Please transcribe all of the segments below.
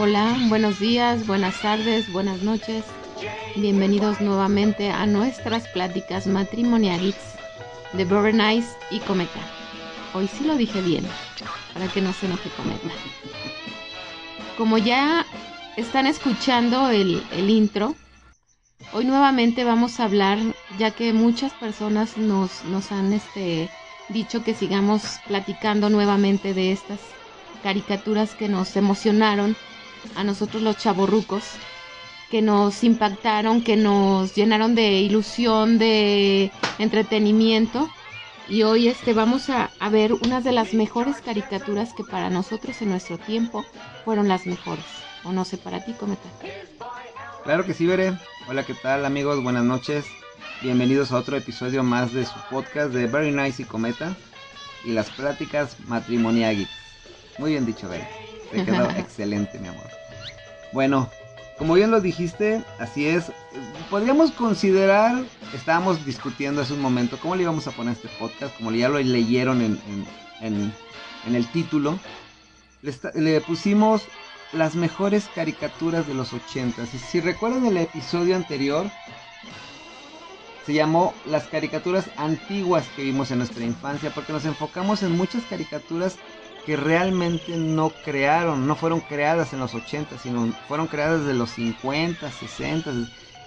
Hola, buenos días, buenas tardes, buenas noches. Bienvenidos nuevamente a nuestras pláticas matrimoniales de Nice y Cometa. Hoy sí lo dije bien, para que no se enoje Cometa. Como ya están escuchando el, el intro, hoy nuevamente vamos a hablar, ya que muchas personas nos, nos han este, dicho que sigamos platicando nuevamente de estas caricaturas que nos emocionaron a nosotros los chavorrucos, que nos impactaron, que nos llenaron de ilusión, de entretenimiento. Y hoy este vamos a, a ver unas de las mejores caricaturas que para nosotros en nuestro tiempo fueron las mejores. O no sé para ti, Cometa. Claro que sí, Veré. Hola, ¿qué tal amigos? Buenas noches. Bienvenidos a otro episodio más de su podcast de Very Nice y Cometa y las pláticas matrimoniales. Muy bien dicho, Veré. Te quedó excelente, mi amor. Bueno, como bien lo dijiste, así es. Podríamos considerar, estábamos discutiendo hace un momento, cómo le íbamos a poner este podcast, como ya lo leyeron en, en- en- en el título. Le, pusimos las mejores caricaturas de los 80. Y si recuerdan el episodio anterior, se llamó Las caricaturas antiguas que vimos en nuestra infancia, porque nos enfocamos en muchas caricaturas que realmente no crearon, no fueron creadas en los 80, sino fueron creadas desde los 50, 60,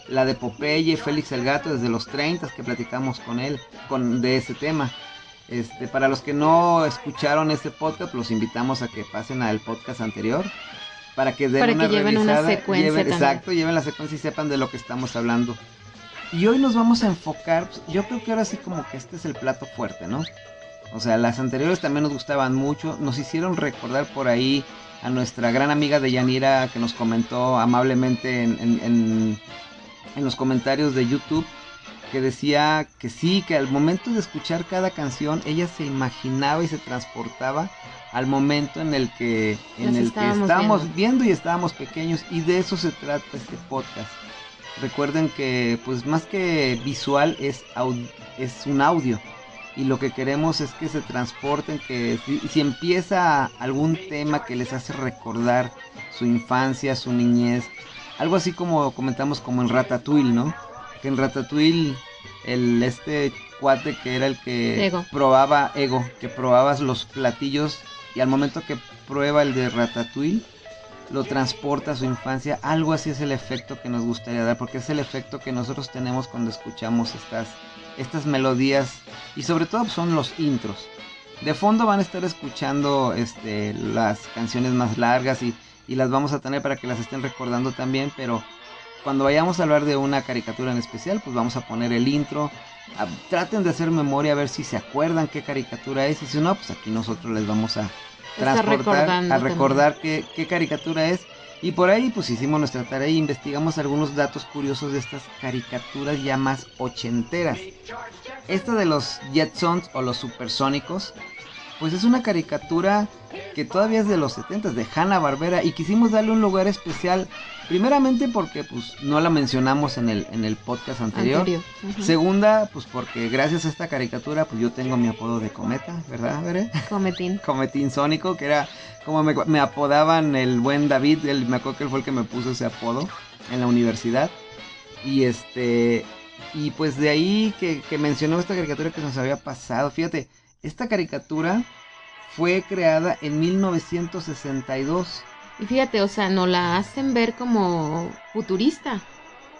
la de Popeye, Félix el Gato desde los 30 que platicamos con él con de ese tema. Este, para los que no escucharon este podcast, los invitamos a que pasen al podcast anterior para que den Para que una lleven una revisada, secuencia lleven- también. exacto, lleven la secuencia y sepan de lo que estamos hablando. Y hoy nos vamos a enfocar, pues, yo creo que ahora sí como que este es el plato fuerte, ¿no? O sea, las anteriores también nos gustaban mucho, nos hicieron recordar por ahí a nuestra gran amiga de Yanira que nos comentó amablemente en, en- en- en los comentarios de YouTube que decía que sí, que al momento de escuchar cada canción ella se imaginaba y se transportaba al momento en el que en el estábamos que estábamos viendo. viendo. y estábamos pequeños y de eso se trata este podcast. Recuerden que pues más que visual es es un audio y lo que queremos es que se transporten, que si, si empieza algún tema que les hace recordar su infancia, su niñez, algo así como comentamos como en Ratatouille, ¿no? Que en Ratatouille el este cuate que era el que Ego. probaba ego, que probabas los platillos y al momento que prueba el de Ratatouille lo transporta a su infancia, algo así es el efecto que nos gustaría dar, porque es el efecto que nosotros tenemos cuando escuchamos estas estas melodías y sobre todo son los intros. De fondo van a estar escuchando este, las canciones más largas y, y las vamos a tener para que las estén recordando también, pero cuando vayamos a hablar de una caricatura en especial, pues vamos a poner el intro. Ah, traten de hacer memoria a ver si se acuerdan qué caricatura es y si no, pues aquí nosotros les vamos a transportar, a recordar qué, qué caricatura es. Y por ahí pues hicimos nuestra tarea y investigamos algunos datos curiosos de estas caricaturas ya más ochenteras. Esta de los Jetsons o los Supersónicos, pues es una caricatura que todavía es de los 70 de Hanna Barbera y quisimos darle un lugar especial primeramente porque pues no la mencionamos en el en el podcast anterior. Segunda, pues porque gracias a esta caricatura pues yo tengo mi apodo de cometa, ¿verdad? Veré? Cometín. Cometín Sónico, que era como me, me apodaban el buen David, él, me acuerdo que él fue el que me puso ese apodo en la universidad. Y este, y pues de ahí que, que mencionó esta caricatura que nos había pasado, fíjate, esta caricatura fue creada en 1962. Y fíjate, o sea, no la hacen ver como futurista.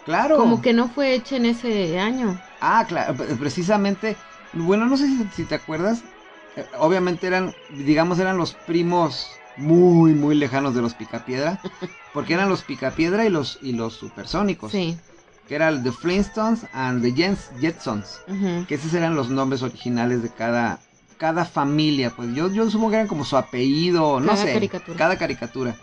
Claro. Como que no fue hecha en ese año. Ah, claro, pre- precisamente. Bueno, no sé si, si te acuerdas. eh, Obviamente eran, digamos, eran los primos muy, muy lejanos de los Picapiedra. Porque eran los Picapiedra y los, y los supersónicos. Sí. Que eran The Flintstones and the Jens, Jetsons. Que esos eran los nombres originales de cada, cada familia. Pues yo, yo supongo que eran como su apellido, no Cada sé. caricatura. Cada caricatura.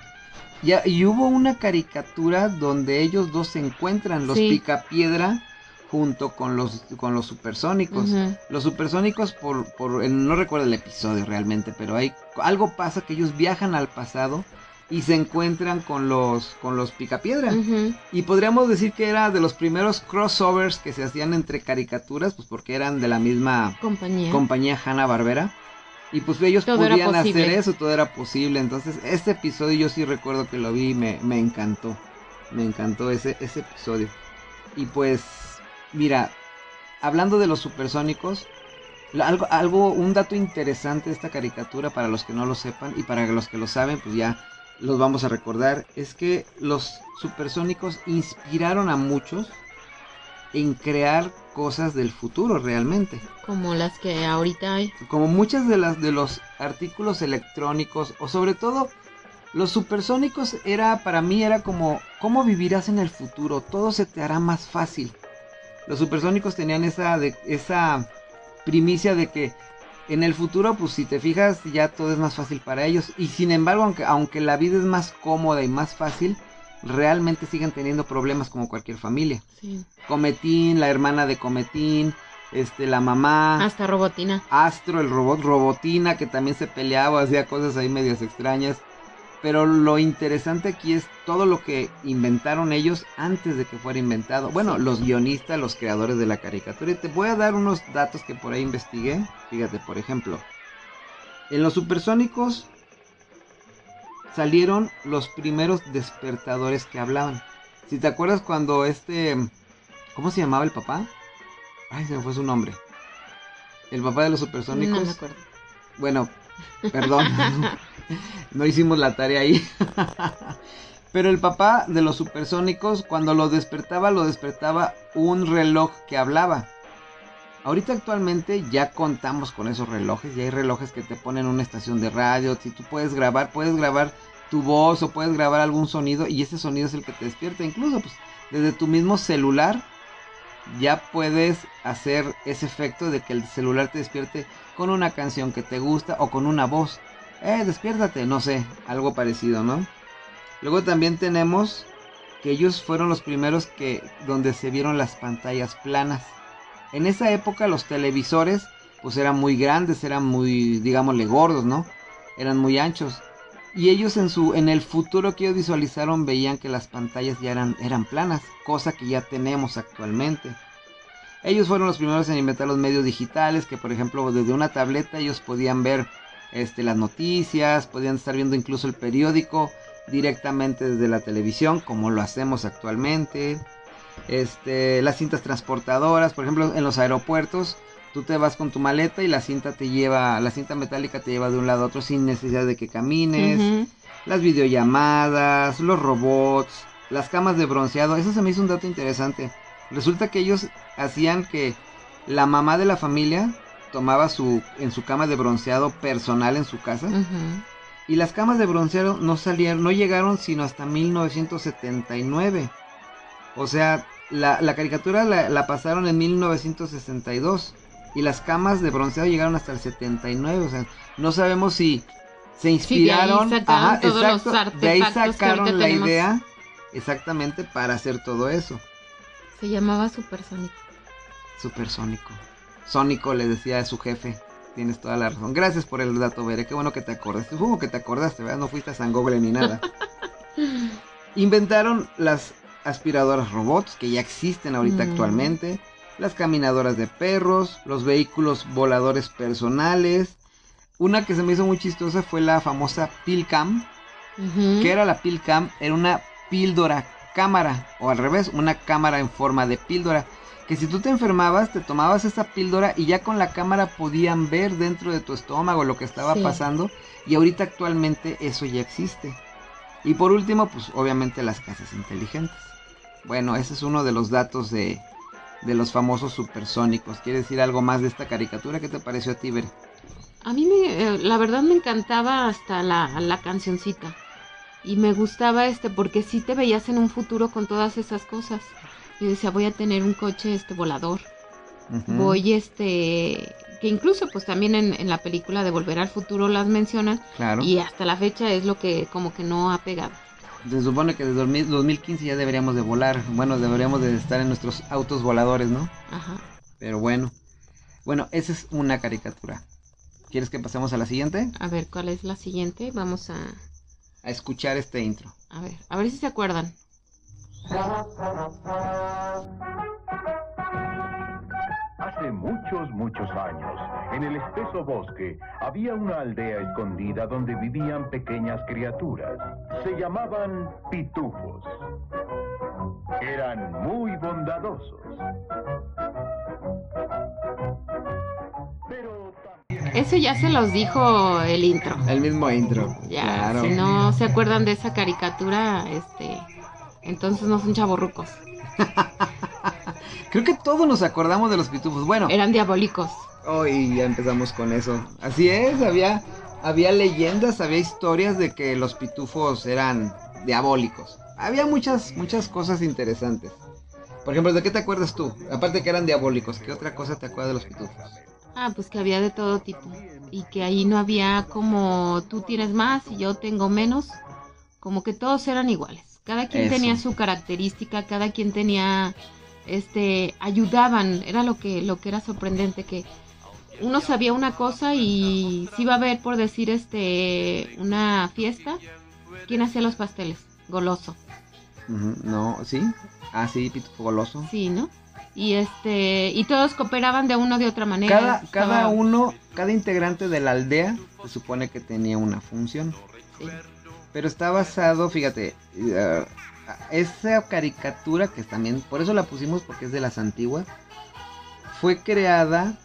Ya, y hubo una caricatura donde ellos dos se encuentran, los Sí. Picapiedra junto con los con los supersónicos. Los supersónicos por por no recuerdo el episodio realmente, pero hay algo pasa que ellos viajan al pasado y se encuentran con los con los Picapiedra. Y podríamos decir que era de los primeros crossovers que se hacían entre caricaturas, pues porque eran de la misma Compañía. compañía Hanna Barbera. Y pues ellos Todo podían hacer eso, todo era posible. Entonces, este episodio yo sí recuerdo que lo vi y me, me encantó. Me encantó ese, ese episodio. Y pues, mira, hablando de los supersónicos, algo, algo, un dato interesante de esta caricatura para los que no lo sepan y para los que lo saben, pues ya los vamos a recordar, es que los supersónicos inspiraron a muchos en crear cosas del futuro realmente. Como las que ahorita hay. como muchas de las de los artículos electrónicos o sobre todo los supersónicos era para mí era como cómo vivirás en el futuro todo se te hará más fácil. Los supersónicos tenían esa de, esa primicia de que en el futuro pues si te fijas ya todo es más fácil para ellos. Y sin embargo aunque aunque la vida es más cómoda y más fácil realmente siguen teniendo problemas como cualquier familia Sí. Cometín la hermana de Cometín este la mamá Hasta Robotina. Astro, el robot, Robotina, que también se peleaba, hacía cosas ahí medias extrañas. Pero lo interesante aquí es todo lo que inventaron ellos antes de que fuera inventado. Bueno, Sí. los guionistas, los creadores de la caricatura. Y te voy a dar unos datos que por ahí investigué. Fíjate, por ejemplo, en los supersónicos salieron los primeros despertadores que hablaban. Si te acuerdas cuando este... ¿Cómo se llamaba el papá? Ay, se me fue su nombre. El papá de los supersónicos. No me acuerdo. Bueno, perdón. no hicimos la tarea ahí. Pero el papá de los supersónicos, cuando lo despertaba, lo despertaba un reloj que hablaba. Ahorita actualmente ya contamos con esos relojes. Ya hay relojes que te ponen una estación de radio. Si tú puedes grabar, puedes grabar tu voz o puedes grabar algún sonido. Y ese sonido es el que te despierta. Incluso pues, desde tu mismo celular ya puedes hacer ese efecto de que el celular te despierte con una canción que te gusta o con una voz. Eh, despiértate, no sé, algo parecido, ¿no? Luego también tenemos que ellos fueron los primeros que donde se vieron las pantallas planas. En esa época los televisores pues eran muy grandes, eran muy, digámosle, gordos, ¿no? Eran muy anchos. Y ellos en su en el futuro que ellos visualizaron veían que las pantallas ya eran eran planas, cosa que ya tenemos actualmente. Ellos fueron los primeros en inventar los medios digitales, que por ejemplo desde una tableta ellos podían ver este, las noticias, podían estar viendo incluso el periódico directamente desde la televisión, como lo hacemos actualmente. Este, las cintas transportadoras, por ejemplo, en los aeropuertos, tú te vas con tu maleta y la cinta te lleva, la cinta metálica te lleva de un lado a otro sin necesidad de que camines. Las videollamadas, los robots, las camas de bronceado, eso se me hizo un dato interesante. Resulta que ellos hacían que la mamá de la familia tomaba su en su cama de bronceado personal en su casa y las camas de bronceado no salieron, no llegaron sino hasta 1979. O sea, la, la caricatura la, la pasaron en 1962 y las camas de bronceado llegaron hasta el 79. O sea, no sabemos si se Sí, de ahí inspiraron, todos los de ahí sacaron la tenemos. idea exactamente para hacer todo eso. Se llamaba Supersónico. Supersónico. Sónico le decía a su jefe. Tienes toda la razón. Gracias por el dato, Bere. Qué bueno que te acordaste. Supongo que te acordaste, ¿verdad? No fuiste a San Google ni nada. Inventaron las aspiradoras robots que ya existen ahorita Mm. actualmente. Las caminadoras de perros. Los vehículos voladores personales. Una que se me hizo muy chistosa fue la famosa Pilcam. ¿Qué era la Pilcam? Era una píldora cámara. O al revés, una cámara en forma de píldora. Que si tú te enfermabas, te tomabas esa píldora y ya con la cámara podían ver dentro de tu estómago lo que estaba Sí. pasando. Y ahorita actualmente eso ya existe. Y por último, pues obviamente las casas inteligentes. Bueno, ese es uno de los datos de, de los famosos supersónicos. ¿Quieres decir algo más de esta caricatura? ¿Qué te pareció a ti, Bere? A mí me, eh, la verdad me encantaba hasta la, la cancioncita. Y me gustaba este porque sí te veías en un futuro con todas esas cosas. Yo decía, voy a tener un coche este volador. Voy este que incluso pues también en, en la película de Volver al Futuro las mencionan Claro. y hasta la fecha es lo que como que no ha pegado. Se supone que desde 2000 2015 ya deberíamos de volar. Bueno, deberíamos de estar en nuestros autos voladores, ¿no? Ajá. Pero bueno. Bueno, esa es una caricatura. ¿Quieres que pasemos a la siguiente? A ver, ¿cuál es la siguiente? Vamos a a escuchar este intro. A ver, a ver si se acuerdan. Hace muchos, muchos años, en el espeso bosque, había una aldea escondida donde vivían pequeñas criaturas. Se llamaban pitufos. Eran muy bondadosos. Pero también... Eso ya se los dijo el intro. El mismo intro. Ya, claro. si no se acuerdan de esa caricatura, este, entonces no son chavorrucos. Creo que todos nos acordamos de los pitufos. Bueno, Eran diabólicos. hoy ya empezamos con eso. Así es, había, había leyendas, había historias de que los pitufos eran diabólicos. Había muchas, muchas cosas interesantes. Por ejemplo, ¿de qué te acuerdas tú? Aparte que eran diabólicos, ¿qué otra cosa te acuerdas de los pitufos? Ah, pues que había de todo tipo. Y que ahí no había como tú tienes más y yo tengo menos. Como que todos eran iguales. Cada quien Eso. tenía su característica, cada quien tenía, este, ayudaban. Era lo que, lo que era sorprendente que uno sabía una cosa y si iba a haber, por decir, este, una fiesta, ¿quién hacía los pasteles? Goloso. No, ¿sí? Ah, sí, pitufo goloso. Sí, ¿no? Y este, y todos cooperaban de una o de otra manera. Cada, cada Estaba- uno, cada integrante de la aldea se supone que tenía una función. sí. Pero está basado, fíjate, eh, esa caricatura que también, por eso la pusimos porque es de las antiguas, fue creada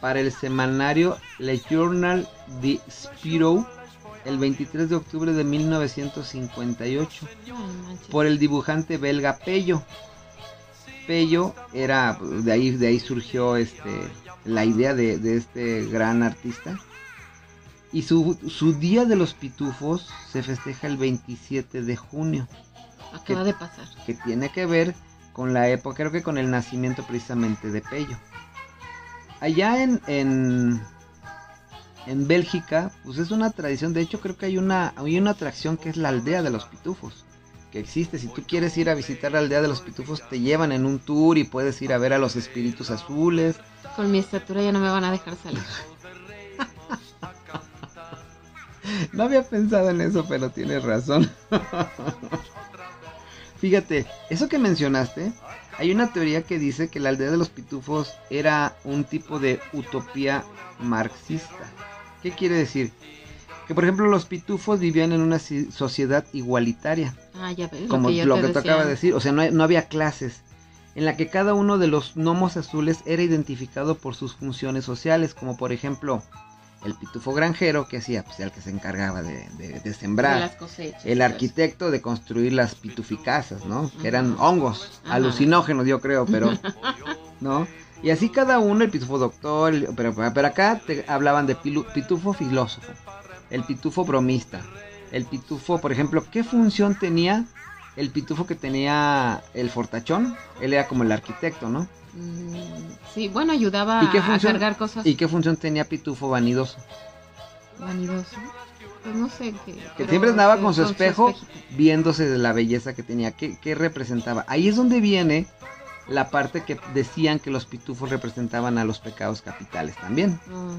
para el semanario Le Journal de Spirou el 23 de octubre de 1958 Ay, manches. por el dibujante belga Pello. Pello era, de ahí, de ahí surgió este, la idea de, de este gran artista. Y su, su día de los pitufos se festeja el 27 de junio, Acaba de pasar. que tiene que ver con la época, creo que con el nacimiento precisamente de Pello. Allá en, en, en Bélgica, pues es una tradición, de hecho creo que hay una, hay una atracción que es la aldea de los pitufos, que existe, si tú quieres ir a visitar la aldea de los pitufos, te llevan en un tour y puedes ir a ver a los espíritus azules, Con mi estatura ya no me van a dejar salir. No había pensado en eso, pero tienes razón. Fíjate, eso que mencionaste, hay una teoría que dice que la aldea de los pitufos era un tipo de utopía marxista. ¿Qué quiere decir? Que por ejemplo los pitufos vivían en una sociedad igualitaria, Ah, ya ves. como lo que, yo lo te que decía. decir, o sea, no había clases, en la que cada uno de los gnomos azules era identificado por sus funciones sociales, como por ejemplo el pitufo granjero que hacía, pues era el que se encargaba de, de- de De sembrar, las cosechas. el arquitecto de construir las pituficasas, ¿no? Que eran hongos, Ajá. alucinógenos yo creo, pero, ¿no? Y así cada uno, el pitufo doctor, el- pero, pero acá te hablaban de pilu- pitufo filósofo, el pitufo bromista, el pitufo, por ejemplo, ¿qué función tenía el pitufo que tenía el fortachón? Él era como el arquitecto, ¿no? Sí, bueno, ayudaba ¿Y qué a cargar cosas ¿Y qué función tenía pitufo vanidoso? vanidoso. Pues no sé qué. Que siempre andaba con su espejo viéndose de la belleza que tenía, ¿qué, qué representaba? Ahí es donde viene la parte que decían que los pitufos representaban a los pecados capitales también. Ah,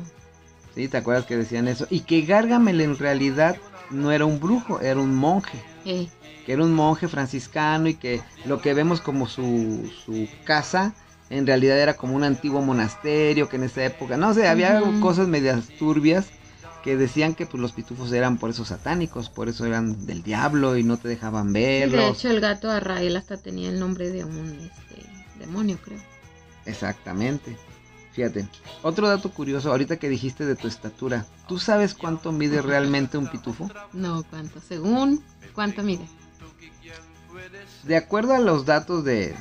¿Sí? ¿Te acuerdas que decían eso? Y que Gargamel en realidad no era un brujo, era un monje. eh, Que era un monje franciscano y que lo que vemos como su, su casa en realidad era como un antiguo monasterio que en esa época, no sé, había cosas medias turbias que decían que pues los pitufos eran por eso satánicos, por eso eran del diablo y no te dejaban verlos. de hecho, el gato Arrael hasta tenía el nombre de un este, demonio, creo. Exactamente. Fíjate, otro dato curioso, ahorita que dijiste de tu estatura, ¿tú sabes cuánto mide realmente un pitufo? No, ¿cuánto? Según, ¿cuánto mide? De acuerdo a los datos de,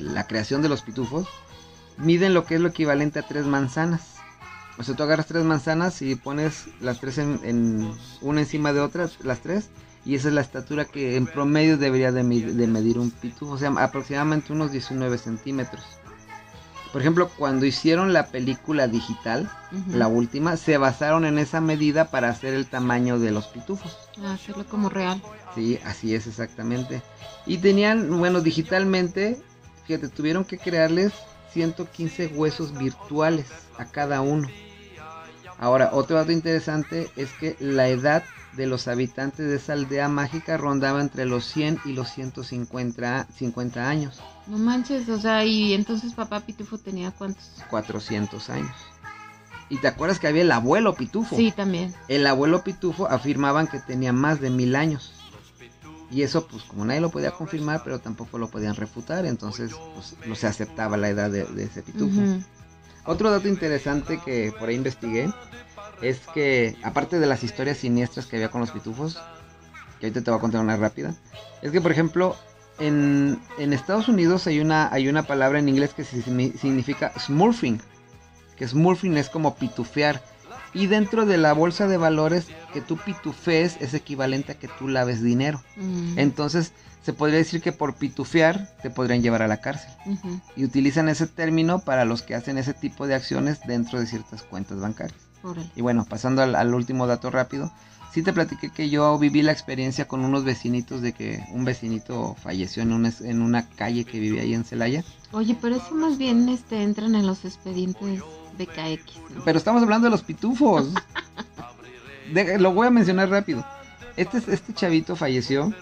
la creación de los pitufos, miden lo que es lo equivalente a tres manzanas. O sea, tú agarras tres manzanas y pones las tres en, en- una encima de otra, las tres, y esa es la estatura que en promedio debería de medir un pitufo, o sea, aproximadamente unos 19 centímetros. Por ejemplo, cuando hicieron la película digital, la última, se basaron en esa medida para hacer el tamaño de los pitufos. Ah, hacerlo como real. Sí, así es exactamente. Y tenían, bueno, digitalmente, fíjate, tuvieron que crearles 115 huesos virtuales a cada uno. Ahora, otro dato interesante es que la edad de los habitantes de esa aldea mágica rondaba entre los 100 y los 150 50 años, No manches, o sea, y entonces papá Pitufo tenía cuántos? 400 años. ¿Y te acuerdas que había el abuelo Pitufo? Sí, también. El abuelo Pitufo afirmaban que tenía más de mil años. Y eso, pues, como nadie lo podía confirmar, pero tampoco lo podían refutar, entonces, pues, no se aceptaba la edad de, de ese Pitufo. Otro dato interesante que por ahí investigué es que, aparte de las historias siniestras que había con los pitufos, que ahorita te voy a contar una rápida, es que, por ejemplo, en, en Estados Unidos hay una, hay una palabra en inglés que si- significa smurfing, que smurfing es como pitufear. Y dentro de la bolsa de valores que tú pitufees es equivalente a que tú laves dinero. Mm, Entonces, se podría decir que por pitufear te podrían llevar a la cárcel y utilizan ese término para los que hacen ese tipo de acciones dentro de ciertas cuentas bancarias. Órale. Y bueno, pasando al, al último dato rápido, sí te platiqué que yo viví la experiencia con unos vecinitos de que un vecinito falleció en una, en una calle que vivía ahí en Celaya. Oye, pero eso más bien este, entran en los expedientes BKX. ¿no? Pero estamos hablando de los pitufos. De- lo voy a mencionar rápido. Este, este chavito falleció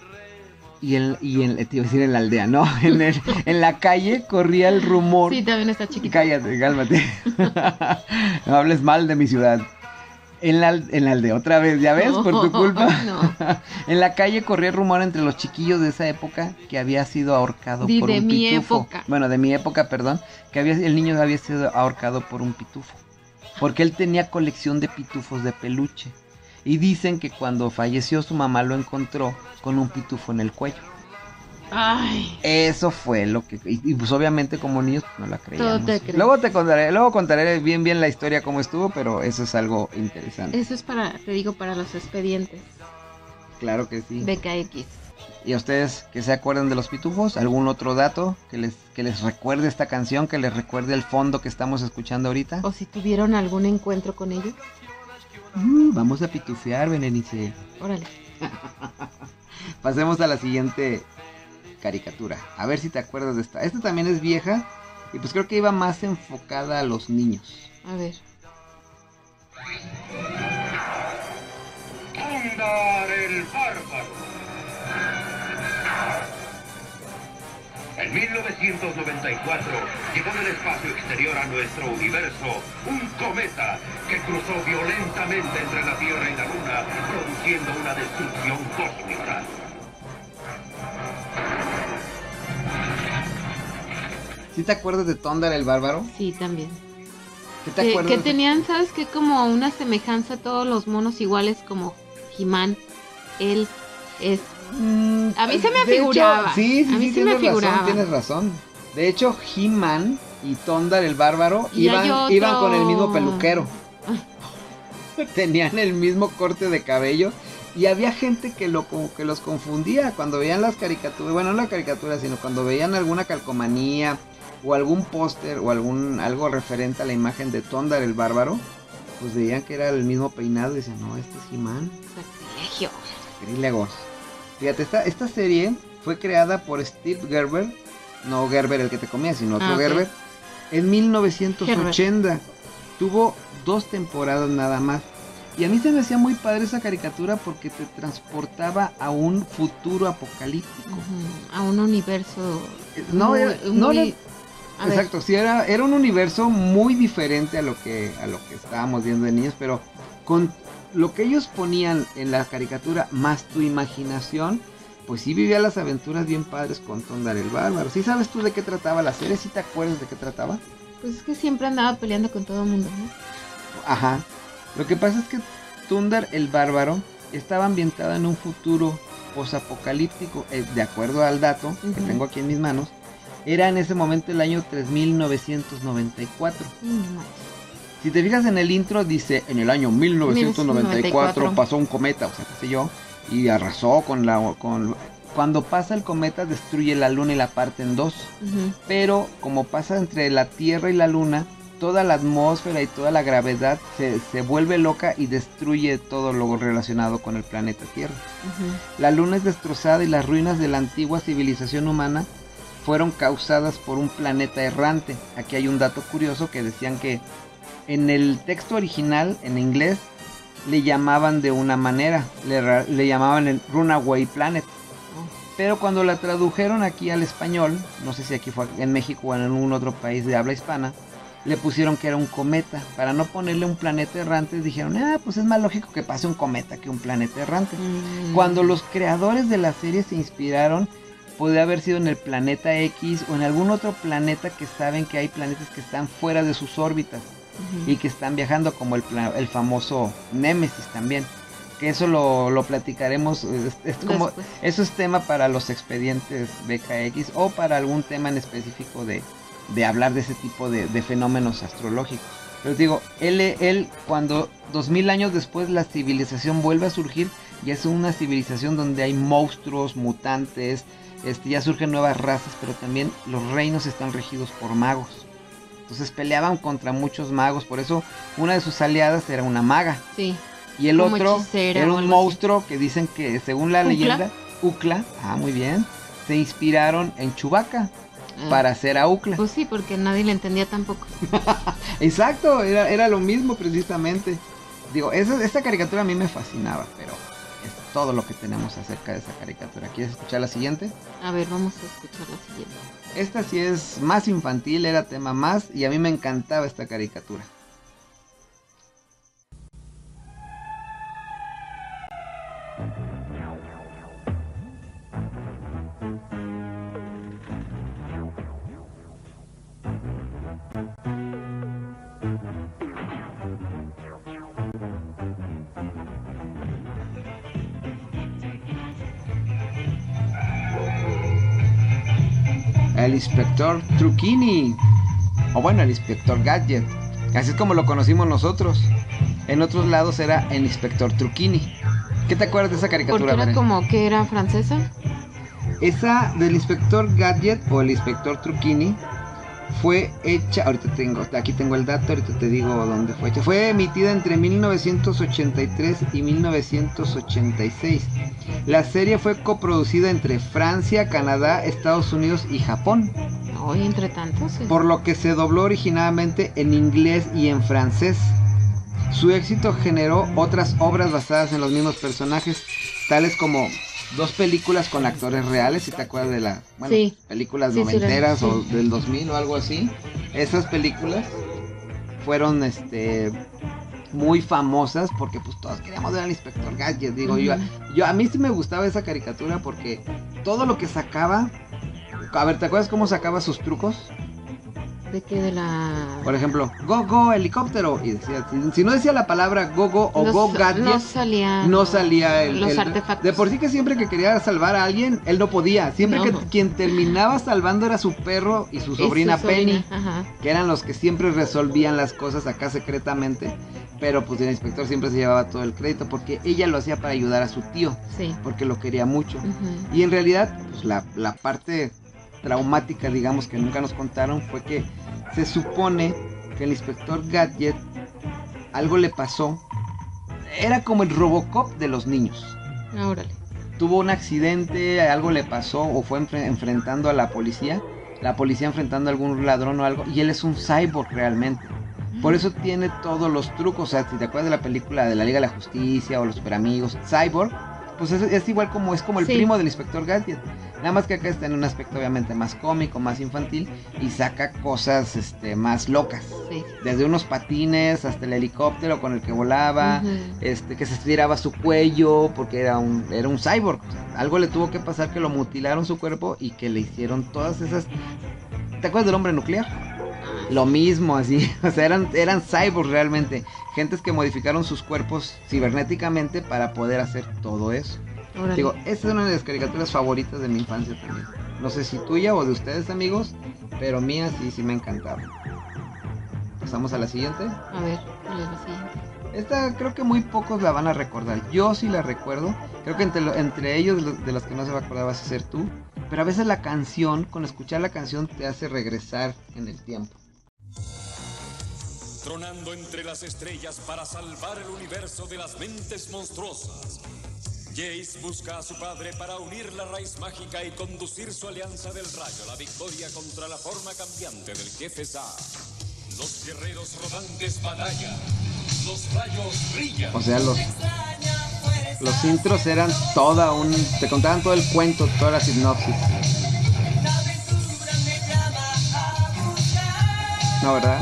y, en, y en, te iba a decir en la aldea, no, en, el- en la calle corría el rumor. Sí, también está chiquito. Cállate, cálmate. no hables mal de mi ciudad. En la, en la aldea, otra vez, ¿ya ves? Por tu culpa. No. en la calle corría el rumor entre los chiquillos de esa época que había sido ahorcado Di por de un mi pitufo. época. Bueno, de mi época, perdón. Que había, el niño había sido ahorcado por un pitufo. Porque él tenía colección de pitufos de peluche. Y dicen que cuando falleció su mamá lo encontró con un pitufo en el cuello. Ay, Eso fue lo que y, y, pues obviamente como niños no la creíamos. Todo te crees. Luego te contaré, luego contaré bien bien la historia cómo estuvo, pero eso es algo interesante. eso es para, te digo, para los expedientes Claro que sí. BKX. ¿Y a ustedes que se acuerdan de los pitufos? ¿Algún otro dato que les que les recuerde esta canción, que les recuerde el fondo que estamos escuchando ahorita? O si tuvieron algún encuentro con ellos. Uh, vamos a pitufear, Benenice. Órale. Pasemos a la siguiente caricatura. A ver si te acuerdas de esta. Esta también es vieja y pues creo que iba más enfocada a los niños. A ver. Tondar el Bárbaro. En 1994 llegó del espacio exterior a nuestro universo un cometa que cruzó violentamente entre la Tierra y la Luna, produciendo una destrucción cósmica. ¿Sí te acuerdas de Tondar el Bárbaro? Sí, también. ¿Qué te Que, acuerdas? que tenían, ¿sabes qué? Como una semejanza a todos los monos iguales como He-Man. Él es... Mm, A mí se me hecho, figuraba. sí, sí, A mí sí, se me tienes razón, tienes razón. De hecho, He-Man y Tondar el Bárbaro Y iban, iban con el mismo peluquero. Tenían el mismo corte de cabello. Y había gente que, lo, como que los confundía cuando veían las caricaturas. Bueno, no la caricatura, sino cuando veían alguna calcomanía o algún póster o algún algo referente a la imagen de Tondar el Bárbaro. Pues veían que era el mismo peinado y decían, no, este es He-Man. Sacrilegio. Sacrílegos. Fíjate, esta, esta serie fue creada por Steve Gerber, no Gerber el que te comía, sino otro Ah. Gerber, en 1980. Tuvo dos temporadas nada más. Y a mí se me hacía muy padre esa caricatura porque te transportaba a un futuro apocalíptico. A un universo... Eh, No, muy- era- no muy- era- a ver, Exacto, sí, era, era un universo muy diferente a lo que a lo que estábamos viendo de niños, pero con lo que ellos ponían en la caricatura más tu imaginación, pues sí vivía las aventuras bien padres con Tondar el Bárbaro. ¿Sí sabes tú de qué trataba la serie? ¿Sí te acuerdas de qué trataba? Pues es que siempre andaba peleando con todo el mundo, ¿no? Ajá. Lo que pasa es que Tundar el Bárbaro estaba ambientado en un futuro posapocalíptico, eh, de acuerdo al dato que tengo aquí en mis manos. Era en ese momento el año 3994. Mm, no manches. Si te fijas en el intro, dice en el año 1994 1994. pasó un cometa, o sea, qué sé yo, y arrasó con la. Con, cuando pasa el cometa, destruye la luna y la parte en dos. Pero como pasa entre la Tierra y la luna, toda la atmósfera y toda la gravedad se, se vuelve loca y destruye todo lo relacionado con el planeta Tierra. La luna es destrozada y las ruinas de la antigua civilización humana fueron causadas por un planeta errante. Aquí hay un dato curioso que decían que en el texto original, en inglés, le llamaban de una manera, le, llamaban el Runaway Planet. Pero cuando la tradujeron aquí al español, no sé si aquí fue en México o en algún otro país de habla hispana, le pusieron que era un cometa. Para no ponerle un planeta errante, dijeron, ah, pues es más lógico que pase un cometa que un planeta errante. Mm. Cuando los creadores de la serie se inspiraron, podría haber sido en el planeta X o en algún otro planeta que saben que hay planetas que están fuera de sus órbitas Y que están viajando como el, el famoso Némesis también. Que eso lo, lo platicaremos, es, es como, Después. eso es tema para los expedientes BKX o para algún tema en específico de, de hablar de ese tipo de, de fenómenos astrológicos. Pero digo, él, él cuando dos mil años después la civilización vuelve a surgir, ya es una civilización donde hay monstruos, mutantes, este, ya surgen nuevas razas, pero también los reinos están regidos por magos. Entonces peleaban contra muchos magos, por eso una de sus aliadas era una maga. Sí. Y el Como otro era un así. monstruo que dicen que según la ¿Ucla? leyenda, Ucla, ah muy bien, se inspiraron en Chewbacca Ah. para hacer a Ucla. Pues sí, porque nadie le entendía tampoco. Exacto, era, era lo mismo precisamente. Digo, esa, esta caricatura a mí me fascinaba, pero es todo lo que tenemos acerca de esa caricatura. ¿Quieres escuchar la siguiente? A ver, vamos a escuchar la siguiente. Esta sí es más infantil, era tema más y a mí me encantaba esta caricatura. El inspector Truquini. O bueno, el inspector Gadget. Así es como lo conocimos nosotros. En otros lados era el inspector Truquini. ¿Qué te acuerdas de esa Porque caricatura? era Beren? como que era francesa. Esa del inspector Gadget o el inspector Truquini fue hecha, ahorita tengo, aquí tengo el dato, ahorita te digo dónde fue hecha. Fue emitida entre 1983 y 1986. La serie fue coproducida entre Francia, Canadá, Estados Unidos y Japón, Hoy entre tantos. sí. por lo que se dobló originalmente en inglés y en francés. Su éxito generó otras obras basadas en los mismos personajes, tales como dos películas con actores reales, si te acuerdas de las bueno, Sí. películas Sí, noventeras sí. o del 2000 o algo así. Esas películas fueron este muy famosas porque pues todos queríamos ver al inspector Gadget, digo yo. Ujú. Yo a mí sí me gustaba esa caricatura porque todo lo que sacaba a ver, ¿te acuerdas cómo sacaba sus trucos? ¿De qué? De la... Por ejemplo, go go helicóptero y decía, si, no decía la palabra go go o Los- go gadget, no salía... no salía el, Los el- artefactos. De por sí que siempre que quería salvar a alguien, él no podía. Siempre No. que quien terminaba salvando era su perro y su Y su sobrina Penny, Ajá. que eran los que siempre resolvían las cosas acá secretamente. Pero pues el inspector siempre se llevaba todo el crédito porque ella lo hacía para ayudar a su tío, Sí. porque lo quería mucho. Y en realidad, pues la, la parte traumática, digamos, que nunca nos contaron fue que se supone que el inspector Gadget algo le pasó. Era como el Robocop de los niños. Ah, órale. Tuvo un accidente, algo le pasó o fue enfre- enfrentando a la policía. La policía enfrentando a algún ladrón o algo. Y él es un cyborg realmente. Por eso tiene todos los trucos. O sea, si te acuerdas de la película de la Liga de la Justicia o los Super Amigos, Cyborg, pues es, es igual como es como el Sí. primo del inspector Gadget. Nada más que acá está en un aspecto obviamente más cómico, más infantil y saca cosas este, más locas. Sí. Desde unos patines hasta el helicóptero con el que volaba, este, que se estiraba su cuello porque era un, era un cyborg. O sea, algo le tuvo que pasar que lo mutilaron su cuerpo y que le hicieron todas esas... ¿Te acuerdas del hombre nuclear? Lo mismo, así. O sea, eran, eran cyborgs realmente. Gentes que modificaron sus cuerpos cibernéticamente para poder hacer todo eso. Digo, esta es una de las caricaturas favoritas de mi infancia también. No sé si tuya o de ustedes, amigos, pero mía sí, sí me encantaba. Pasamos a la siguiente. A ver, ¿cuál es la siguiente? Esta creo que muy pocos la van a recordar. Yo sí la recuerdo. Creo que entre, lo- entre ellos, lo- de los que no se va a acordar, vas a ser tú. Pero a veces la canción, con escuchar la canción, te hace regresar en el tiempo. Tronando entre las estrellas para salvar el universo de las mentes monstruosas. Jace busca a su padre para unir la raíz mágica y conducir su alianza del rayo a la victoria contra la forma cambiante del jefe Zar. Los guerreros rodantes batallan. Los rayos brillan. O sea, los, los intros eran toda un... Te contaban todo el cuento, toda la sinopsis. No, ¿verdad?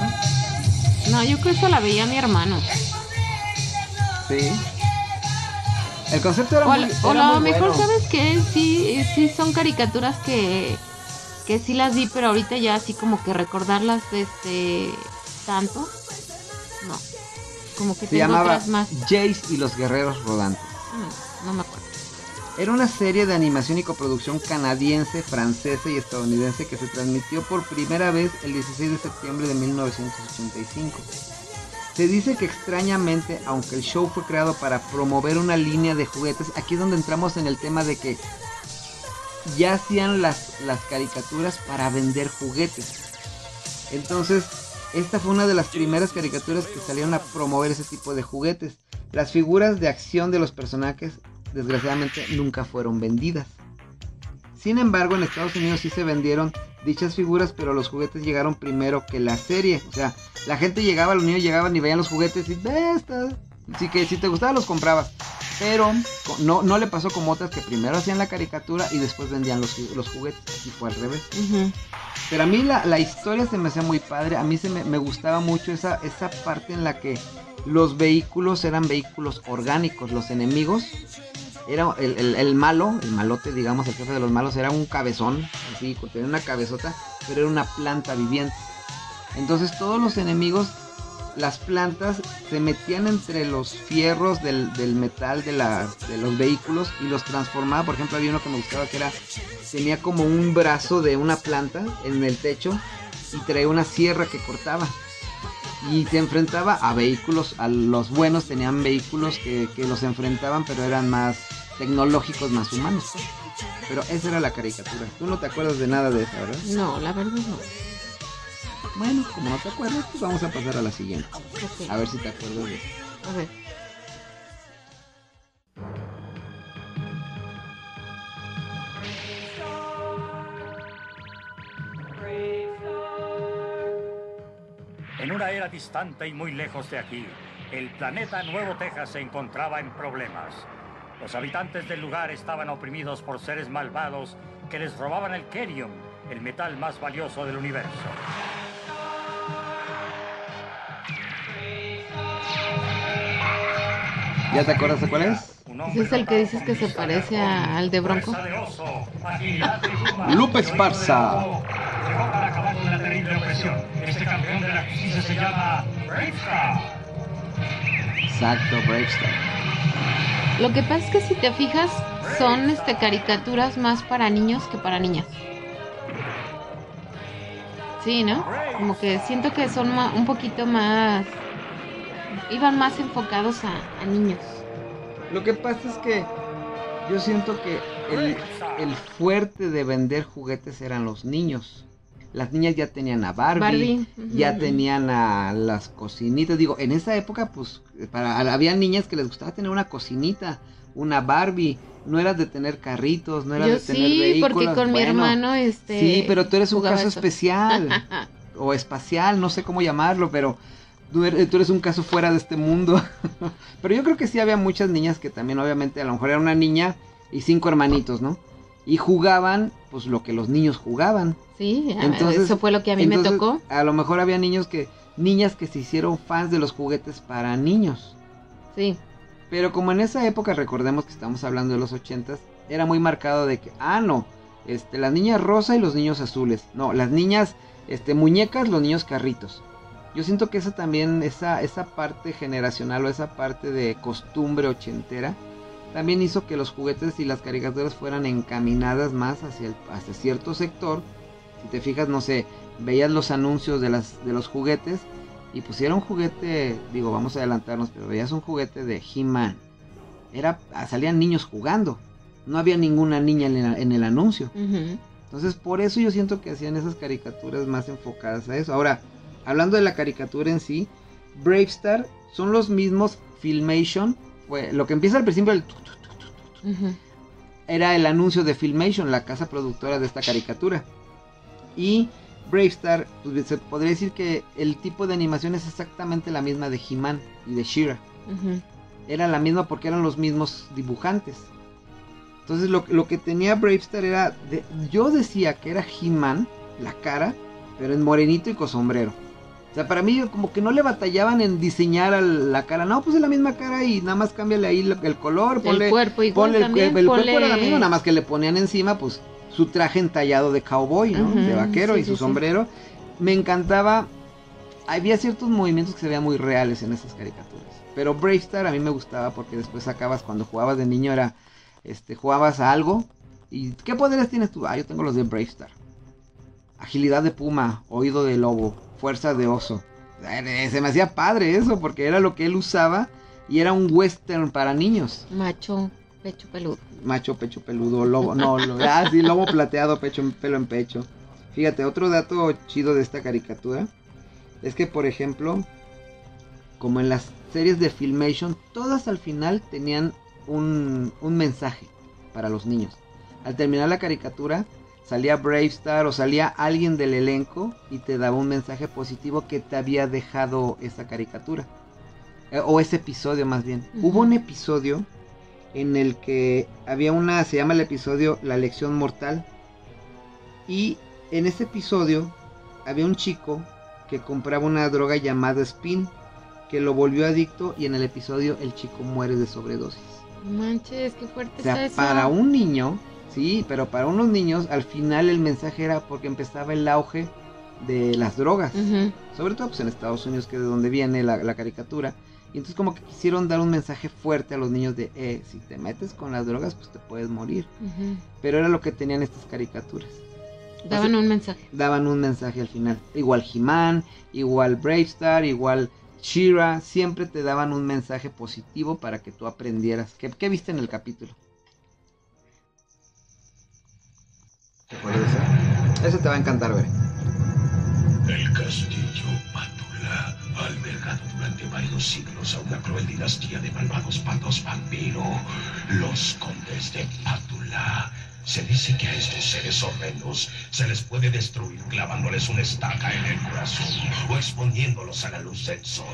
No, yo creo que eso la veía mi hermano. Sí. El concepto era O, muy, o era lo muy mejor, bueno. ¿sabes qué? Sí, sí son caricaturas que, que sí las vi, pero ahorita ya así como que recordarlas este tanto. No. Como que Se tengo llamaba otras más. Jace y los guerreros rodantes. Mm, No me acuerdo. Era una serie de animación y coproducción canadiense, francesa y estadounidense que se transmitió por primera vez el 16 de septiembre de 1985. Se dice que extrañamente, aunque el show fue creado para promover una línea de juguetes, aquí es donde entramos en el tema de que ya hacían las, las caricaturas para vender juguetes. Entonces, esta fue una de las primeras caricaturas que salieron a promover ese tipo de juguetes. Las figuras de acción de los personajes, desgraciadamente, nunca fueron vendidas. Sin embargo, en Estados Unidos sí se vendieron dichas figuras, pero los juguetes llegaron primero que la serie. O sea, la gente llegaba, los niños llegaban y veían los juguetes y ve esta. Así que si te gustaba los comprabas. Pero no, no le pasó como otras que primero hacían la caricatura y después vendían los, los juguetes. Y fue al revés. Pero a mí la, la historia se me hacía muy padre. A mí se me, me gustaba mucho esa, esa parte en la que los vehículos eran vehículos orgánicos. Los enemigos, era el, el- malo, el malote, digamos, el jefe de los malos, era un cabezón. Así, tenía una cabezota, pero era una planta viviente. Entonces todos los enemigos, las plantas, se metían entre los fierros del, del metal de, la- de los vehículos y los transformaba. Por ejemplo, había uno que me gustaba que era, tenía como un brazo de una planta en el techo y traía una sierra que cortaba. Y se enfrentaba a vehículos, a los buenos tenían vehículos que, que los enfrentaban, pero eran más tecnológicos, más humanos. pues. Pero esa era la caricatura. Tú no te acuerdas de nada de esa, ¿verdad? No, la verdad no. Bueno, como no te acuerdas, pues vamos a pasar a la siguiente. A ver si te acuerdas de eso. a ver. En una era distante y muy lejos de aquí, el planeta Nuevo Texas se encontraba en problemas. Los habitantes del lugar estaban oprimidos por seres malvados que les robaban el Kerium, el metal más valioso del universo. ¿Ya te acuerdas de cuál es? Un ¿Ese hombre es el que dices que se parece al de Bronco? Lupe Esparza. Con la terrible opresión. Este campeón de la justicia se llama Bravestar. Exacto, Bravestar. Lo que pasa es que si te fijas, son este caricaturas más para niños que para niñas. Sí, ¿no? Como que siento que son ma- un poquito más... Iban más enfocados a, a niños. Lo que pasa es que yo siento que el, el fuerte de vender juguetes eran los niños. Las niñas ya tenían a Barbie, ya tenían a las cocinitas. Digo, en esa época, pues, para, había niñas que les gustaba tener una cocinita, una Barbie. No era de tener carritos, no era Yo de tener sí, vehículos. porque con mi hermano, este... Sí, pero tú eres un caso eso. especial. o espacial, no sé cómo llamarlo, pero tú eres, tú eres un caso fuera de este mundo. pero yo creo que sí había muchas niñas que también, obviamente, a lo mejor era una niña y cinco hermanitos, ¿no? Y jugaban, pues lo que los niños jugaban. Sí, Entonces- eso fue lo que a mí me tocó. A lo mejor había niños que, niñas que se hicieron fans de los juguetes para niños. Sí, Pero como en esa época, recordemos que estamos hablando de los ochentas, era muy marcado de que, ah, no, este, las niñas rosa y los niños azules. No, las niñas, este, muñecas, los niños carritos. Yo siento que esa también, esa, esa parte generacional o esa parte de costumbre ochentera, también hizo que los juguetes y las caricaturas fueran encaminadas más hacia, el, hacia cierto sector. Si te fijas, no sé, veías los anuncios de, las, de los juguetes y pusieron un juguete, digo, vamos a adelantarnos, pero veías un juguete de He-Man. Era, salían niños jugando. No había ninguna niña en el, en el anuncio. Entonces, por eso yo siento que hacían esas caricaturas más enfocadas a eso. Ahora, hablando de la caricatura en sí, Bravestar son los mismos Filmation. Lo que empieza al principio el era el anuncio de Filmation, la casa productora de esta caricatura. Y Bravestar, pues se podría decir que el tipo de animación es exactamente la misma de He-Man y de She-Ra. Ujú. Era la misma porque eran los mismos dibujantes. Entonces lo, lo que tenía Bravestar era... de- yo decía que era He-Man, la cara, pero en morenito y con sombrero. O sea, para mí como que no le batallaban en diseñar la cara. No, pues es la misma cara y nada más cámbiale ahí el color. Ponle, el cuerpo igual ponle el, también. el cuerpo era ponle- la misma, nada más que le ponían encima pues su traje entallado de cowboy, ¿no? De vaquero sí, y su sí. sombrero. Me encantaba. Había ciertos movimientos que se veían muy reales en esas caricaturas. Pero Bravestar a mí me gustaba porque después sacabas cuando jugabas de niño era este jugabas a algo y ¿qué poderes tienes tú? Ah, yo tengo los de Bravestar. Agilidad de puma, oído de lobo, fuerza de oso. Eh, Se me hacía padre eso porque era lo que él usaba y era un western para niños. Macho, pecho peludo. Macho, pecho peludo, lobo, no, lo, ah, sí, lobo plateado, pecho, pelo en pecho. Fíjate, otro dato chido de esta caricatura es que, por ejemplo, como en las series de Filmation, todas al final tenían un, un mensaje para los niños. Al terminar la caricatura, salía Bravestar o salía alguien del elenco y te daba un mensaje positivo que te había dejado esa caricatura. Eh, o ese episodio más bien. Hubo un episodio en el que había una, se llama el episodio La lección mortal. Y en ese episodio había un chico que compraba una droga llamada Spin, que lo volvió adicto y en el episodio el chico muere de sobredosis. Manches, qué fuerte O sea, está eso. para un niño, sí, pero para unos niños al final el mensaje era porque empezaba el auge de las drogas. Sobre todo pues en Estados Unidos, que es de donde viene la, la caricatura. Y entonces como que quisieron dar un mensaje fuerte a los niños de, eh, si te metes con las drogas, pues te puedes morir. Pero era lo que tenían estas caricaturas. Daban un mensaje. Daban un mensaje al final. Igual He-Man, igual Bravestar, igual She-Ra, siempre te daban un mensaje positivo para que tú aprendieras. ¿Qué, qué viste en el capítulo? ¿Te acuerdas de ese? Ese te va a encantar, ver. El castillo Pátula ha albergado durante varios siglos a una cruel dinastía de malvados patos vampiro, los condes de Pátula. Se dice que a estos seres horrendos se les puede destruir clavándoles una estaca en el corazón o exponiéndolos a la luz del sol.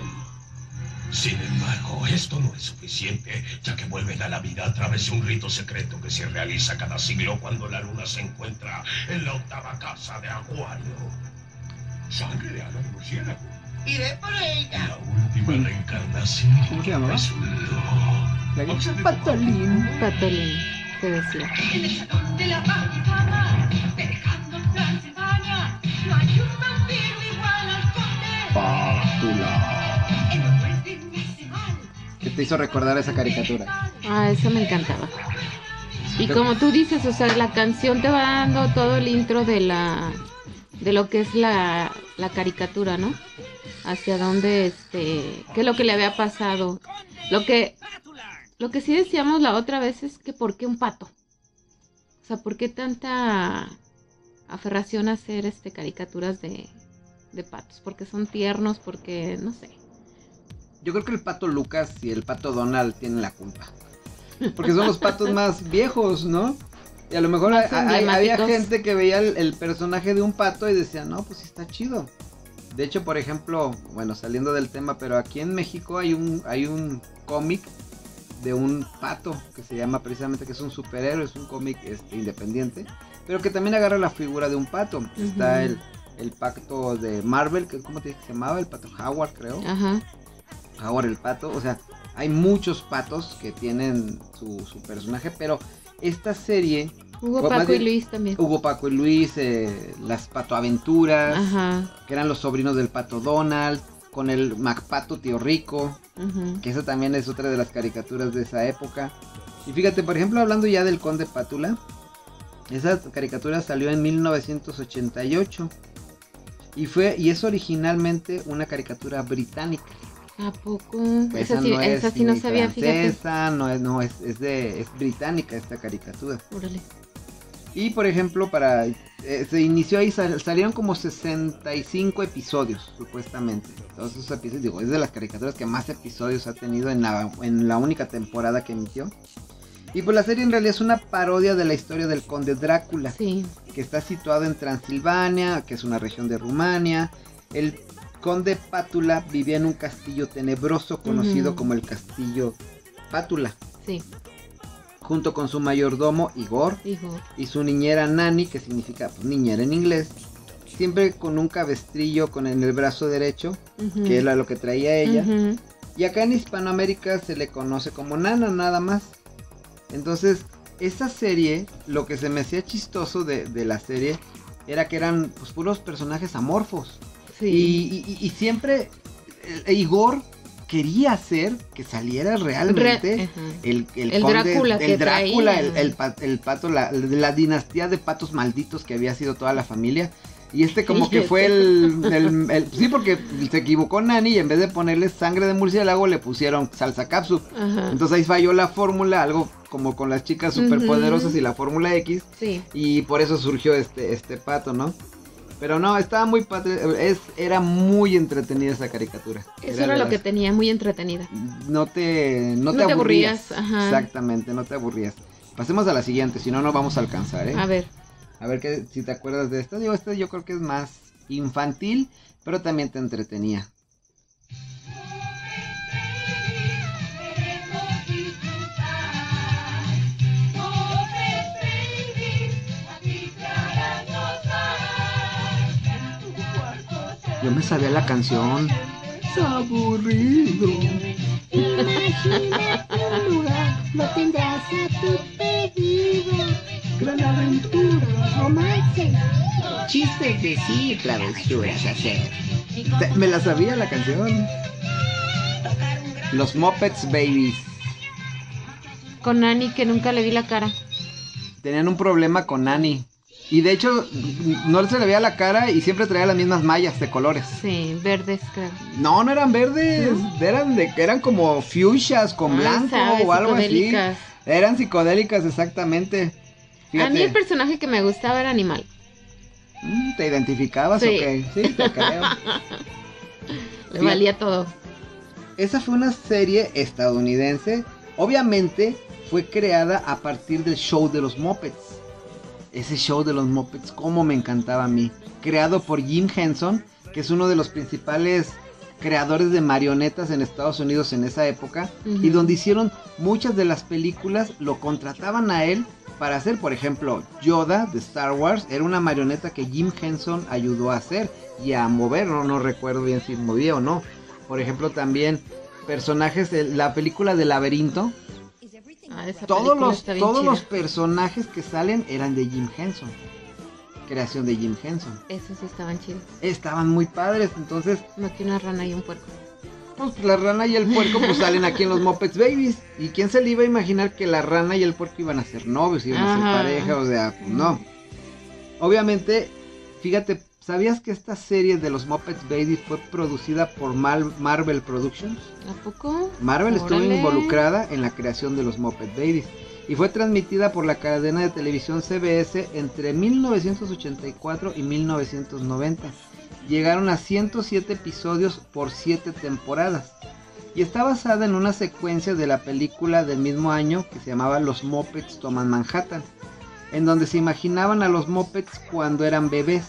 Sin embargo, esto no es suficiente, ya que vuelven a la vida a través de un rito secreto que se realiza cada siglo cuando la luna se encuentra en la octava casa de Acuario. Sangre de ala de murciélago. Iré por ella. La última reencarnación ¿Cómo se llamaba? resultó. Patolín. Patolín, te decía. En el salón de la dejando Transilvania, no hay un vampiro igual al conde. Es ¿Qué te hizo recordar esa caricatura? Ah, eso me encantaba. Y como tú dices, o sea, la canción te va dando todo el intro de la de lo que es la, la caricatura, ¿no? Hacia dónde este, qué es lo que le había pasado. Lo que lo que sí decíamos la otra vez es que por qué un pato? O sea, ¿por qué tanta aferración a hacer este caricaturas de de patos? Porque son tiernos, porque no sé. Yo creo que el pato Lucas y el pato Donald tienen la culpa. Porque son los patos más viejos, ¿no? Y a lo mejor había gente que veía el, el personaje de un pato y decía, no, pues sí está chido. De hecho, por ejemplo, bueno, saliendo del tema, pero aquí en México hay un, hay un cómic de un pato que se llama precisamente que es un superhéroe, es un cómic este, independiente, pero que también agarra la figura de un pato. Está el, el pacto de Marvel, que ¿cómo te se llamaba? El pato Howard, creo. Ajá. Ahora el pato, o sea, hay muchos patos que tienen su, su personaje, pero esta serie, Hugo Paco y Luis también. Hugo Paco y Luis, eh, las patoaventuras, Ajá. que eran los sobrinos del pato Donald, con el Macpato Tío Rico, que esa también es otra de las caricaturas de esa época. Y fíjate, por ejemplo, hablando ya del Conde Pátula, esa caricatura salió en 1988 y fue y es originalmente una caricatura británica. ¿A poco? Esa, Esa sí, no es esa sí no sabía, fíjate. francesa, no es, no es, es de, es británica esta caricatura. Órale. Y por ejemplo, para eh, se inició ahí, sal- salieron como 65 episodios, supuestamente. Todos esos episodios, digo, es de las caricaturas que más episodios ha tenido en la, en la única temporada que emitió. Y pues la serie en realidad es una parodia de la historia del conde Drácula, Sí. que está situado en Transilvania, que es una región de Rumania. El conde Pátula vivía en un castillo tenebroso conocido como el castillo Pátula, Sí, junto con su mayordomo Igor y su niñera Nani, que significa pues, niñera en inglés, siempre con un cabestrillo con en el brazo derecho, que era lo que traía ella. Y acá en Hispanoamérica se le conoce como Nana nada más. Entonces, esa serie, lo que se me hacía chistoso de, de la serie, era que eran pues, puros personajes amorfos. Sí. Y, y- y siempre eh, Igor quería hacer que saliera realmente Re- el, el, El conde- Drácula el Drácula, el, el pa- el pato, la, la dinastía de patos malditos que había sido toda la familia. Y este como Sí, que fue el, Sí, porque se equivocó Nani y en vez de ponerle sangre de murciélago le pusieron salsa capsu. Ajá. Entonces ahí falló la fórmula, algo como con las chicas superpoderosas Ujú. y la fórmula X. Sí. Y por eso surgió este, este pato, ¿no? Pero no, estaba muy padre, es, era muy entretenida esa caricatura. Eso era lo las- que tenía muy entretenida. no te, no No te te aburrías. aburrías, ajá. Exactamente, no te aburrías. Pasemos a la siguiente, si no, no vamos a alcanzar, ¿eh? A ver. A ver que, si te acuerdas de esta. Digo, esta yo creo que es más infantil, pero también te entretenía. Yo me sabía la canción. Es aburrido. Imagina un lugar, lo tendrás a tu pedido. Gran aventura. Romances, Chistes decir, travesuras hacer. Te- me la sabía la canción. Los Muppets Babies. Con Annie que nunca le vi la cara. Tenían un problema con Annie. Y de hecho, no se le veía la cara y siempre traía las mismas mallas de colores. Sí, verdes, creo. No, no eran verdes, eran de eran como fuchsias con Ah, blanco sabes, o algo así. Eran psicodélicas exactamente. A mí el personaje que me gustaba era Animal. mm, ¿te identificabas Sí. o qué? Sí, te creo. Le Fíjate. valía todo. Esa fue una serie estadounidense. Obviamente fue creada a partir del show de los Muppets. Ese show de los Muppets, como me encantaba a mí. Creado por Jim Henson, que es uno de los principales creadores de marionetas en Estados Unidos en esa época. Y donde hicieron muchas de las películas, lo contrataban a él para hacer, por ejemplo, Yoda de Star Wars. Era una marioneta que Jim Henson ayudó a hacer y a mover. No, no recuerdo bien si movía o no. Por ejemplo, también personajes de la película de Laberinto. Ah, esa Todos los, todos chida. los personajes que salen eran de Jim Henson. Creación de Jim Henson. Esos sí estaban chidos. Estaban muy padres. Entonces, No que una rana y un puerco. pues la rana y el puerco pues salen aquí en los Muppets Babies. ¿Y quién se le iba a imaginar que la rana y el puerco iban a ser novios, iban a ser pareja? O sea, pues no. Obviamente, fíjate, ¿sabías que esta serie de los Muppets Babies fue producida por Mal- Marvel Productions? ¿A poco? Marvel estuvo involucrada en la creación de los Muppet Babies y fue transmitida por la cadena de televisión CBS entre 1984 y 1990. Llegaron a 107 episodios por 7 temporadas y está basada en una secuencia de la película del mismo año que se llamaba Los Muppets Toman Manhattan, en donde se imaginaban a los Muppets cuando eran bebés.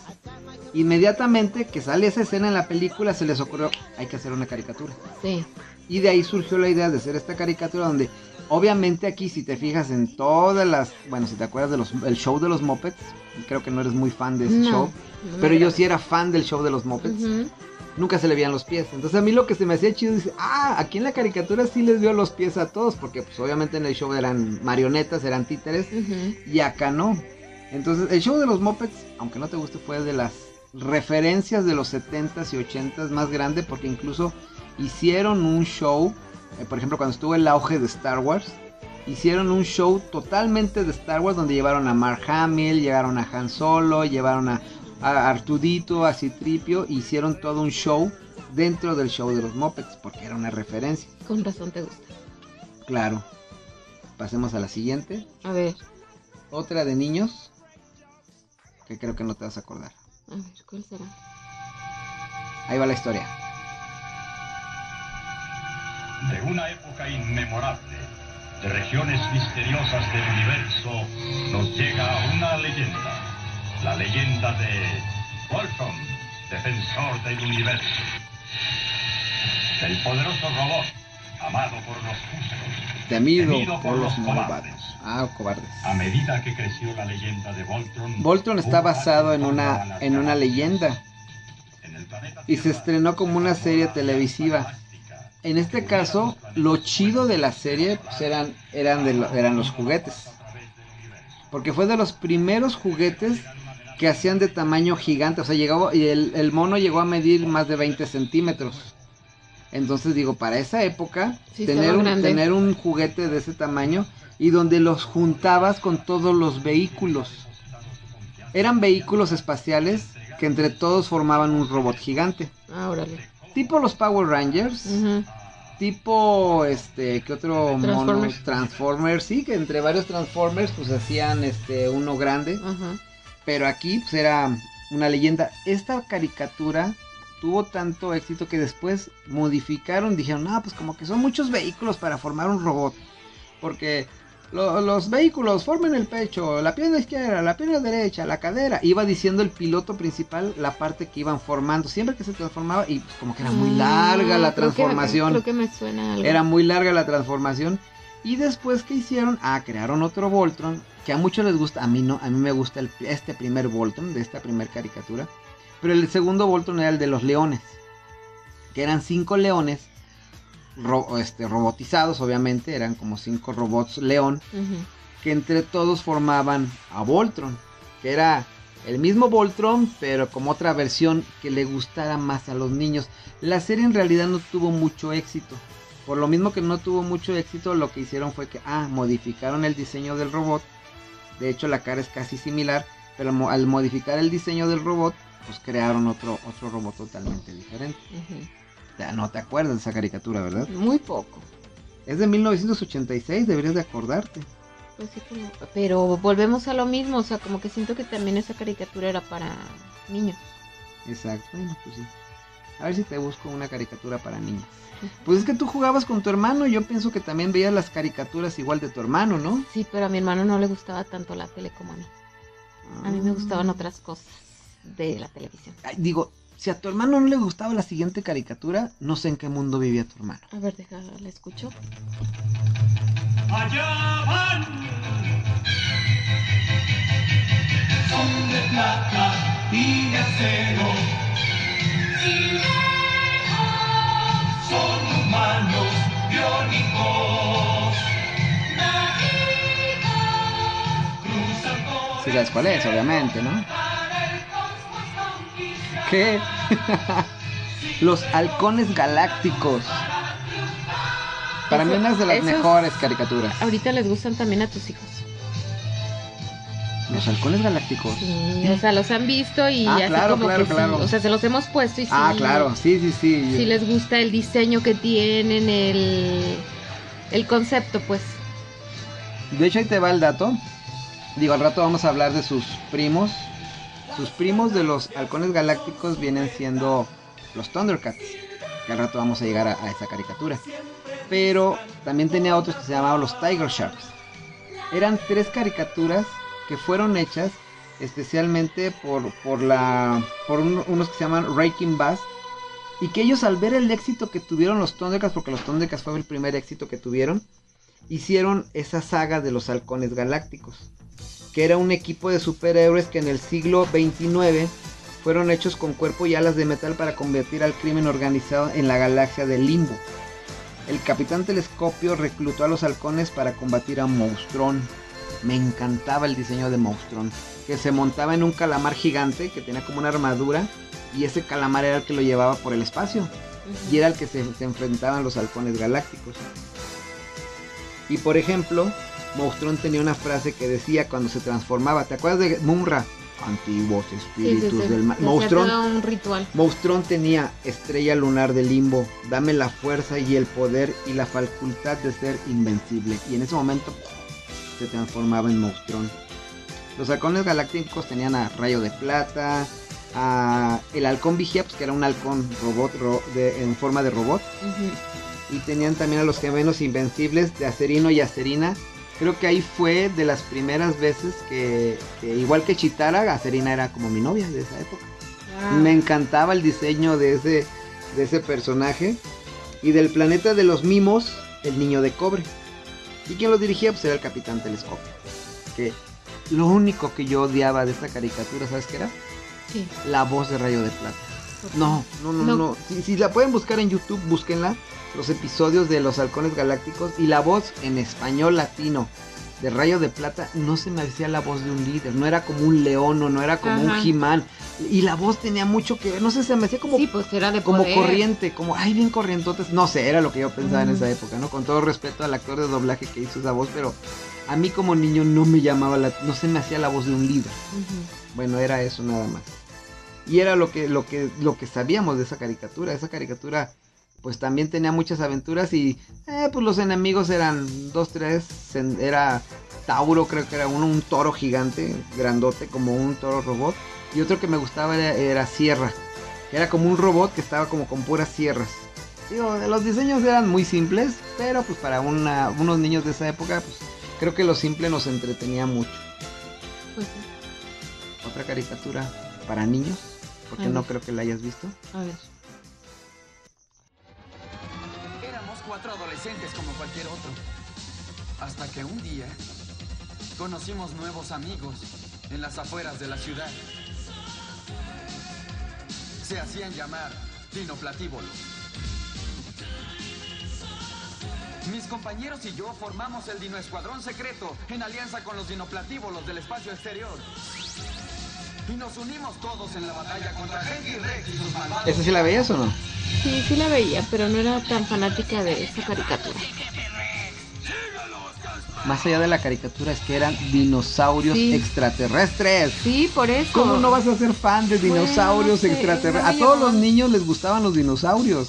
Inmediatamente que sale esa escena en la película se les ocurrió, hay que hacer una caricatura. Sí. Y de ahí surgió la idea de hacer esta caricatura donde obviamente aquí si te fijas en todas las, bueno, si te acuerdas de los el show de los Muppets, creo que no eres muy fan de ese No, show, no pero yo sí era fan del show de los Muppets. Nunca se le veían los pies. Entonces a mí lo que se me hacía chido dice, "Ah, aquí en la caricatura sí les veo los pies a todos porque pues obviamente en el show eran marionetas, eran títeres y acá no." Entonces, el show de los Muppets, aunque no te guste, fue de las referencias de los 70s y 80s más grande porque incluso hicieron un show, eh, por ejemplo, cuando estuvo el auge de Star Wars, hicieron un show totalmente de Star Wars donde llevaron a Mark Hamill, llevaron a Han Solo, llevaron a, a Artudito, a Citripio, hicieron todo un show dentro del show de los Muppets porque era una referencia. Con razón te gusta. Claro. Pasemos a la siguiente. A ver, Otra de niños que creo que no te vas a acordar. A ver, ¿cuál será? Ahí va la historia. De una época inmemorable, de regiones misteriosas del universo, nos llega una leyenda. La leyenda de Voltron, defensor del universo. El poderoso robot, amado por los justos. Temido por los malvados. Ah, cobardes. A medida que creció la leyenda de Voltron, Voltron está basado en una, en una leyenda y se estrenó como una serie televisiva. En este caso, lo chido de la serie pues, eran, eran, de lo- eran los juguetes. Porque fue de los primeros juguetes que hacían de tamaño gigante. O sea, llegó, y el, el mono llegó a medir más de 20 centímetros. Entonces digo, para esa época, Sí, tener, un, grande. tener un juguete de ese tamaño y donde los juntabas con todos los vehículos. Eran vehículos espaciales que entre todos formaban un robot gigante. Ah, órale. Tipo los Power Rangers, tipo este ¿qué otro mono? Transformers. Transformers sí que entre varios Transformers pues hacían este uno grande pero aquí pues era una leyenda esta caricatura tuvo tanto éxito que después modificaron dijeron ah pues como que son muchos vehículos para formar un robot porque lo- los vehículos forman el pecho, la pierna izquierda, la pierna derecha, la cadera. Iba diciendo el piloto principal la parte que iban formando. Siempre que se transformaba y pues, como que era muy larga la Ah, creo que- transformación. Creo que, me suena algo. Era muy larga la transformación. Y después que hicieron, ah, crearon otro Voltron, que a muchos les gusta, a mí no, a mí me gusta el- este primer Voltron, de esta primer caricatura. Pero el segundo Voltron era el de los leones, que eran cinco leones, ro- este, robotizados obviamente, eran como cinco robots león, que entre todos formaban a Voltron, que era el mismo Voltron, pero como otra versión que le gustara más a los niños. La serie en realidad no tuvo mucho éxito. Por lo mismo que no tuvo mucho éxito, lo que hicieron fue que, ah, modificaron el diseño del robot. De hecho, la cara es casi similar, pero al modificar el diseño del robot, pues crearon otro, otro robot totalmente diferente. Ujú. Ya no te acuerdas de esa caricatura, ¿verdad? Muy poco. Es de 1986, deberías de acordarte. Pues sí, Pero volvemos a lo mismo, o sea, como que siento que también esa caricatura era para niños. Exacto, bueno, pues sí. A ver si te busco una caricatura para niños. Pues es que tú jugabas con tu hermano, yo pienso que también veías las caricaturas igual de tu hermano, ¿no? Sí, pero a mi hermano no le gustaba tanto la tele como a mí. A mí me gustaban otras cosas de la televisión. Ay, digo, si a tu hermano no le gustaba la siguiente caricatura, no sé en qué mundo vivía tu hermano. A ver, deja, la escucho. Allá van. Son de plata y de acero. Son humanos biónicos. Cruzan por Sí sabes cuál es, obviamente, ¿no? ¿Qué? Los halcones galácticos. Para mí una de las esos- mejores caricaturas. Ahorita les gustan también a tus hijos. Los halcones galácticos. Sí, o sea, los han visto y Ah, así claro, como claro, que sí, claro. o sea, se los hemos puesto y sí. Ah, claro, sí, sí, sí. Sí les gusta el diseño que tienen, el, el concepto, pues. De hecho, ahí te va el dato. Digo, al rato vamos a hablar de sus primos. Sus primos de los halcones galácticos vienen siendo los Thundercats. Que al rato vamos a llegar a, esa caricatura. Pero también tenía otros que se llamaban los Tiger Sharks. Eran tres caricaturas que fueron hechas especialmente por, por, la, por un- unos que se llaman Raking Bass. Y que ellos al ver el éxito que tuvieron los Thundercats, porque los Thundercats fue el primer éxito que tuvieron, hicieron esa saga de los halcones galácticos, que era un equipo de superhéroes que en el siglo 29 fueron hechos con cuerpo y alas de metal para combatir al crimen organizado en la galaxia del Limbo. El capitán Telescopio reclutó a los halcones para combatir a Monstrón. Me encantaba el diseño de Monstrón, que se montaba en un calamar gigante que tenía como una armadura y ese calamar era el que lo llevaba por el espacio y era el que se, se enfrentaban los halcones galácticos. Y por ejemplo, Monstrón tenía una frase que decía cuando se transformaba, ¿te acuerdas de Mumra? Antiguos espíritus sí, sí. del mal. Monstrón, un ritual. Monstrón tenía estrella lunar de limbo, dame la fuerza y el poder y la facultad de ser invencible. Y en ese momento se transformaba en Monstrón. Los halcones galácticos tenían a Rayo de Plata, a el halcón vigía, pues que era un halcón robot ro- de- en forma de robot. Y tenían también a los gemelos invencibles de Acerino y Acerina. Creo que ahí fue de las primeras veces que, que igual que Chitara, Acerina era como mi novia de esa época. Ah, Me encantaba el diseño de ese, de ese personaje. Y del planeta de los mimos, el niño de cobre. Y quien lo dirigía pues era el Capitán Telescopio. Que lo único que yo odiaba de esta caricatura, ¿sabes qué era? sí. La voz de Rayo de Plata. No, no, no, No. no. Si, si la pueden buscar en YouTube, búsquenla. Los episodios de los halcones galácticos y la voz en español latino de Rayo de Plata no se me hacía la voz de un líder. No era como un león o no era como Ajá. un He-Man. Y la voz tenía mucho que ver. No sé, se me hacía como, Sí, pues era de como poder. corriente, como, ay, bien corrientotes. No sé, era lo que yo pensaba en esa época, ¿no? Con todo respeto al actor de doblaje que hizo esa voz, pero a mí como niño no me llamaba la, no se me hacía la voz de un líder. Bueno, era eso nada más. Y era lo que, lo que, lo que sabíamos de esa caricatura. Esa caricatura, pues también tenía muchas aventuras y, eh, pues los enemigos eran dos, tres. Era Tauro, creo que era uno, un toro gigante, grandote, como un toro robot. Y otro que me gustaba era, era Sierra. que Era como un robot que estaba como con puras sierras. Digo, los diseños eran muy simples, pero pues para una, unos niños de esa época, pues creo que lo simple nos entretenía mucho Pues sí. otra caricatura para niños, porque no creo que la hayas visto. A ver. Éramos cuatro adolescentes como cualquier otro. Hasta que un día conocimos nuevos amigos en las afueras de la ciudad. Se hacían llamar dinoplatívolos. Mis compañeros y yo formamos el Dino Escuadrón Secreto en alianza con los dinoplatívolos del espacio exterior. Y nos unimos todos en la batalla contra Henry Rex y sus malvados ¿Esa sí la veías o no? Sí, sí la veía, pero no era tan fanática de esa caricatura. Más allá de la caricatura es que eran dinosaurios Sí. extraterrestres. Sí, por eso. ¿Cómo no vas a ser fan de dinosaurios extraterrestres? no A todos los niños les gustaban los dinosaurios.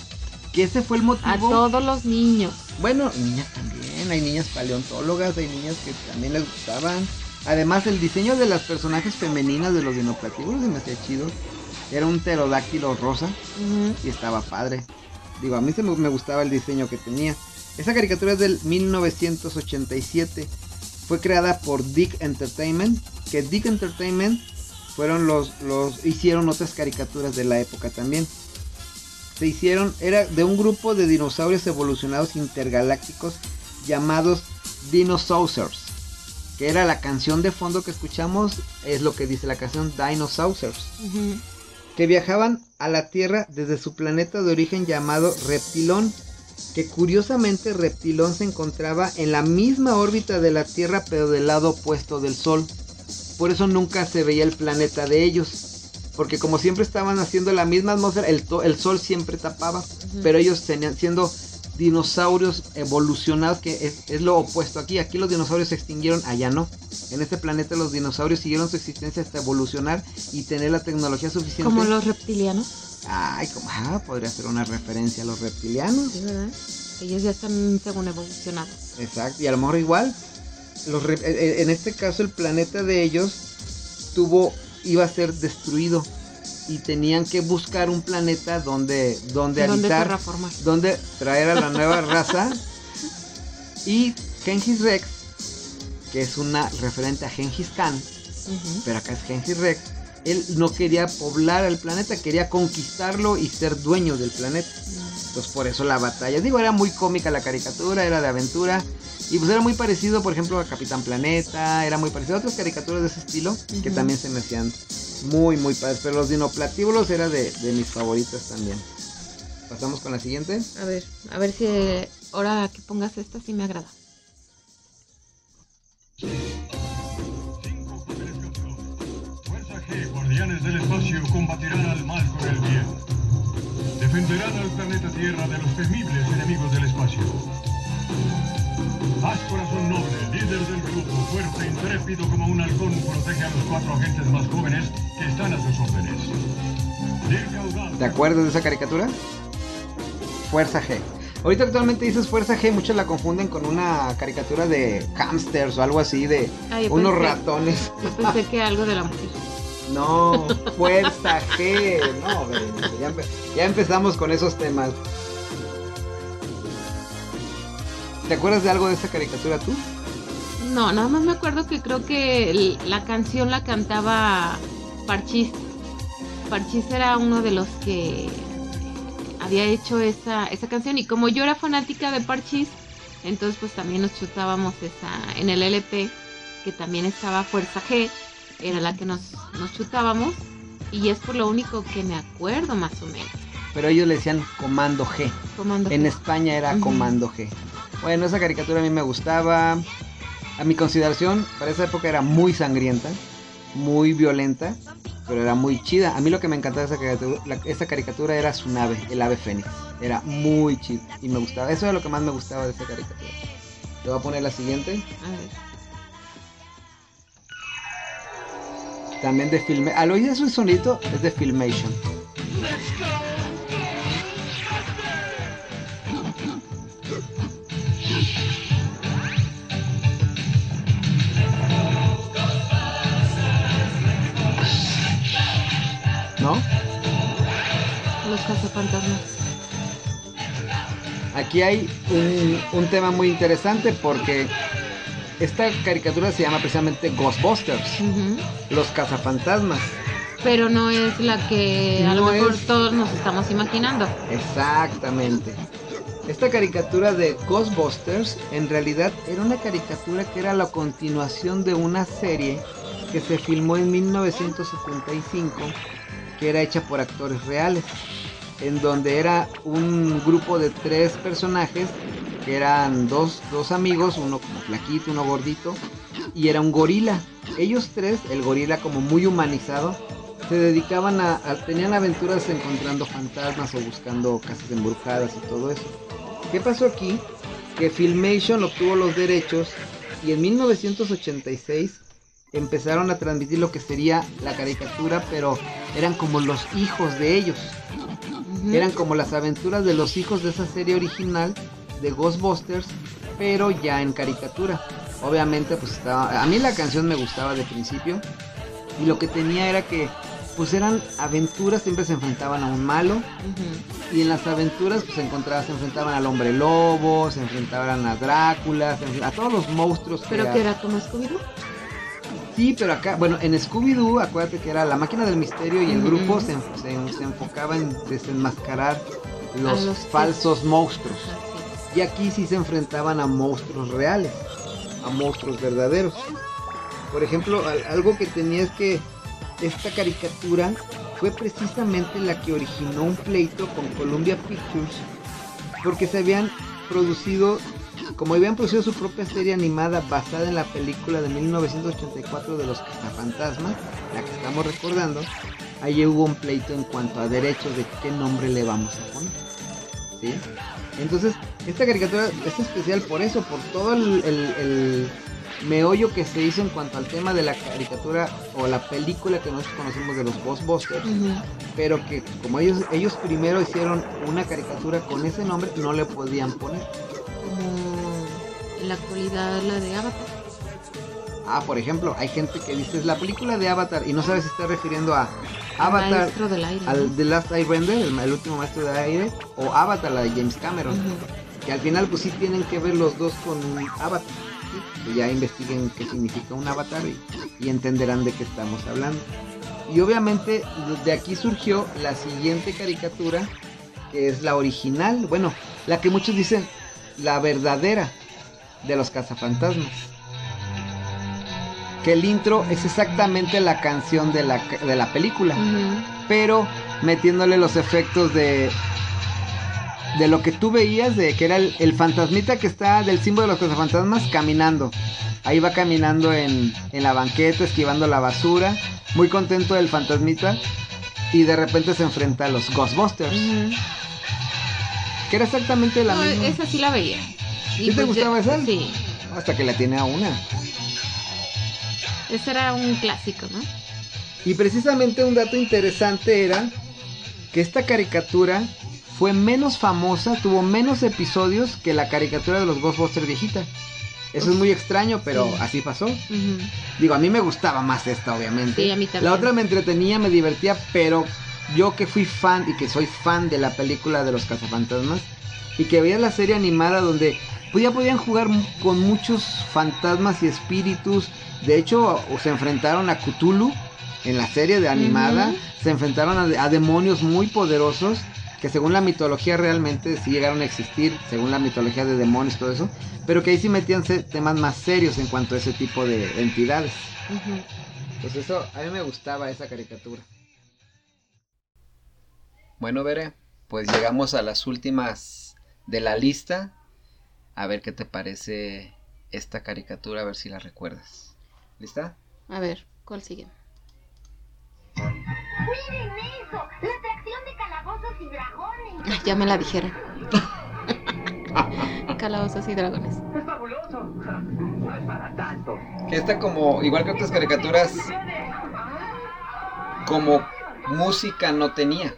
Que ese fue el motivo. A todos los niños. Bueno, niñas también, hay niñas paleontólogas, hay niñas que también les gustaban. Además, el diseño de las personajes femeninas de los dinoplatívolos se me hacía chido. Era un pterodáctilo rosa y estaba padre. Digo, a mí se me, me gustaba el diseño que tenía. Esa caricatura es del 1987. Fue creada por Dick Entertainment. Que Dick Entertainment fueron los, los hicieron otras caricaturas de la época también. Se hicieron, era de un grupo de dinosaurios evolucionados intergalácticos llamados Dinosaurs. Que era la canción de fondo que escuchamos, es lo que dice la canción Dinosaurs que viajaban a la Tierra desde su planeta de origen llamado Reptilón, que curiosamente Reptilón se encontraba en la misma órbita de la Tierra pero del lado opuesto del Sol. Por eso nunca se veía el planeta de ellos. Porque como siempre estaban haciendo la misma atmósfera, el, el Sol siempre tapaba. Pero ellos tenían siendo dinosaurios evolucionados, que es, es lo opuesto aquí. Aquí los dinosaurios se extinguieron, allá no. En este planeta los dinosaurios siguieron su existencia hasta evolucionar y tener la tecnología suficiente. Como los reptilianos. Ay, como, ah, podría ser una referencia a los reptilianos. ¿verdad? Ellos ya están según evolucionados. Exacto, y a lo mejor igual. Los rep- eh, eh, en este caso el planeta de ellos tuvo iba a ser destruido y tenían que buscar un planeta donde donde habitar, donde traer a la nueva raza y Genghis Rex, que es una referente a Genghis Khan, pero acá es Genghis Rex. Él no quería poblar el planeta, quería conquistarlo y ser dueño del planeta. Entonces por eso la batalla. Digo, era muy cómica la caricatura, era de aventura. Y pues era muy parecido, por ejemplo, a Capitán Planeta. Era muy parecido a otras caricaturas de ese estilo. Que Ujú. también se me hacían muy, muy padres. Pero los dinoplatíbulos era de, de mis favoritas también. Pasamos con la siguiente. A ver, a ver si ahora que pongas esta sí me agrada. Cinco. Fuerza G, guardianes del espacio, combatirán al mal con el bien. Defenderán al planeta Tierra de los temibles enemigos del espacio. Haz corazón noble, líder del grupo, fuerte e intrépido como un halcón, protege a los cuatro agentes más jóvenes que están a sus órdenes. ¿Te acuerdas de esa caricatura? Fuerza G. Ahorita actualmente dices Fuerza G, muchos la confunden con una caricatura de hamsters o algo así, de yo unos pensé- ratones. Yo pensé que algo de la mujer. No, Fuerza G. No, ya, empe- ya empezamos con esos temas. ¿Te acuerdas de algo de esa caricatura tú? No, nada más me acuerdo que creo que la canción la cantaba Parchís. Parchís era uno de los que había hecho esa, esa canción y como yo era fanática de Parchís, entonces pues también nos chutábamos esa en el LP, que también estaba Fuerza G, era la que nos, nos chutábamos y es por lo único que me acuerdo más o menos. Pero ellos le decían Comando G. Comando En G. España era. Comando G. Bueno, esa caricatura a mí me gustaba. A mi consideración, para esa época era muy sangrienta, muy violenta, pero era muy chida. A mí lo que me encantaba de esa caricatura, la- esa caricatura era su nave, el ave fénix. Era muy chido y me gustaba. Eso era lo que más me gustaba de esa caricatura. Te voy a poner la siguiente. También de Filme. Al oír su sonito es de Filmation. ¿No? Los cazafantasmas. Aquí hay un, un tema muy interesante porque esta caricatura se llama precisamente Ghostbusters, los cazafantasmas. Pero no es la que a lo mejor es- todos nos estamos imaginando. Exactamente. Esta caricatura de Ghostbusters en realidad era una caricatura que era la continuación de una serie que se filmó en 1975 que era hecha por actores reales en donde era un grupo de tres personajes que eran dos, dos amigos, uno como flaquito, uno gordito y era un gorila. Ellos tres, el gorila como muy humanizado, se dedicaban a, a- tenían aventuras encontrando fantasmas o buscando casas embrujadas y todo eso. ¿Qué pasó aquí? Que Filmation obtuvo los derechos y en 1986 empezaron a transmitir lo que sería la caricatura, pero eran como los hijos de ellos. Eran como las aventuras de los hijos de esa serie original de Ghostbusters, pero ya en caricatura. Obviamente, pues estaba. A mí la canción me gustaba de principio. Y lo que tenía era que, pues eran aventuras, siempre se enfrentaban a un malo. Y en las aventuras, pues se encontraban, se enfrentaban al hombre lobo, se enfrentaban a Drácula, se a todos los monstruos que Pero ha- que era como Scooby-Doo. Sí, pero acá, bueno, en Scooby-Doo, acuérdate que era la máquina del misterio y el grupo se, se- se enfocaba en desenmascarar los, que- falsos monstruos. Y aquí sí se enfrentaban a monstruos reales, a monstruos verdaderos. Por ejemplo, al- algo que tenía es que esta caricatura fue precisamente la que originó un pleito con Columbia Pictures, porque se habían producido, como habían producido su propia serie animada basada en la película de 1984 de los cazafantasmas, la que estamos recordando, ahí hubo un pleito en cuanto a derechos de qué nombre le vamos a poner. ¿sí? Entonces, esta caricatura es especial por eso, por todo el, meollo que se hizo en cuanto al tema de la caricatura o la película que nosotros conocemos de los Ghostbusters, pero que como ellos, ellos primero hicieron una caricatura con ese nombre, no le podían poner. Como en la actualidad la de Avatar. Ah, por ejemplo, hay gente que dice es la película de Avatar y no sabe si está refiriendo a Avatar, del aire. al ¿no? The Last Airbender, el, el último maestro de aire, o Avatar, la de James Cameron. Que al final pues sí tienen que ver los dos con avatar. Ya investiguen qué significa un avatar y, y entenderán de qué estamos hablando. Y obviamente de aquí surgió la siguiente caricatura, que es la original, bueno, la que muchos dicen la verdadera de los cazafantasmas. Que el intro es exactamente la canción de la, de la película pero metiéndole los efectos de de lo que tú veías de que era el, el fantasmita que está del símbolo de los cazafantasmas caminando ahí va caminando en, en la banqueta esquivando la basura muy contento el fantasmita y de repente se enfrenta a los Ghostbusters que era exactamente la No, misma esa sí la veía. ¿Sí te pues gustaba esa? Sí. hasta que la tiene a una Ese era un clásico, ¿no? Y precisamente un dato interesante era que esta caricatura fue menos famosa, tuvo menos episodios que la caricatura de los Ghostbusters viejita. Eso es muy extraño, pero Sí. así pasó. Digo, a mí me gustaba más esta, obviamente. Sí, a mí también. La otra me entretenía, me divertía, pero yo que fui fan y que soy fan de la película de los cazafantasmas y que veía la serie animada donde pues ya podían jugar con muchos fantasmas y espíritus. De hecho, o se enfrentaron a Cthulhu en la serie de animada. Se enfrentaron a, a demonios muy poderosos que según la mitología realmente sí llegaron a existir, según la mitología de demonios y todo eso, pero que ahí sí metían temas más serios en cuanto a ese tipo de entidades. Pues eso, a mí me gustaba esa caricatura. Bueno, Bere, pues llegamos a las últimas de la lista. A ver qué te parece esta caricatura, a ver si la recuerdas. ¿Lista? A ver, ¿cuál sigue? Miren eso, la Ay, ya me la dijeron. Calabozos y dragones. ¡Es fabuloso! No es para tanto. Que esta como, igual que otras caricaturas, como música no tenía.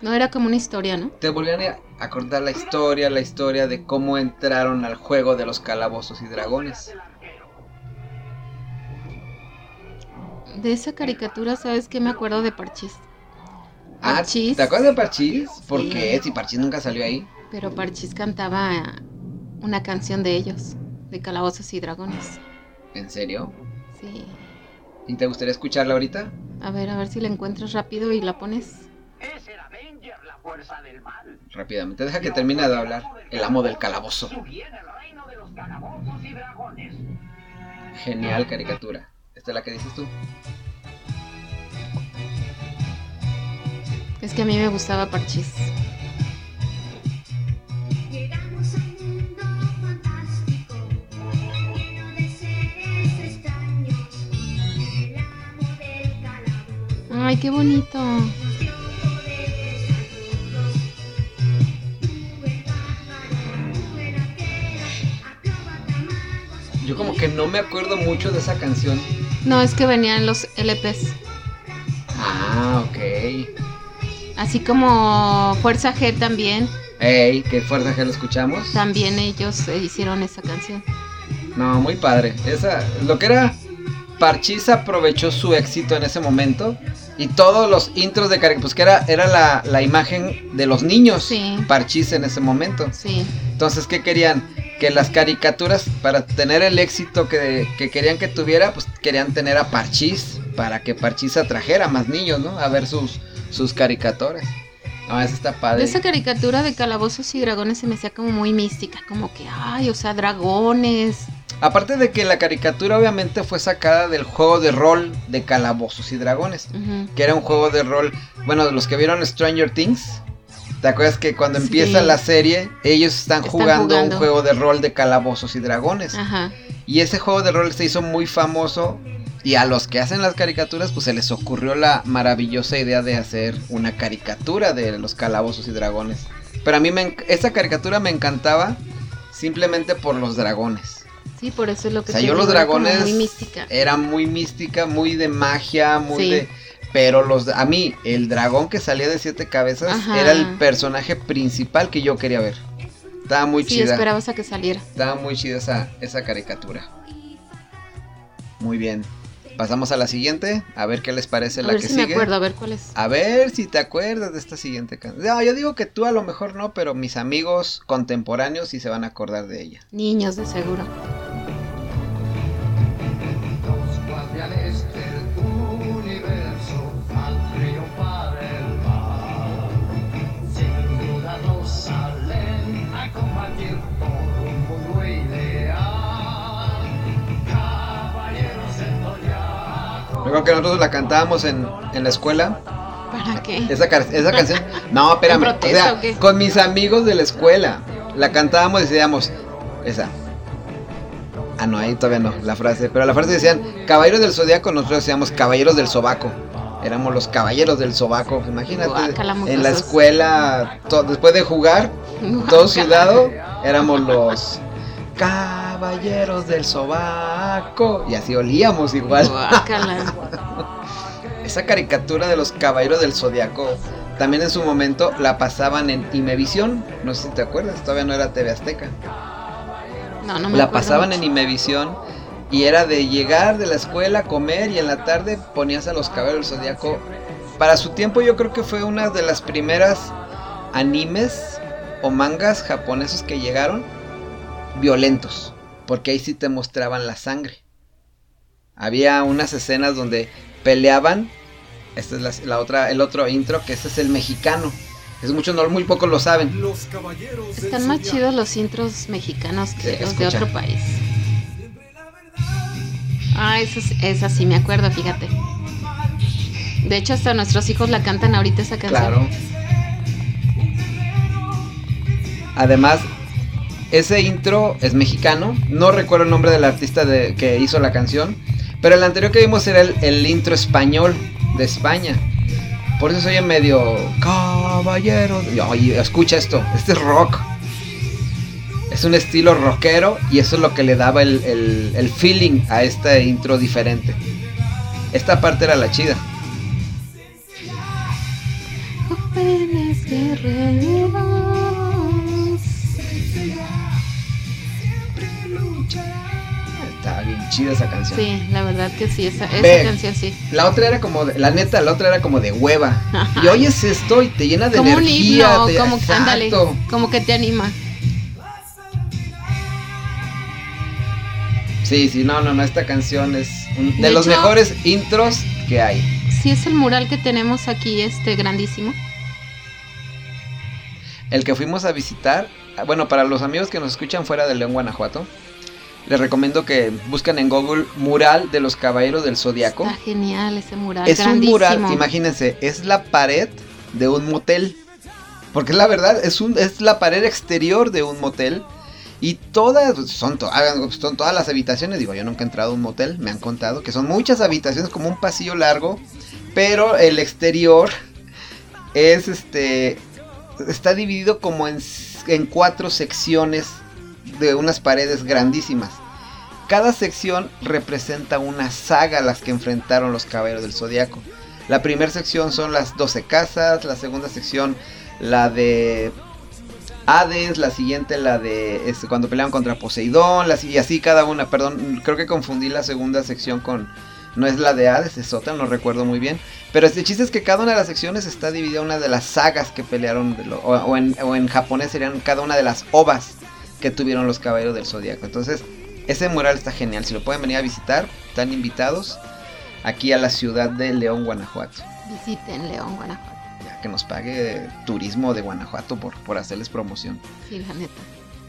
No era como una historia, ¿no? Te volvían a acordar la historia, la historia de cómo entraron al juego de los calabozos y dragones. De esa caricatura, ¿sabes qué? Me acuerdo de Parchís. Ah, Parchís. ¿te acuerdas de Parchís? ¿Por Sí. qué? Si Parchís nunca salió ahí. Pero Parchís cantaba una canción de ellos, de Calabozos y Dragones. ¿En serio? Sí. ¿Y te gustaría escucharla ahorita? A ver, a ver si la encuentras rápido y la pones. Es el Avenger, la fuerza del mal. Rápidamente, deja que termine de hablar. El amo del calabozo. Genial caricatura. ¿Esta es la que dices tú? Es que a mí me gustaba Parchís. Ay, qué bonito. Yo como que no me acuerdo mucho de esa canción. No, es que venían los LPs. Ah, ok. Así como Fuerza G también. Ey, qué fuerza que lo escuchamos. También ellos eh, hicieron esa canción. No, muy padre. Esa, lo que era Parchís aprovechó su éxito en ese momento y todos los intros de caricatura, pues que era, era la, la imagen de los niños Sí. Parchís en ese momento. Sí. Entonces, ¿qué querían? Que las caricaturas, para tener el éxito que, que querían que tuviera, pues querían tener a Parchís, para que Parchís atrajera a más niños, ¿no? A ver sus, sus caricaturas. No, esa está padre. Esa caricatura de calabozos y dragones se me hacía como muy mística, como que, ay, o sea, dragones. Aparte de que la caricatura obviamente fue sacada del juego de rol de Calabozos y Dragones, que era un juego de rol, bueno, de los que vieron Stranger Things, ¿te acuerdas que cuando Sí. empieza la serie ellos están, Están jugando, jugando. un juego de rol de Calabozos y Dragones? Ajá. Y ese juego de rol se hizo muy famoso y a los que hacen las caricaturas pues se les ocurrió la maravillosa idea de hacer una caricatura de los Calabozos y Dragones. Pero a mí me, esa caricatura me encantaba simplemente por los dragones. Sí, por eso es lo que O sea, yo los dragones muy mística. era muy mística, muy de magia, muy Sí. de... Pero los a mí, el dragón que salía de siete cabezas Ajá. era el personaje principal que yo quería ver. Estaba muy Sí, chida. esperabas a que saliera. Estaba muy chida esa, esa caricatura. Muy bien. Pasamos a la siguiente. A ver qué les parece A la ver que si me sigue. acuerdo, a ver cuál es. A ver si te acuerdas de esta siguiente canción. No, yo digo que tú a lo mejor no, pero mis amigos contemporáneos sí se van a acordar de ella. Niños, de seguro. Recuerdo que nosotros la cantábamos en, en la escuela. ¿Para qué? Esa, canción. No, espérame. ¿En O sea, o con mis amigos de la escuela. La cantábamos y decíamos. Esa. Ah, no, ahí todavía no, la frase. Pero la frase decían, caballeros del zodiaco, nosotros decíamos caballeros del sobaco. Éramos los caballeros del sobaco. Imagínate, Guácala, en la escuela, después de jugar, todo sudado, éramos los caballeros del sobaco. Y así olíamos igual. Esa caricatura de los caballeros del zodiaco también en su momento la pasaban en Imevisión. No sé si te acuerdas, todavía no era TV Azteca. No, no me La pasaban mucho. en Imevisión y era de llegar de la escuela, comer y en la tarde ponías a los caballeros del zodiaco. Para su tiempo yo creo que fue una de las primeras animes o mangas japoneses que llegaron violentos, porque ahí sí te mostraban la sangre. Había unas escenas donde peleaban. Esta es la, la otra, el otro intro, que este es el mexicano. Es mucho, no, muy pocos lo saben. Están más chidos los intros mexicanos que Sí, los de otro país. Ah, esa, es- esa sí me acuerdo, fíjate. De hecho, hasta nuestros hijos la cantan ahorita esa canción. Claro. Además, ese intro es mexicano. No recuerdo el nombre del artista de- que hizo la canción. Pero el anterior que vimos era el, el intro español de España. Por eso se oye medio. Caballero. Oye, escucha esto. Este es rock. Es un estilo rockero. Y eso es lo que le daba el, el- el feeling a este intro diferente. Esta parte era la chida. Jóvenes guerreros. Chida esa canción. Sí, la verdad que sí, esa, esa Ve. canción sí. La otra era como, de- la neta, la otra era como de hueva. Y oyes esto y te llena de Como un energía. himno, te- como que, ándale, Exacto. como que te anima. Sí, sí, no, no, no, esta canción es un- de, De los hecho- mejores intros que hay. Sí, es el mural que tenemos aquí, este grandísimo. El que fuimos a visitar, ah, bueno, para los amigos que nos escuchan fuera de León, Guanajuato, les recomiendo que busquen en Google mural de los Caballeros del Zodiaco. Está genial ese mural. Es un mural, imagínense, es la pared de un motel. Porque la verdad, es, un, es la pared exterior de un motel. Y todas, son, to- son todas las habitaciones. Digo, yo nunca he entrado a un motel, me han contado que son muchas habitaciones, como un pasillo largo. Pero el exterior es este. Está dividido como en, en cuatro secciones de unas paredes grandísimas. Cada sección representa una saga a las que enfrentaron los caballeros del zodiaco. La primera sección son las 12 casas, la segunda sección la de Hades, la siguiente la de este, cuando peleaban contra Poseidón, y así cada una, perdón, creo que confundí la segunda sección con no es la de Hades, es otra, no recuerdo muy bien, pero este chiste es que cada una de las secciones está dividida en una de las sagas que pelearon o en, o en japonés serían cada una de las ovas que tuvieron los caballeros del zodiaco. Entonces, ese mural está genial, si lo pueden venir a visitar, están invitados aquí a la ciudad de León, Guanajuato. Visiten León, Guanajuato. Ya que nos pague turismo de Guanajuato por, por hacerles promoción. Sí, la neta.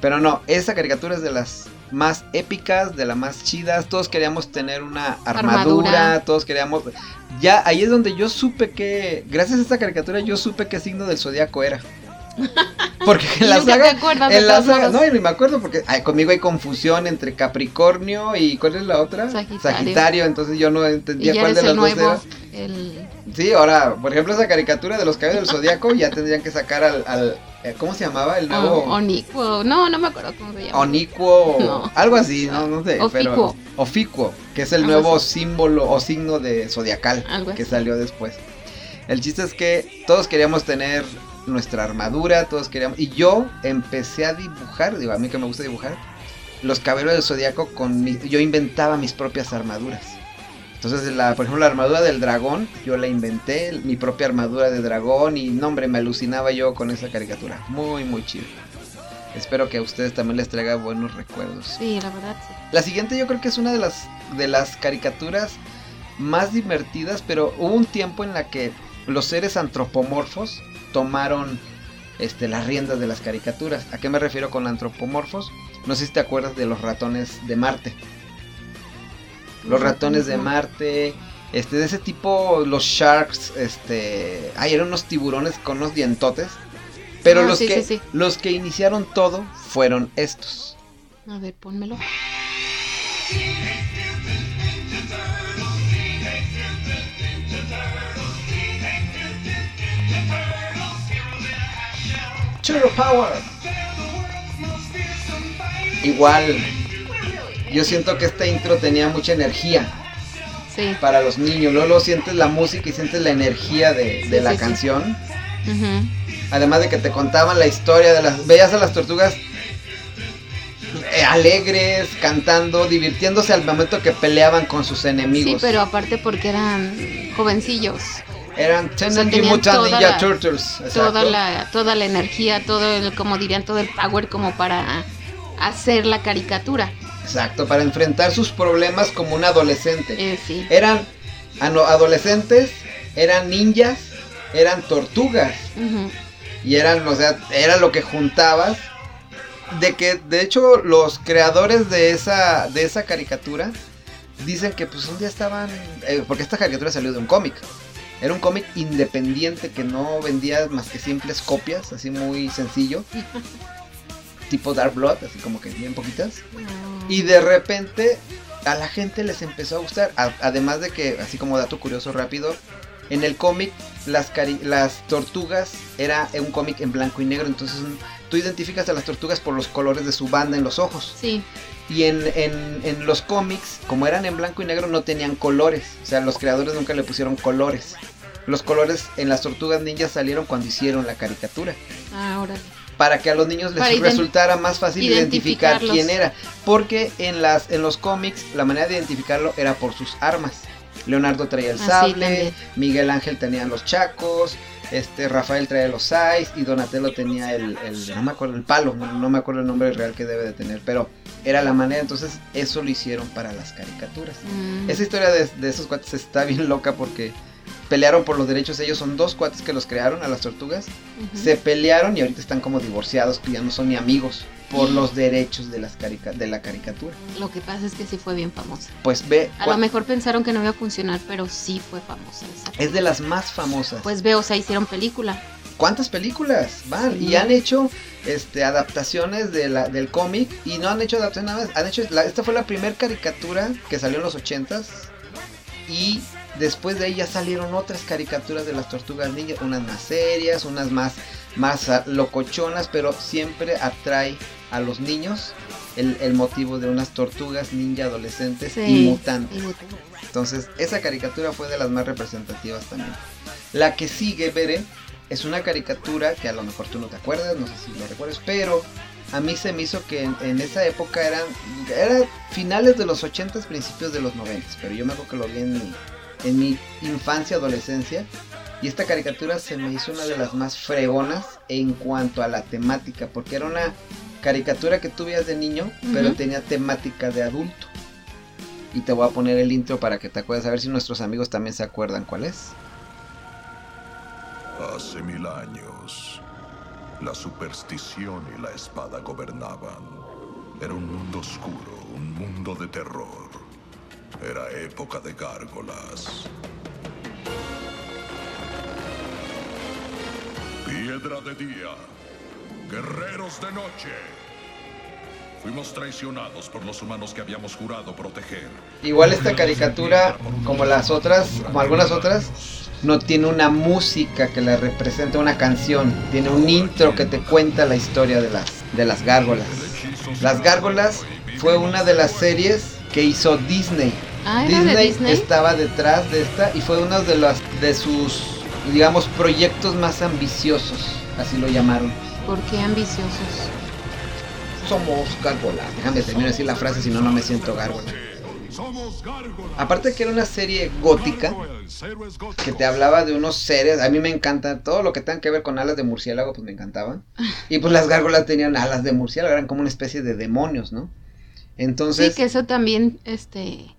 Pero no, esa caricatura es de las más épicas, de las más chidas. Todos queríamos tener una armadura, Armadura. todos queríamos... Ya ahí es donde yo supe que, gracias a esta caricatura, yo supe qué signo del zodiaco era. Porque en la saga... te en la saga no, y ni me acuerdo porque ay, conmigo hay confusión entre Capricornio y ¿cuál es la otra? Sagitario. entonces yo no entendía cuál de las dos era. El... Sí, ahora, por ejemplo, esa caricatura de los caballeros del zodiaco ya tendrían que sacar al, al- eh, ¿cómo se llamaba? El nuevo O- Onicuo. No, no me acuerdo cómo se llama. Onicuo, No. algo así, no, no sé, pero Oficuo. Oficuo, que es el Algo nuevo así. símbolo o signo de zodiacal Algo que así. salió después. El chiste es que todos queríamos tener nuestra armadura, todos queríamos y yo empecé a dibujar, digo, a mí que me gusta dibujar, los caballeros del zodiaco con mi, yo inventaba mis propias armaduras. Entonces, la, por ejemplo, la armadura del dragón, yo la inventé, mi propia armadura de dragón y no, hombre, me alucinaba yo con esa caricatura. Muy, muy chido. Espero que a ustedes también les traiga buenos recuerdos. Sí, la verdad sí. La siguiente yo creo que es una de las, de las caricaturas más divertidas, pero hubo un tiempo en la que los seres antropomorfos tomaron este, las riendas de las caricaturas. ¿A qué me refiero con antropomorfos? No sé si te acuerdas de los ratones de Marte. Los ratones de Marte, este, de ese tipo, los sharks, este, ay, eran unos tiburones con unos dientotes. Pero Ah, los, sí, que, sí, sí. los que iniciaron todo fueron estos. A ver, pónmelo. Power. Igual, yo siento que esta intro tenía mucha energía Sí. para los niños. Luego sientes la música y sientes la energía de, de Sí, la sí, sí. canción. Además de que te contaban la historia de las. Veías a las tortugas eh, alegres, cantando, divirtiéndose al momento que peleaban con sus Sí, enemigos. pero aparte porque eran jovencillos. Eran Teenage Mutant Ninja la- Turtles. exacto. Toda la, toda la energía, todo el, como dirían, todo el power como para hacer la caricatura. Exacto, para enfrentar sus problemas como un adolescente. Eh, sí. Eran adolescentes, eran ninjas, eran tortugas. Y eran, o sea, era lo que juntabas. De que, de hecho, los creadores de esa, de esa caricatura dicen que pues un día estaban. eh, porque esta caricatura salió de un cómic. Era un cómic independiente que no vendía más que simples copias, así muy sencillo. tipo Dark Blood, así como que bien poquitas. Y de repente a la gente les empezó a gustar. A- además de que, así como dato curioso rápido, en el cómic las, las tortugas era un cómic en blanco y negro. Entonces tú identificas a las tortugas por los colores de su banda en los ojos. Sí. Y en, en- en los cómics, como eran en blanco y negro, no tenían colores. O sea, los creadores nunca le pusieron colores. Los colores en las tortugas ninjas salieron cuando hicieron la caricatura. Ahora. Para que a los niños les resultara más fácil identificar quién era. Porque en, las, en los cómics la manera de identificarlo era por sus armas. Leonardo traía el Ah, sable, también. Miguel Ángel tenía los chacos, este Rafael traía los sais y Donatello tenía el, el- no me acuerdo el palo, no, no me acuerdo el nombre real que debe de tener, pero era la manera, entonces eso lo hicieron para las caricaturas. Mm. Esa historia de, de esos cuates está bien loca porque pelearon por los derechos, ellos son dos cuates que los crearon a las tortugas, se pelearon y ahorita están como divorciados, que ya no son ni amigos por los derechos de, las carica- de la caricatura. Lo que pasa es que sí fue bien famosa. Pues ve, A lo mejor pensaron que no iba a funcionar, pero sí fue famosa. esa. es de las más famosas. Pues veo, o sea, hicieron película. ¿Cuántas películas van? Sí. Y han hecho este adaptaciones de la, del cómic y no han hecho adaptaciones nada más. Han hecho, la- esta fue la primera caricatura que salió en los ochentas y después de ahí ya salieron otras caricaturas de las tortugas ninja, unas más serias, unas más, más ah, locochonas, pero siempre atrae a los niños el, el motivo de unas tortugas ninja adolescentes Sí, y mutantes. y mutantes. Entonces, esa caricatura fue de las más representativas también. La que sigue, Bere, es una caricatura que a lo mejor tú no te acuerdas, no sé si lo recuerdas, pero a mí se me hizo que en, en esa época eran, eran finales de los 80s, principios de los 90 pero yo me acuerdo que lo vi en mi, en mi infancia, adolescencia. Y esta caricatura se me hizo una de las más fregonas en cuanto a la temática, porque era una caricatura que tú veías de niño, pero tenía temática de adulto. Y te voy a poner el intro para que te acuerdes, a ver si nuestros amigos también se acuerdan cuál es. Hace mil años, la superstición y la espada gobernaban. Era un mundo oscuro, un mundo de terror. Era época de gárgolas. Piedra de día, guerreros de noche. Fuimos traicionados por los humanos que habíamos jurado proteger. Igual esta caricatura, como las otras, como algunas otras, no tiene una música que la represente una canción, tiene un intro que te cuenta la historia de las, de las gárgolas. Las gárgolas fue una de las series que hizo Disney. Ah, ¿era de Disney? estaba detrás de esta y fue uno de los de sus digamos proyectos más ambiciosos, así lo llamaron. ¿Por qué ambiciosos? Somos gárgolas. Déjame terminar de decir la frase, si no no me siento gárgola. Aparte de que era una serie gótica que te hablaba de unos seres, a mí me encanta todo lo que tenga que ver con alas de murciélago, pues me encantaban. Y pues las gárgolas tenían alas de murciélago, eran como una especie de demonios, ¿no? Entonces, Sí, que eso también, este,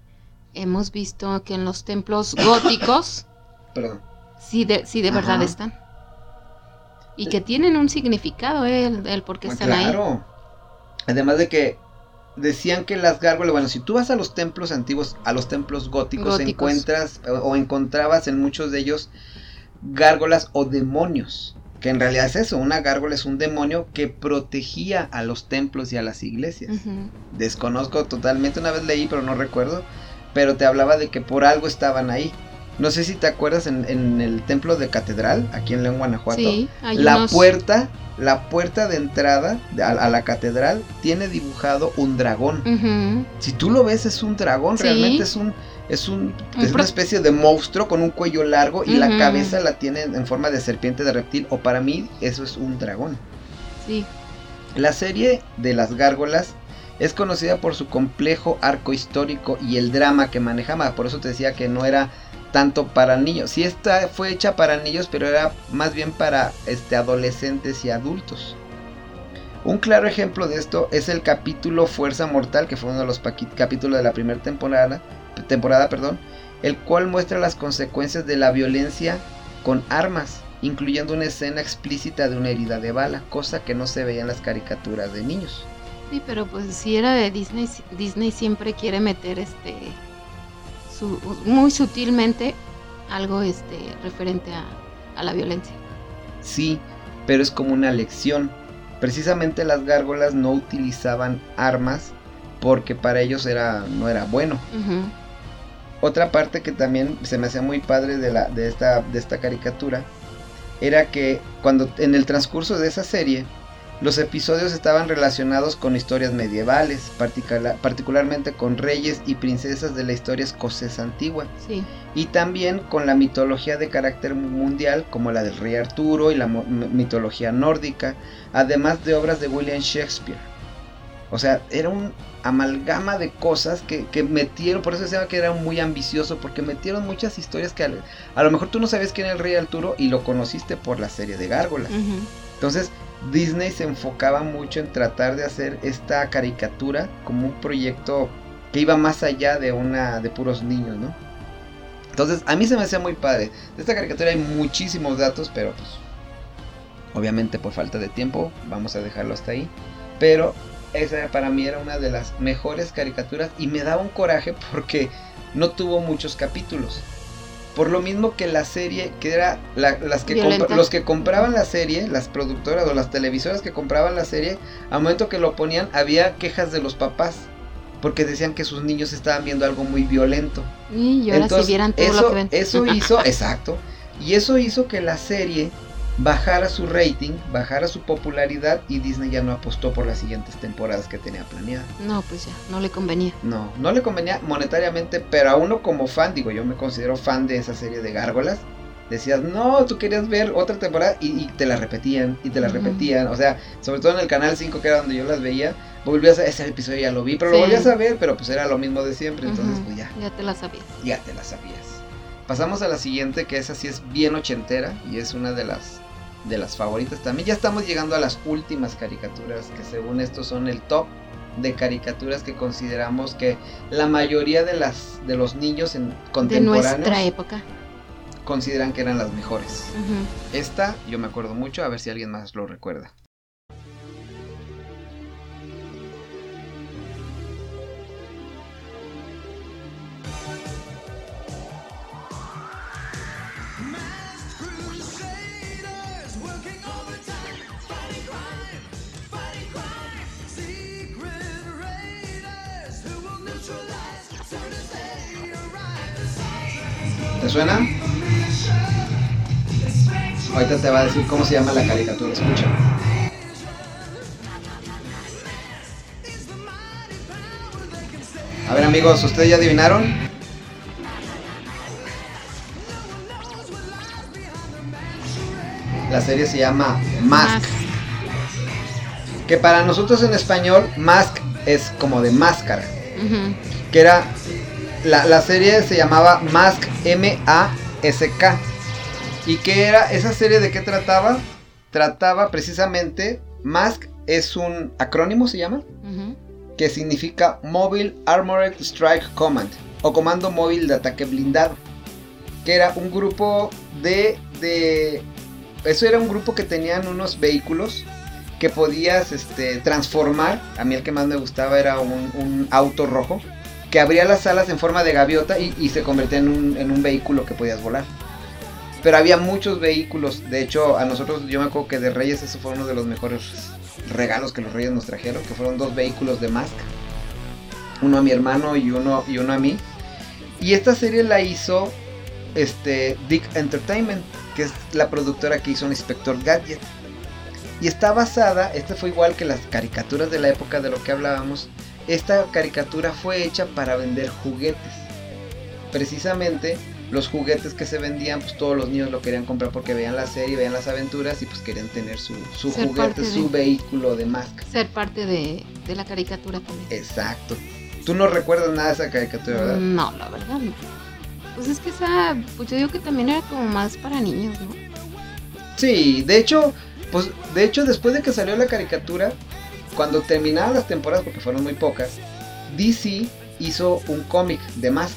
hemos visto que en los templos góticos perdón. sí de, sí de verdad Ajá. están. Y que tienen un significado, eh, el, el por qué Ah, están ahí. claro. Además de que decían que las gárgolas, bueno, si tú vas a los templos antiguos, a los templos góticos, Góticos. encuentras o, o encontrabas en muchos de ellos gárgolas o demonios. Que en realidad es eso, una gárgola es un demonio que protegía a los templos y a las iglesias. Desconozco totalmente, una vez leí, pero no recuerdo. Pero te hablaba de que por algo estaban ahí. No sé si te acuerdas en, en el templo de catedral, aquí en León, Guanajuato. Sí, hay la unos- puerta, la puerta de entrada a, a la catedral tiene dibujado un dragón. Si tú lo ves es un dragón, Sí. realmente es un es un Un es una especie de monstruo con un cuello largo y la cabeza la tiene en forma de serpiente de reptil o para mí eso es un dragón. Sí. La serie de las gárgolas es conocida por su complejo arco histórico y el drama que manejaba. Por eso te decía que no era tanto para niños. Sí, esta fue hecha para niños, pero era más bien para este, adolescentes y adultos. Un claro ejemplo de esto es el capítulo Fuerza Mortal, que fue uno de los capítulos de la primera temporada, temporada, perdón, el cual muestra las consecuencias de la violencia con armas, incluyendo una escena explícita de una herida de bala, cosa que no se veía en las caricaturas de niños. Sí, pero pues si era de Disney, Disney siempre quiere meter este su- muy sutilmente algo este referente a, a la violencia. Sí, pero es como una lección. Precisamente las gárgolas no utilizaban armas porque para ellos era no era bueno. Otra parte que también se me hacía muy padre de, la, de, esta, de esta caricatura era que cuando en el transcurso de esa serie los episodios estaban relacionados con historias medievales, particula- particularmente con reyes y princesas de la historia escocesa antigua Sí. y también con la mitología de carácter mundial como la del rey Arturo y la mitología nórdica, además de obras de William Shakespeare. O sea, era un amalgama de cosas que, que metieron, por eso se llama que era muy ambicioso, porque metieron muchas historias que a, a lo mejor tú no sabías quién era el rey Arturo y lo conociste por la serie de Gárgolas. Entonces, Disney se enfocaba mucho en tratar de hacer esta caricatura como un proyecto que iba más allá de una de puros niños, ¿no? Entonces, a mí se me hacía muy padre. De esta caricatura hay muchísimos datos, pero pues obviamente por falta de tiempo vamos a dejarlo hasta ahí. Pero esa para mí era una de las mejores caricaturas y me daba un coraje porque no tuvo muchos capítulos. Por lo mismo que la serie, que era la- las que los que compraban la serie, las productoras o las televisoras que compraban la serie, al momento que lo ponían había quejas de los papás porque decían que sus niños estaban viendo algo muy violento. Y ahora si vieran todo eso, lo que ven. eso hizo, exacto, y eso hizo que la serie bajara su rating, bajara su popularidad y Disney ya no apostó por las siguientes temporadas que tenía planeadas. No, pues ya, no le convenía. No, no le convenía monetariamente, pero a uno como fan, digo, yo me considero fan de esa serie de gárgolas. Decías, no, tú querías ver otra temporada y, y te la repetían y te la repetían. O sea, sobre todo en el canal 5, que era donde yo las veía, volvías a ese episodio ya lo vi, pero Sí. lo volvías a ver, pero pues era lo mismo de siempre. Entonces, pues ya, Ya te la sabías. ya te la sabías. Pasamos a la siguiente, que esa sí es bien ochentera y es una de las de las favoritas también. Ya estamos llegando a las últimas caricaturas, que según esto son el top de caricaturas que consideramos que la mayoría de las de los niños en De contemporáneos nuestra época. consideran que eran las mejores. Esta yo me acuerdo mucho, a ver si alguien más lo recuerda. Suena? Ahorita te va a decir cómo se llama la caricatura, escucha. A ver amigos, ¿ustedes ya adivinaron? La serie se llama Mask. Que para nosotros en español, Mask es como de máscara. Que era. La, la serie se llamaba Mask M-A-S-K. ¿Y qué era? ¿Esa serie de qué trataba? Trataba precisamente. Mask es un acrónimo, se llama. Que significa Mobile Armored Strike Command. O Comando Móvil de Ataque Blindado. Que era un grupo de. de eso era un grupo que tenían unos vehículos que podías este, transformar. A mí el que más me gustaba era un, un auto rojo que abría las alas en forma de gaviota y, se convertía en un, en un vehículo que podías volar. Pero había muchos vehículos. De hecho, a nosotros, yo me acuerdo que de Reyes, eso fue uno de los mejores regalos que los Reyes nos trajeron. Que fueron dos vehículos de Mask. Uno a mi hermano y uno, y uno a mí. Y esta serie la hizo este, Dick Entertainment, que es la productora que hizo un Inspector Gadget. Y está basada, esta fue igual que las caricaturas de la época de lo que hablábamos. Esta caricatura fue hecha para vender juguetes. Precisamente los juguetes que se vendían, pues todos los niños lo querían comprar porque veían la serie, veían las aventuras y pues querían tener su, su juguete, de- su vehículo de máscara. Ser parte de, de la caricatura también. Exacto. Tú no recuerdas nada de esa caricatura, ¿verdad? No, la verdad no. Pues es que esa, pues yo digo que también era como más para niños, ¿no? Sí, de hecho, pues de hecho después de que salió la caricatura, cuando terminaron las temporadas, porque fueron muy pocas, DC hizo un cómic de Mask,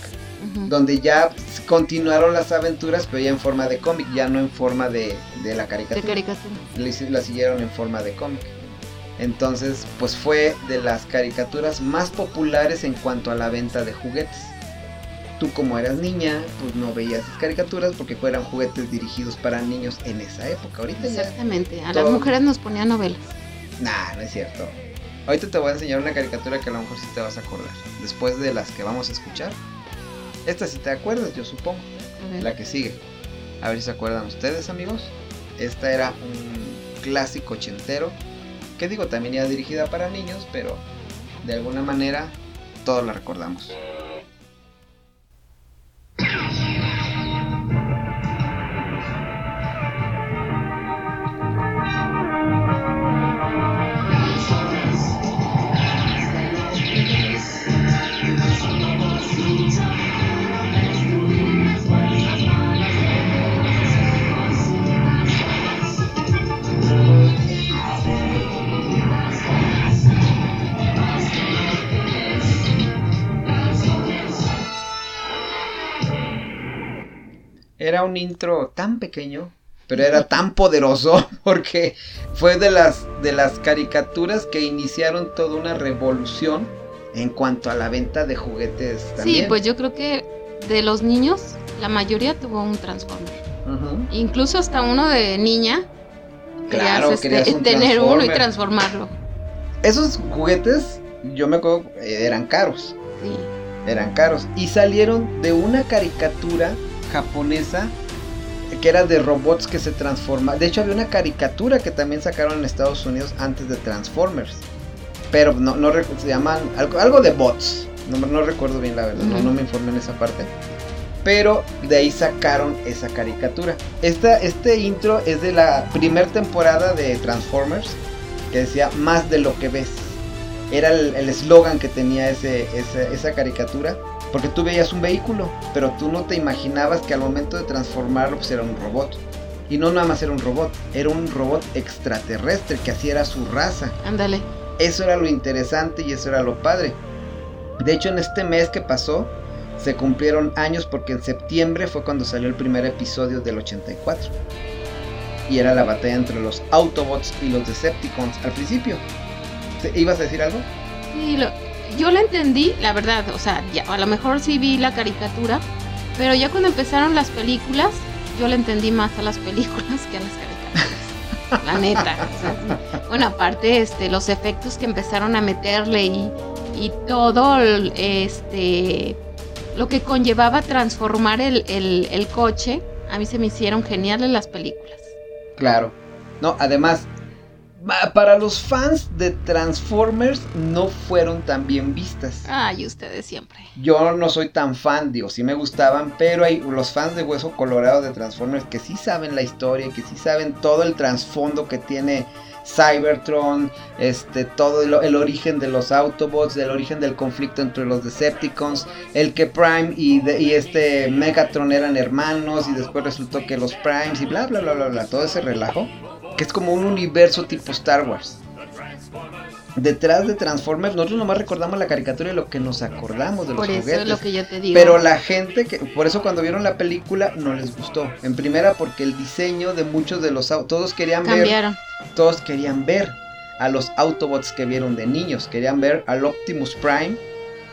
donde ya continuaron las aventuras, pero ya en forma de cómic, ya no en forma de, de la De caricatura. caricatura. La siguieron en forma de cómic. Entonces, pues fue de las caricaturas más populares en cuanto a la venta de juguetes. Tú como eras niña, pues no veías esas caricaturas porque eran juguetes dirigidos para niños en esa época. Ahorita ya... Exactamente. A todo- las mujeres nos ponían novelas. Nah, no es cierto. Ahorita te voy a enseñar una caricatura que a lo mejor sí te vas a acordar. Después de las que vamos a escuchar. Esta sí te acuerdas, yo supongo. La que sigue. A ver si se acuerdan ustedes, amigos. Esta era un clásico ochentero. Que digo, también era dirigida para niños, pero de alguna manera todos la recordamos. Un intro tan pequeño, pero era tan poderoso porque fue de las de las caricaturas que iniciaron toda una revolución en cuanto a la venta de juguetes también. Sí, pues yo creo que de los niños, la mayoría tuvo un Transformer. Incluso hasta uno de niña. Claro, querías, querías un tener uno y transformarlo. Esos juguetes, yo me acuerdo, eh, eran caros. Sí. Eran caros. Y salieron de una caricatura japonesa que era de robots que se transforman. De hecho, había una caricatura que también sacaron en Estados Unidos antes de Transformers. Pero no, no se llaman algo, algo de bots. No, no recuerdo bien la verdad, no, no me informé en esa parte. Pero de ahí sacaron esa caricatura. Esta, este intro es de la primera temporada de Transformers. Que decía más de lo que ves. Era el el eslogan que tenía ese, ese- esa caricatura. Porque tú veías un vehículo, pero tú no te imaginabas que al momento de transformarlo pues era un robot. Y no nada más era un robot, era un robot extraterrestre que así era su raza. Ándale. Eso era lo interesante y eso era lo padre. De hecho, en este mes que pasó, se cumplieron años porque en septiembre fue cuando salió el primer episodio del 84. Y era la batalla entre los Autobots y los Decepticons al principio. ¿Te- ¿Ibas a decir algo? Sí, lo- yo la entendí, la verdad, o sea, ya, a lo mejor sí vi la caricatura, pero ya cuando empezaron las películas, yo le entendí más a las películas que a las caricaturas. La neta. Bueno, aparte, este, los efectos que empezaron a meterle y, y todo este lo que conllevaba transformar el, el- el coche, a mí se me hicieron geniales las películas. Claro. No, además, para los fans de Transformers no fueron tan bien vistas. Ay, ustedes siempre. Yo no soy tan fan, digo, sí me gustaban, pero hay los fans de Hueso Colorado de Transformers que sí saben la historia, que sí saben todo el trasfondo que tiene Cybertron, este, todo el, el origen de los Autobots, el origen del conflicto entre los Decepticons, el que Prime y, de- y este Megatron eran hermanos y después resultó que los Primes y bla bla bla bla bla, todo ese relajo, que es como un universo tipo Star Wars. Detrás de Transformers, nosotros nomás recordamos la caricatura y lo que nos acordamos de los Por eso juguetes. es lo que yo te digo. Pero la gente que, por eso cuando vieron la película no les gustó. En primera porque el diseño de muchos de los au- todos querían Cambiaron. ver, todos querían ver a los Autobots que vieron de niños, querían ver al Optimus Prime,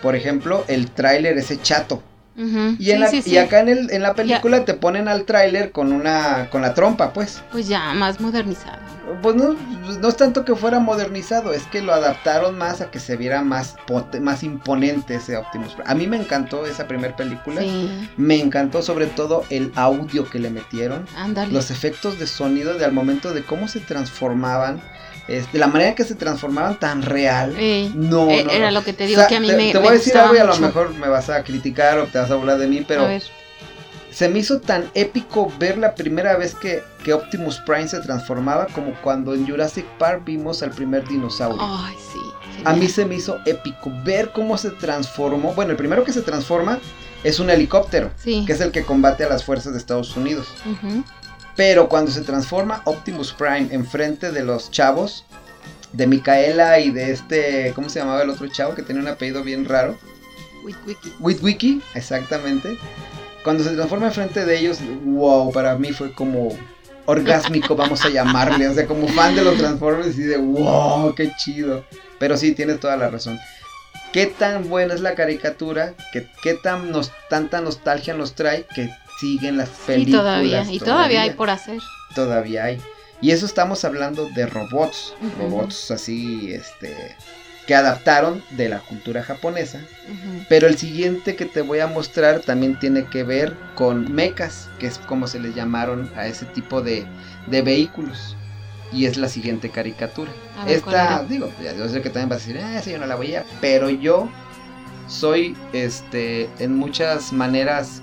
por ejemplo, el tráiler ese chato. Ujú. Y, en Sí, la- sí, y acá en, el, en la película te ponen al tráiler con una con la trompa, pues. Pues ya, más modernizado. Pues no, pues no es tanto que fuera modernizado, es que lo adaptaron más a que se viera más más imponente ese Optimus Prime. A mí me encantó esa primera película. Sí, Me encantó sobre todo el audio que le metieron, ándale. los efectos de sonido de al momento de cómo se transformaban, este, la manera que se transformaban tan real. Ey, No, eh, no, era no. lo que te digo O sea, que a mí te, me te me voy a decir algo y a lo mejor me vas a criticar o te vas a burlar de mí, pero. Se me hizo tan épico ver la primera vez que, que Optimus Prime se transformaba como cuando en Jurassic Park vimos al primer dinosaurio. Ay, sí. A mí se me hizo épico ver cómo se transformó. Bueno, el primero que se transforma es un helicóptero, Sí. que es el que combate a las fuerzas de Estados Unidos. Pero cuando se transforma Optimus Prime enfrente de los chavos, de Micaela y de este, ¿cómo se llamaba el otro chavo que tenía un apellido bien raro? Witwiki. Witwiki, exactamente. Cuando se transforma enfrente de ellos, wow, para mí fue como orgásmico, vamos a llamarle. O sea, como fan de los Transformers y de wow, qué chido. Pero sí, tienes toda la razón. Qué tan buena es la caricatura, que, qué tan nos, tanta nostalgia nos trae que siguen las Y películas. todavía, y todavía hay por hacer. Todavía hay. Y eso estamos hablando de robots. Robots así, este. Que adaptaron de la cultura japonesa. Pero el siguiente que te voy a mostrar también tiene que ver con mechas, que es como se les llamaron a ese tipo de, de vehículos. Y es la siguiente caricatura. A ver, ¿cuál Esta, digo, ya yo sé que también vas a decir, ah, esa yo no la voy a. Pero yo soy, este, en muchas maneras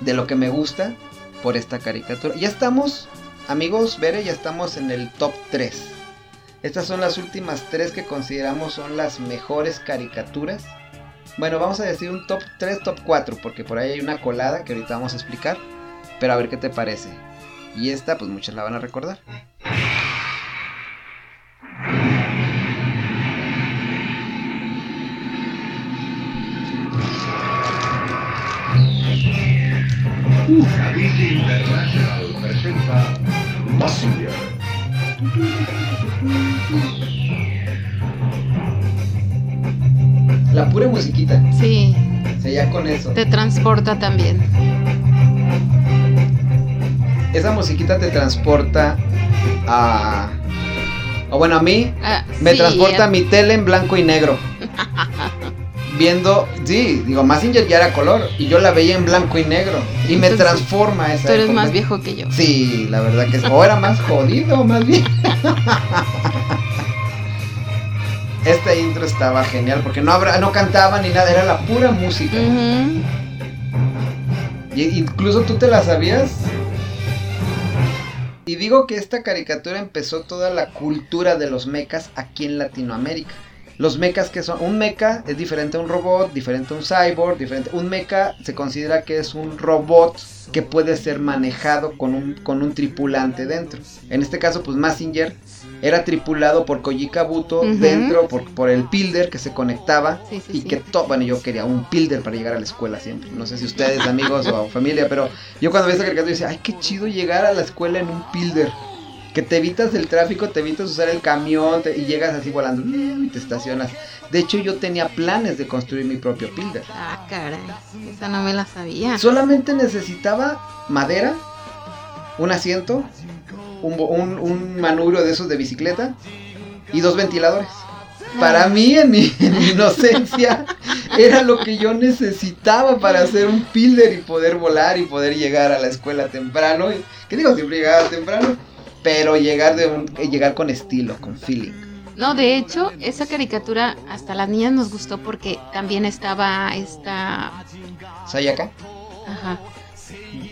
de lo que me gusta por esta caricatura. Ya estamos, amigos, Bere, ya estamos en el top 3. Estas son las últimas tres que consideramos son las mejores caricaturas. Bueno, vamos a decir un top 3, top 4, porque por ahí hay una colada que ahorita vamos a explicar. Pero a ver qué te parece. Y esta, pues muchas la van a recordar. International presenta. La pura musiquita. Sí, O sea, ya con eso. te transporta también. Esa musiquita te transporta a... O bueno, a mí Ah, me sí, transporta a mi tele en blanco y negro. Viendo, sí, digo, Massinger ya era color y yo la veía en blanco y negro. Y me Entonces, transforma esa Tú eres época. más viejo que yo. Sí, la verdad que es. O era más jodido, más bien. Este intro estaba genial porque no, habrá, no cantaba ni nada, era la pura música. Y incluso tú te la sabías. Y digo que esta caricatura empezó toda la cultura de los mechas aquí en Latinoamérica. Los mechas que son, un mecha es diferente a un robot, diferente a un cyborg, diferente. Un mecha se considera que es un robot que puede ser manejado con un, con un tripulante dentro. En este caso, pues Massinger era tripulado por Koji Kabuto dentro, por, por el Pilder que se conectaba Sí, sí, y sí. que todo, bueno, yo quería un Pilder para llegar a la escuela siempre. No sé si ustedes, amigos o familia, pero yo cuando veía esta caricatura decía, ay, qué chido llegar a la escuela en un Pilder. Que te evitas el tráfico, te evitas usar el camión te- y llegas así volando y te estacionas. De hecho, yo tenía planes de construir mi propio Pilder. Ah, caray. Esa no me la sabía. Solamente necesitaba madera, un asiento, un, un, un manubrio de esos de bicicleta y dos ventiladores. Para mí, en mi, en mi inocencia, era lo que yo necesitaba para hacer un pilder y poder volar y poder llegar a la escuela temprano. Y- ¿Qué digo? Siempre llegaba temprano, pero llegar, de un, llegar con estilo, con feeling. No, de hecho, esa caricatura hasta las niñas nos gustó porque también estaba esta... ¿Sayaka? Ajá.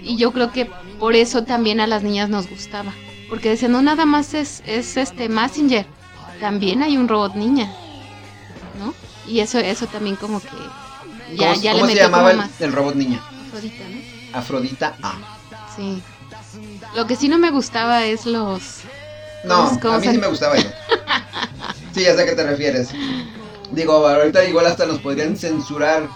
Y yo creo que por eso también a las niñas nos gustaba. Porque decían, no nada más es, es este Massinger, también hay un robot niña, ¿no? Y eso, eso también como que ya, ¿Cómo, ya cómo le se metió llamaba como el, más el robot niña? Afrodita, ¿no? Afrodita A. Sí. Lo que sí no me gustaba es los... No, los- ¿cómo a mí sí me gustaba eso. Sí, ya sé a qué te refieres. Digo, ahorita igual hasta nos podrían censurar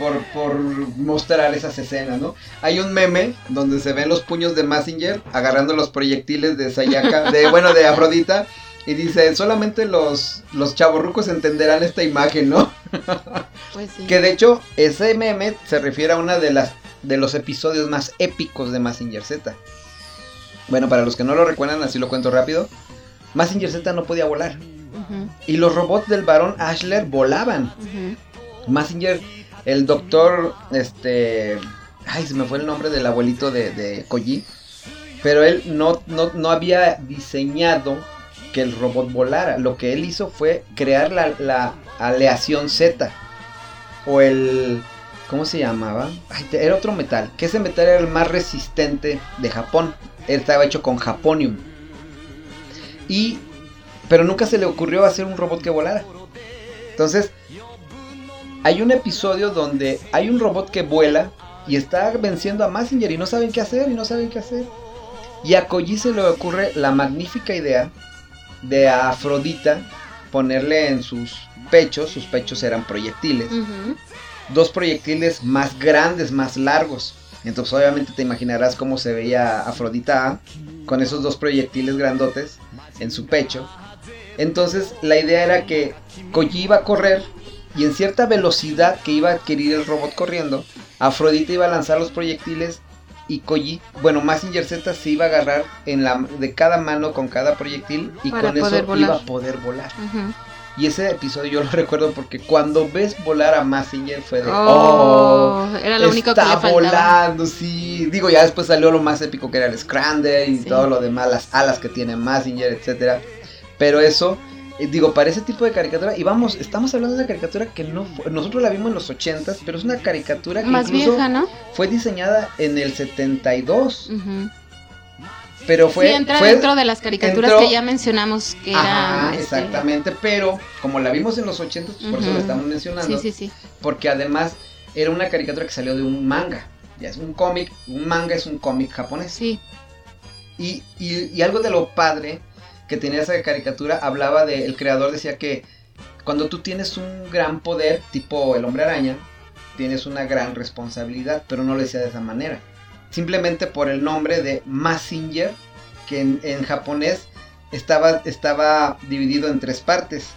por, por mostrar esas escenas, ¿no? Hay un meme donde se ven los puños de Massinger agarrando los proyectiles de Sayaka, de, bueno, de Afrodita, y dice, solamente los, los chavorrucos entenderán esta imagen, ¿no? Pues sí. Que de hecho, ese meme se refiere a una de las de los episodios más épicos de Massinger Z. Bueno, para los que no lo recuerdan, así lo cuento rápido. Massinger Z no podía volar. Y los robots del varón Ashler volaban. ujú. Massinger, el doctor, este... Ay, se me fue el nombre del abuelito de, de Koji. Pero él no, no, no había diseñado que el robot volara. Lo que él hizo fue crear la, la aleación Z. O el... ¿Cómo se llamaba? Ay, era otro metal. Que ese metal era el más resistente de Japón. Él estaba hecho con japonium. Y... Pero nunca se le ocurrió hacer un robot que volara. Entonces, hay un episodio donde hay un robot que vuela y está venciendo a Massinger y no saben qué hacer y no saben qué hacer. Y a Koji se le ocurre la magnífica idea de a Afrodita ponerle en sus pechos, sus pechos eran proyectiles, dos proyectiles más grandes, más largos. Entonces obviamente te imaginarás cómo se veía Afrodita con esos dos proyectiles grandotes en su pecho. Entonces la idea era que Koji iba a correr y en cierta velocidad que iba a adquirir el robot corriendo, Afrodita iba a lanzar los proyectiles y Koji, bueno, Mazinger Z se iba a agarrar en la, de cada mano con cada proyectil y Para con eso volar. iba a poder volar. Y ese episodio yo lo recuerdo porque cuando ves volar a Mazinger fue de Oh, oh, era lo único que está le faltaba. volando, sí. Digo, ya después salió lo más épico que era el Scrander y Sí. todo lo demás, las alas que tiene Mazinger, etcétera. Pero eso, eh, digo, para ese tipo de caricatura, y vamos, estamos hablando de una caricatura que no fue- nosotros la vimos en los 80s, pero es una caricatura que Más incluso vieja, ¿no? fue diseñada en el 72, Ujú. Pero fue sí, entra fue- dentro de las caricaturas entró- que ya mencionamos que Ajá, eran. este, exactamente, pero como la vimos en los 80, pues por eso la estamos mencionando. Sí, sí, sí. Porque además era una caricatura que salió de un manga. Ya es un cómic, un manga es un cómic japonés. Sí. Y, y- y algo de lo padre que tenía esa caricatura hablaba de, el creador decía que cuando tú tienes un gran poder, tipo el hombre araña, tienes una gran responsabilidad, pero no lo decía de esa manera. Simplemente por el nombre de Mazinger, que en, en japonés estaba, estaba dividido en tres partes.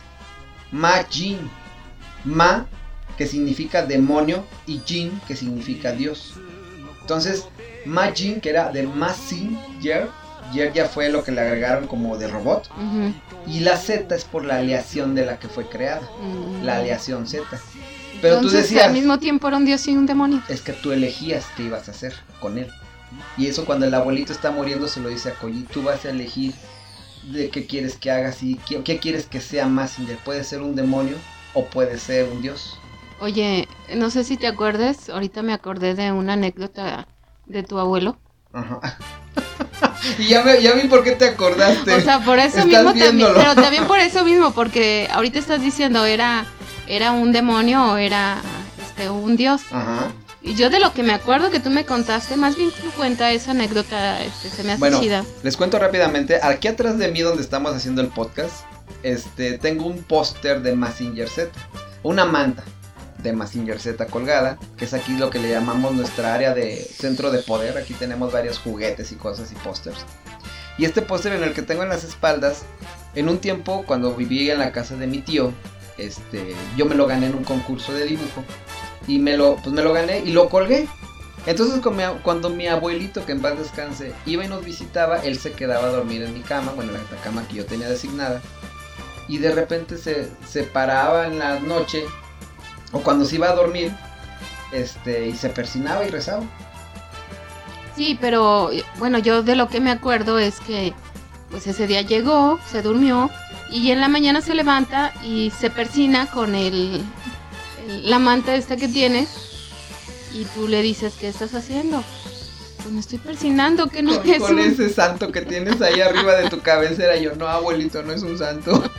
Ma-Jin. Ma, que significa demonio, y Jin, que significa Dios. Entonces, Majin, que era de Mazinger, Yer ya fue lo que le agregaron como de robot. Y la Z es por la aleación de la que fue creada. La aleación Z. Pero tú decías, al mismo tiempo era un dios y un demonio. es que tú elegías qué ibas a hacer con él. Y eso cuando el abuelito está muriendo se lo dice a Koji, tú vas a elegir de qué quieres que hagas y qué, qué quieres que sea Mazinger. Puede ser un demonio o puede ser un dios. Oye, no sé si te acuerdes, ahorita me acordé de una anécdota de tu abuelo. Ajá. y ya, me, ya vi por qué te acordaste. O sea, por eso mismo también, pero también por eso mismo, porque ahorita estás diciendo era era un demonio o era este un dios. Ajá. Y yo de lo que me acuerdo que tú me contaste, más bien tú cuenta esa anécdota, este, se me hace Bueno, chida. les cuento rápidamente. Aquí atrás de mí, donde estamos haciendo el podcast, este, tengo un póster de Mazinger Z. Una manta de Mazinger Z colgada, que es aquí lo que le llamamos nuestra área de centro de poder. Aquí tenemos varios juguetes y cosas y pósters. Y este póster en el que tengo en las espaldas, en un tiempo cuando viví en la casa de mi tío, este, yo me lo gané en un concurso de dibujo y me lo, pues me lo gané y lo colgué. Entonces cuando mi abuelito, que en paz descanse, iba y nos visitaba, él se quedaba a dormir en mi cama, bueno, la, la cama que yo tenía designada. Y de repente se, se paraba en la noche, o cuando se iba a dormir, este, y se persinaba y rezaba. Sí, pero bueno, yo de lo que me acuerdo es que pues ese día llegó, se durmió y en la mañana se levanta y se persina con el, el- la manta esta que tienes y tú le dices, ¿qué estás haciendo? Pues me estoy persinando, que no Con, es con un... ese santo que tienes ahí arriba de tu cabecera, yo, no, abuelito, no es un santo.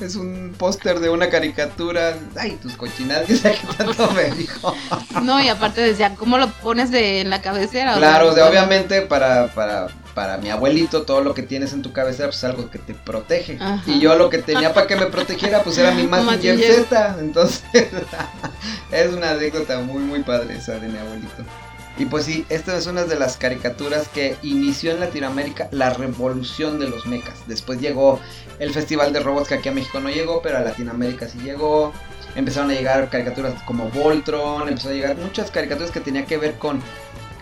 Es un póster de una caricatura. Ay, tus cochinadas, que tanto me dijo. No, y aparte decía, ¿cómo lo pones de en la cabecera? Claro, o sea, bueno, obviamente para, para, para mi abuelito todo lo que tienes en tu cabeza pues es algo que te protege. Ajá. Y yo lo que tenía para que me protegiera pues era mi Mazinger. Z. Entonces es una anécdota muy muy padre esa de mi abuelito. Y pues sí, esta es una de las caricaturas que inició en Latinoamérica la revolución de los mechas. Después llegó el Festival de Robots que aquí a México no llegó, pero a Latinoamérica sí llegó. Empezaron a llegar caricaturas como Voltron, empezó a llegar muchas caricaturas que tenían que ver con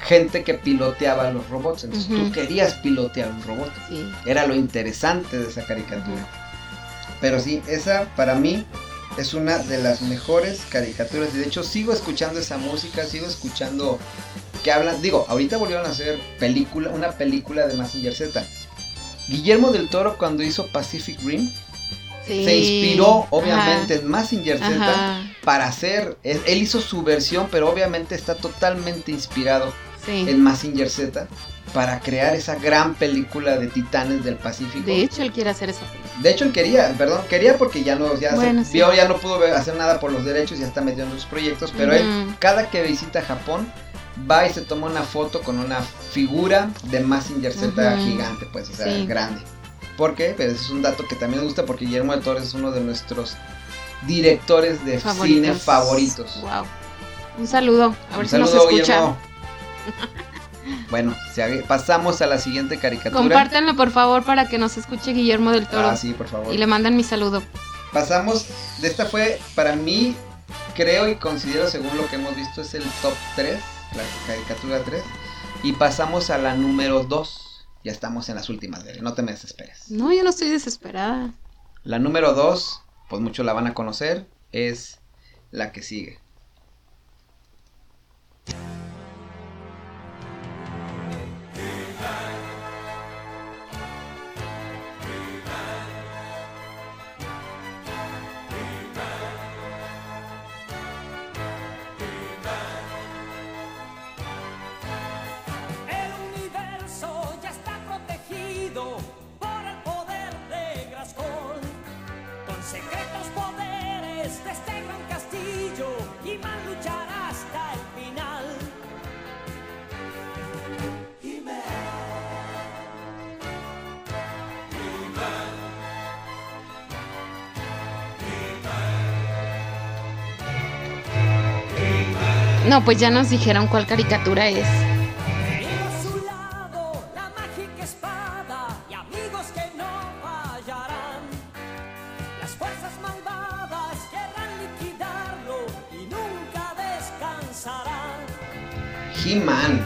gente que piloteaba los robots. Entonces tú querías pilotear un robot. Sí. Era lo interesante de esa caricatura. Pero sí, esa para mí es una de las mejores caricaturas. Y de hecho sigo escuchando esa música, sigo escuchando que hablan. Digo, ahorita volvieron a hacer película, una película de Mazinger Z. Guillermo del Toro cuando hizo Pacific Rim Sí. se inspiró obviamente Ajá. en Mazinger Z Ajá. para hacer. Él, hizo su versión, pero obviamente está totalmente inspirado Sí. en Mazinger Z para crear esa gran película de Titanes del Pacífico. De hecho, él quiere hacer esa película. De hecho, él quería, perdón, quería porque ya no, ya se Bueno, sí. vio, ya no pudo hacer nada por los derechos, ya está metido en sus proyectos, pero él, cada que visita Japón, va y se toma una foto con una figura de Mazinger Z gigante, pues, o sea, Sí. grande. Porque pues, es un dato que también me gusta porque Guillermo del Toro es uno de nuestros directores de Favoritos. cine favoritos. Wow. Un saludo. A ver Un si nos saludo, escucha. Guillermo. Bueno, pasamos a la siguiente caricatura. Compártanlo por favor para que nos escuche Guillermo del Toro. Ah, sí, por favor. Y le mandan mi saludo. Pasamos, de esta fue, para mí, creo y considero, según lo que hemos visto, es el top 3, la caricatura 3. Y pasamos a la número 2. Ya estamos en las últimas, Bere, no te me desesperes. No, yo no estoy desesperada. La número 2, pues muchos la van a conocer, es la que sigue. No, pues ya nos dijeron cuál caricatura es. He-Man.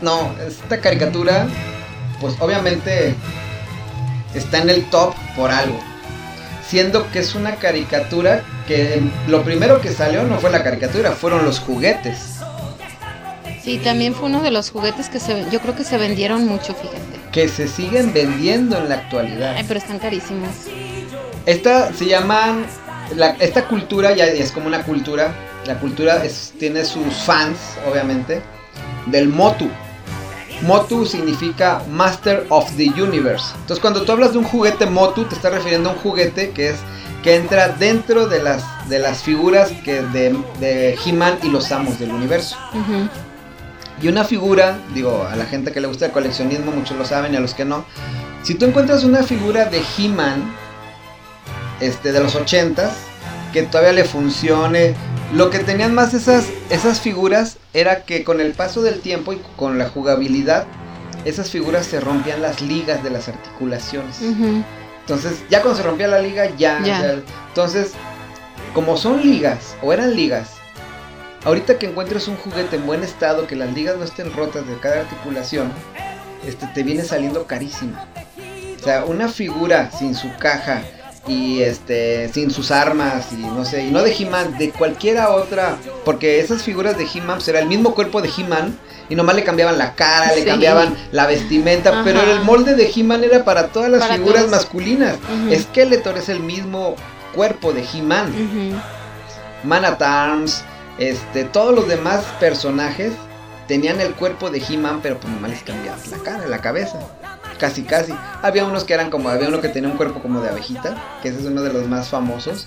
No, esta caricatura, pues obviamente está en el top por algo. Siendo que es una caricatura que lo primero que salió no fue la caricatura, fueron los juguetes. Sí, también fue uno de los juguetes que se, yo creo que se vendieron mucho, fíjate. Que se siguen vendiendo en la actualidad. Ay, pero están carísimos. Esta se llaman. la- esta cultura ya es como una cultura. La cultura es- tiene sus fans, obviamente. Del Motu. Motu significa Master of the Universe. Entonces, cuando tú hablas de un juguete Motu, te estás refiriendo a un juguete que es que entra dentro de las, de las figuras que de, de He-Man y los amos del universo. Y una figura, digo, a la gente que le gusta el coleccionismo, muchos lo saben y a los que no. Si tú encuentras una figura de He-Man, este, de los 80s, que todavía le funcione, lo que tenían más esas, esas figuras era que con el paso del tiempo y con la jugabilidad, esas figuras se rompían las ligas de las articulaciones. Entonces, ya cuando se rompía la liga, ya. Entonces, como son ligas, o eran ligas, ahorita que encuentres un juguete en buen estado, que las ligas no estén rotas de cada articulación, este te viene saliendo carísimo. O sea, una figura sin su caja y este sin sus armas y no sé, y no de He-Man, de cualquiera otra, porque esas figuras de He-Man pues, era el mismo cuerpo de He-Man y nomás le cambiaban la cara, le cambiaban la vestimenta, Ajá. pero el molde de He-Man era para todas las Para figuras todos. masculinas. Ujú. Skeletor es el mismo cuerpo de He-Man. Man at Arms, este, todos los demás personajes tenían el cuerpo de He-Man, pero pues nomás les cambiabas la cara, la cabeza. Casi, casi. Había unos que eran como, había uno que tenía un cuerpo como de abejita, que ese es uno de los más famosos.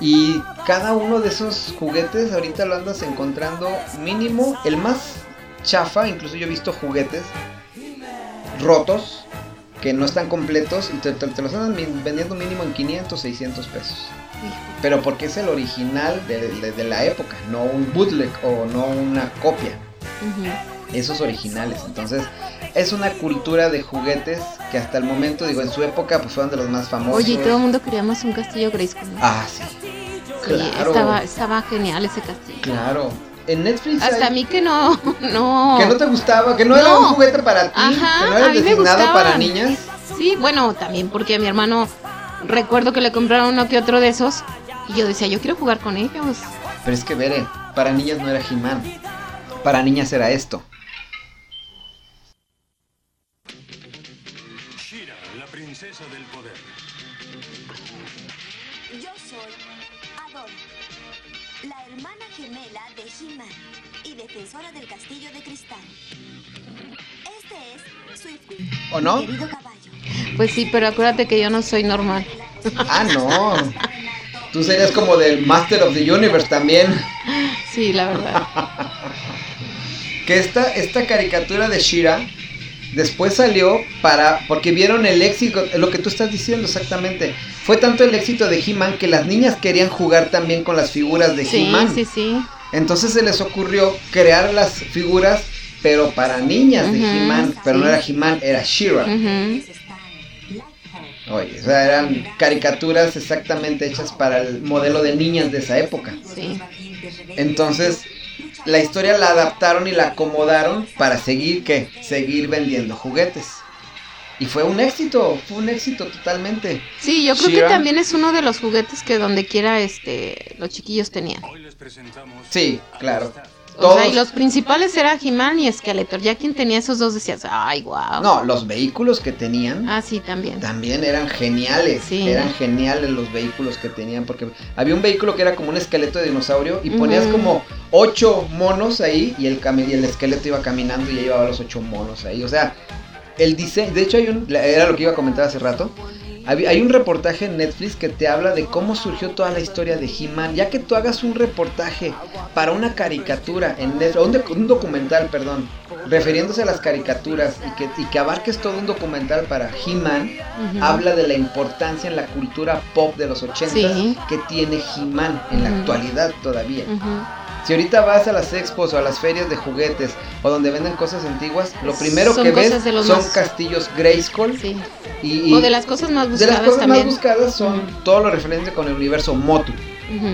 Y cada uno de esos juguetes ahorita lo andas encontrando mínimo, el más chafa, incluso yo he visto juguetes rotos, que no están completos, y te, te- te los andan vendiendo mínimo en 500, 600 pesos. Pero porque es el original de, de- de la época, no un bootleg o no una copia. Esos originales. Entonces, es una cultura de juguetes que hasta el momento, digo, en su época, pues fueron de los más famosos. Oye, y todo el mundo queríamos un castillo Grayskull. ¿no? Ah, sí. Sí, Claro. estaba, estaba genial ese castillo. Claro. En Netflix. Hasta hay- a mí que no, no. Que no te gustaba, que no, era un juguete para ti, Ajá, que no era designado para niñas. Sí, bueno, también porque a mi hermano recuerdo que le compraron uno que otro de esos y yo decía, yo quiero jugar con ellos. Pero es que, Bere, para niñas no era He-Man. Para niñas era esto. ¿O no? Pues sí, pero acuérdate que yo no soy normal. Ah, no. Tú serías como del Master of the Universe también. Sí, la verdad. Que esta, esta caricatura de Shira después salió para, porque vieron el éxito, lo que tú estás diciendo exactamente. Fue tanto el éxito de He-Man que las niñas querían jugar también con las figuras de Sí, He-Man. sí, sí. Entonces se les ocurrió crear las figuras, pero para niñas de Ujú, He-Man. Pero no era He-Man, era She-Ra. Oye, o sea, eran caricaturas exactamente hechas para el modelo de niñas de esa época. Sí. Entonces, la historia la adaptaron y la acomodaron para seguir, ¿qué? Seguir vendiendo juguetes. Y fue un éxito, fue un éxito totalmente. Sí, yo creo que también es uno de los juguetes que donde quiera este los chiquillos tenían. Sí, claro. O sea, y Todos- los principales eran He-Man y Skeletor. Ya quien tenía esos dos decías, ay, wow. No, los vehículos que tenían Ah, sí, también. también eran geniales. Sí. Eran geniales los vehículos que tenían. Porque había un vehículo que era como un esqueleto de dinosaurio y ponías como ocho monos ahí y el, y el esqueleto iba caminando y ya llevaba los ocho monos ahí. O sea, el diseño. De hecho, hay un. Era lo que iba a comentar hace rato. Hay un reportaje en Netflix que te habla de cómo surgió toda la historia de He-Man. Ya que tú hagas un reportaje para una caricatura en Netflix, un, doc- un documental, perdón, refiriéndose a las caricaturas y que, y que abarques todo un documental para He-Man, habla de la importancia en la cultura pop de los 80 Sí. que tiene He-Man en la actualidad todavía. Si ahorita vas a las expos o a las ferias de juguetes o donde venden cosas antiguas, lo primero Son que ves de son más- castillos Grayskull. Sí. Y, y O de las cosas más de buscadas las cosas también. más buscadas son todo lo referente con el universo Motu.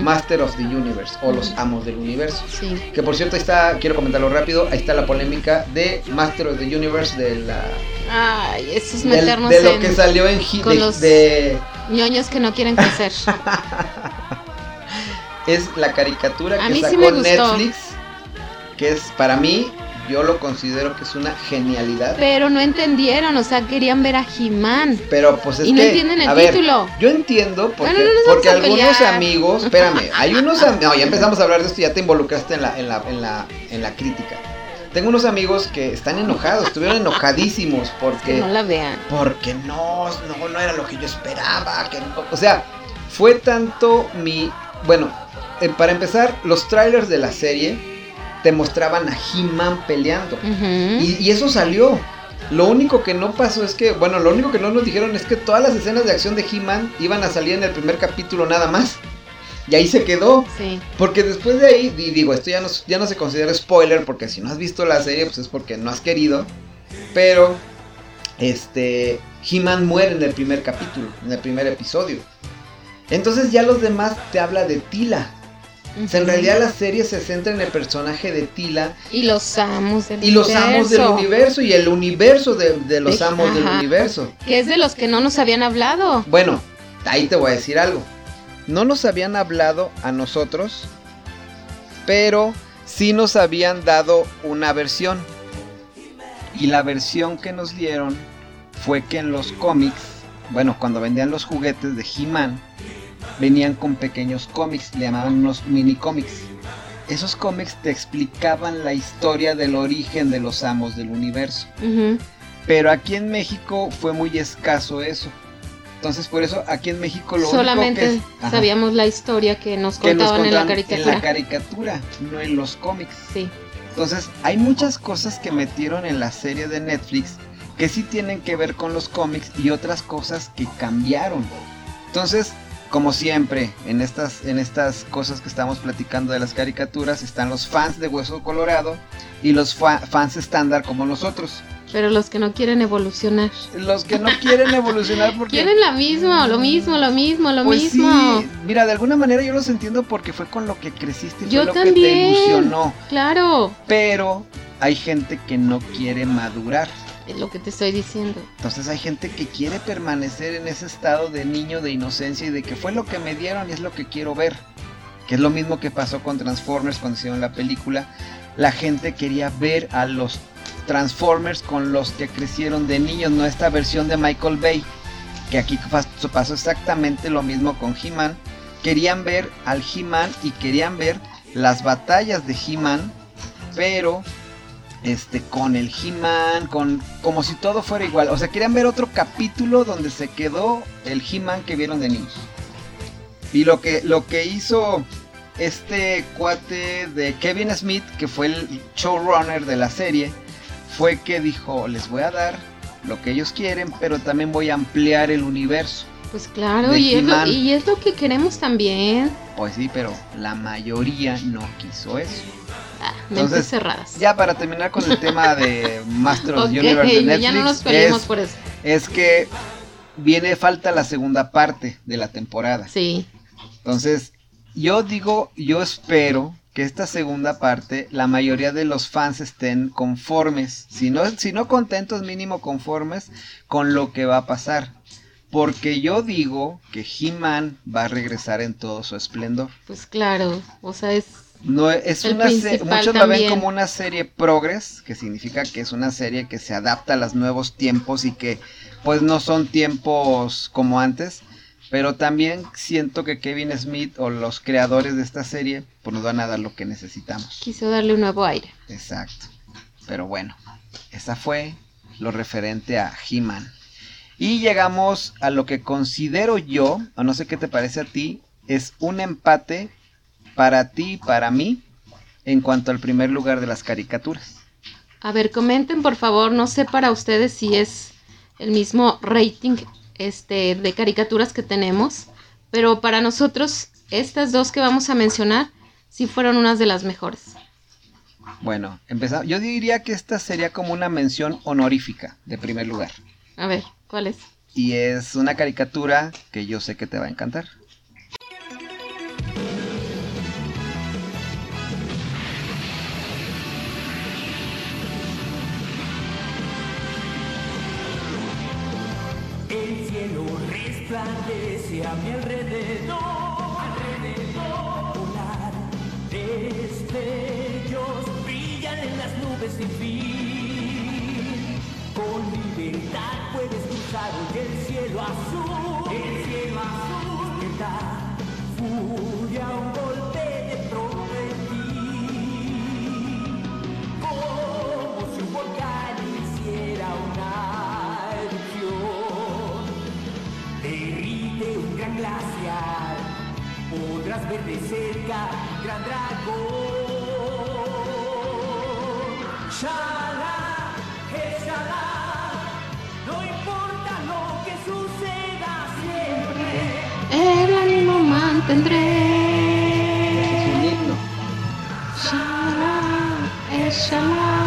Master of the Universe o los amos del universo. Sí. Que por cierto, ahí está, quiero comentarlo rápido, ahí está la polémica de Master of the Universe de la Ay, eso es del- meternos de lo en que salió en con de- los- de- ñoños que no quieren crecer. es la caricatura A que sí sacó. Netflix, que es para mí, yo lo considero que es una genialidad. Pero no entendieron, o sea, querían ver a He-Man. Pero pues es Y no que, entienden el a ver, título. yo entiendo porque, no algunos amigos, espérame, hay unos no, ya empezamos a hablar de esto, ya te involucraste en la, en la, en la, en la crítica. Tengo unos amigos que están enojados, estuvieron enojadísimos porque Que no la vean. porque no, no, no era lo que yo esperaba, que o sea, fue tanto mi, bueno, eh, para empezar, los trailers de la serie te mostraban a He-Man peleando. Y, y eso salió. Lo único que no pasó es que, bueno, lo único que no nos dijeron es que todas las escenas de acción de He-Man iban a salir en el primer capítulo nada más. Y ahí se quedó. Sí. Porque después de ahí, y digo, esto ya no, ya no se considera spoiler, porque si no has visto la serie, pues es porque no has querido. Pero, este, He-Man muere en el primer capítulo, en el primer episodio. Entonces ya los demás te habla de Tila. O sea, en realidad la serie se centra en el personaje de Tila Y los amos del y los amos del universo, universo y el universo de, de los De- amos del universo. Que es de los que no nos habían hablado. Bueno, ahí te voy a decir algo. No nos habían hablado a nosotros, pero sí nos habían dado una versión. Y la versión que nos dieron fue que en los cómics, bueno, cuando vendían los juguetes de He-Man, venían con pequeños cómics, le llamaban unos mini cómics. Esos cómics te explicaban la historia del origen de los amos del universo. Pero aquí en México fue muy escaso eso. Entonces por eso aquí en México lo Solamente único que, Ajá, sabíamos la historia que nos que nos contaban en la caricatura. en la caricatura, no en los cómics. Sí. Entonces hay muchas cosas que metieron en la serie de Netflix que sí tienen que ver con los cómics y otras cosas que cambiaron. Entonces, como siempre, en estas, en estas cosas que estamos platicando de las caricaturas, están los fans de Hueso Colorado y los fa- fans estándar como nosotros. Pero los que no quieren evolucionar. Los que no quieren evolucionar porque... Quieren la misma, lo mismo, lo mismo, lo Pues mismo. sí, mira, de alguna manera yo los entiendo porque fue con lo que creciste, fue Yo lo que te ilusionó. Claro, Pero hay gente que no quiere madurar. Lo que te estoy diciendo. Entonces hay gente que quiere permanecer en ese estado de niño, de inocencia y de que fue lo que me dieron y es lo que quiero ver. Que es lo mismo que pasó con Transformers cuando hicieron la película. La gente quería ver a los Transformers con los que crecieron de niños, no esta versión de Michael Bay. Que aquí pas- pasó exactamente lo mismo con He-Man. Querían ver al He-Man y querían ver las batallas de He-Man, pero este con el He-Man, con como si todo fuera igual. O sea, querían ver otro capítulo donde se quedó el He-Man que vieron de niños. Y lo que lo que hizo este cuate de Kevin Smith, que fue el showrunner de la serie, fue que dijo, les voy a dar lo que ellos quieren, pero también voy a ampliar el universo. Pues claro, y es, lo, y es lo que queremos también. Pues sí, pero la mayoría no quiso eso. Mentes Entonces, cerradas. Ya para terminar con el tema de Master of Ok, the Universe de Netflix, ya no nos peleemos por eso. es que viene falta la segunda parte de la temporada. Sí. Entonces, yo digo, yo espero que esta segunda parte la mayoría de los fans estén conformes, si no, si no contentos, mínimo conformes con lo que va a pasar. Porque yo digo que He-Man va a regresar en todo su esplendor. Pues claro, o sea, es No es El una se- muchos la ven como una serie progress, que significa que es una serie que se adapta a los nuevos tiempos y que pues no son tiempos como antes, pero también siento que Kevin Smith o los creadores de esta serie pues nos van a dar lo que necesitamos. quiso darle un nuevo aire. Exacto. Pero bueno, esa fue lo referente a He-Man. Y llegamos a lo que considero yo, o no sé qué te parece a ti, es un empate para ti y para mí en cuanto al primer lugar de las caricaturas. A ver, comenten por favor, no sé para ustedes si es el mismo rating este de caricaturas que tenemos, pero para nosotros estas dos que vamos a mencionar sí fueron unas de las mejores. Bueno, empezamos. Yo diría que esta sería como una mención honorífica de primer lugar. A ver, ¿cuál es? Y es una caricatura que yo sé que te va a encantar. Shala, no importa lo que suceda siempre. El ánimo mantendré. Es un himno. Shalá, es shalá.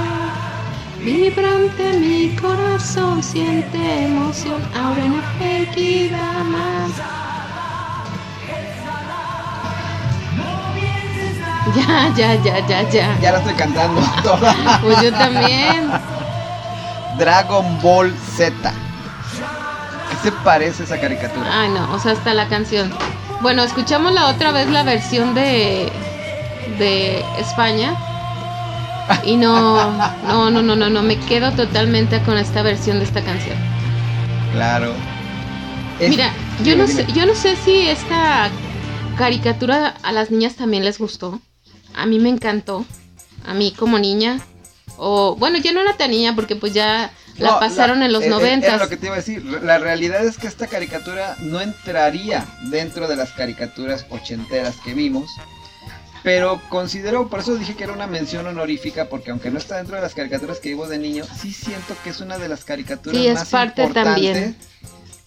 Vibrante mi corazón siente emoción, ahora no queda más. Ya, ya, ya, ya, ya. Ya la estoy cantando toda. Pues yo también. Dragon Ball Z. ¿Qué se parece esa caricatura? Ay, no, o sea, hasta la canción. Bueno, escuchamos la otra vez la versión de de España. Y no, no, no, no, no, no, me quedo totalmente con esta versión de esta canción. Claro. Es- Mira, yo no sé, yo no sé si esta caricatura a las niñas también les gustó. A mí me encantó. A mí como niña. O bueno, ya no era tan niña porque pues ya la No, pasaron en los eh, eh, noventas. lo que te iba a decir. La realidad es que esta caricatura no entraría dentro de las caricaturas ochenteras que vimos. Pero considero, por eso dije que era una mención honorífica, porque aunque no está dentro de las caricaturas que vimos de niño, sí siento que es una de las caricaturas Sí, es más parte importantes también.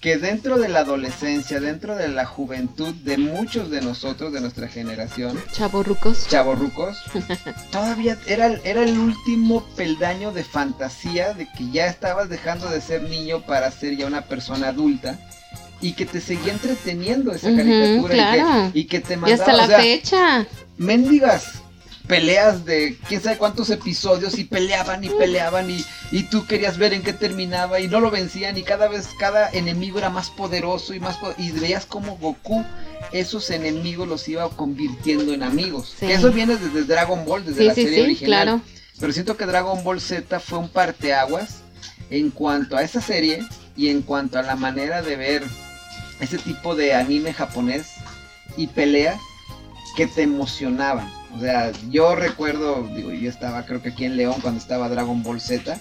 Que dentro de la adolescencia, dentro de la juventud de muchos de nosotros, de nuestra generación, Chavorrucos. chavorrucos, todavía era, el- era el último peldaño de fantasía de que ya estabas dejando de ser niño para ser ya una persona adulta y que te seguía entreteniendo esa caricatura y que- claro. y, que, te Y mandaba, hasta la o sea, fecha. mendigas peleas de quién sabe cuántos episodios y peleaban y peleaban y, y tú querías ver en qué terminaba y no lo vencían y cada vez cada enemigo era más poderoso y más y veías como Goku esos enemigos los iba convirtiendo en amigos. Sí. Eso viene desde Dragon Ball, desde Sí, la sí, serie original. claro. Pero siento que Dragon Ball Z fue un parteaguas en cuanto a esa serie y en cuanto a la manera de ver ese tipo de anime japonés y peleas que te emocionaban. O sea, yo recuerdo, digo, yo estaba creo que aquí en León cuando estaba Dragon Ball Z,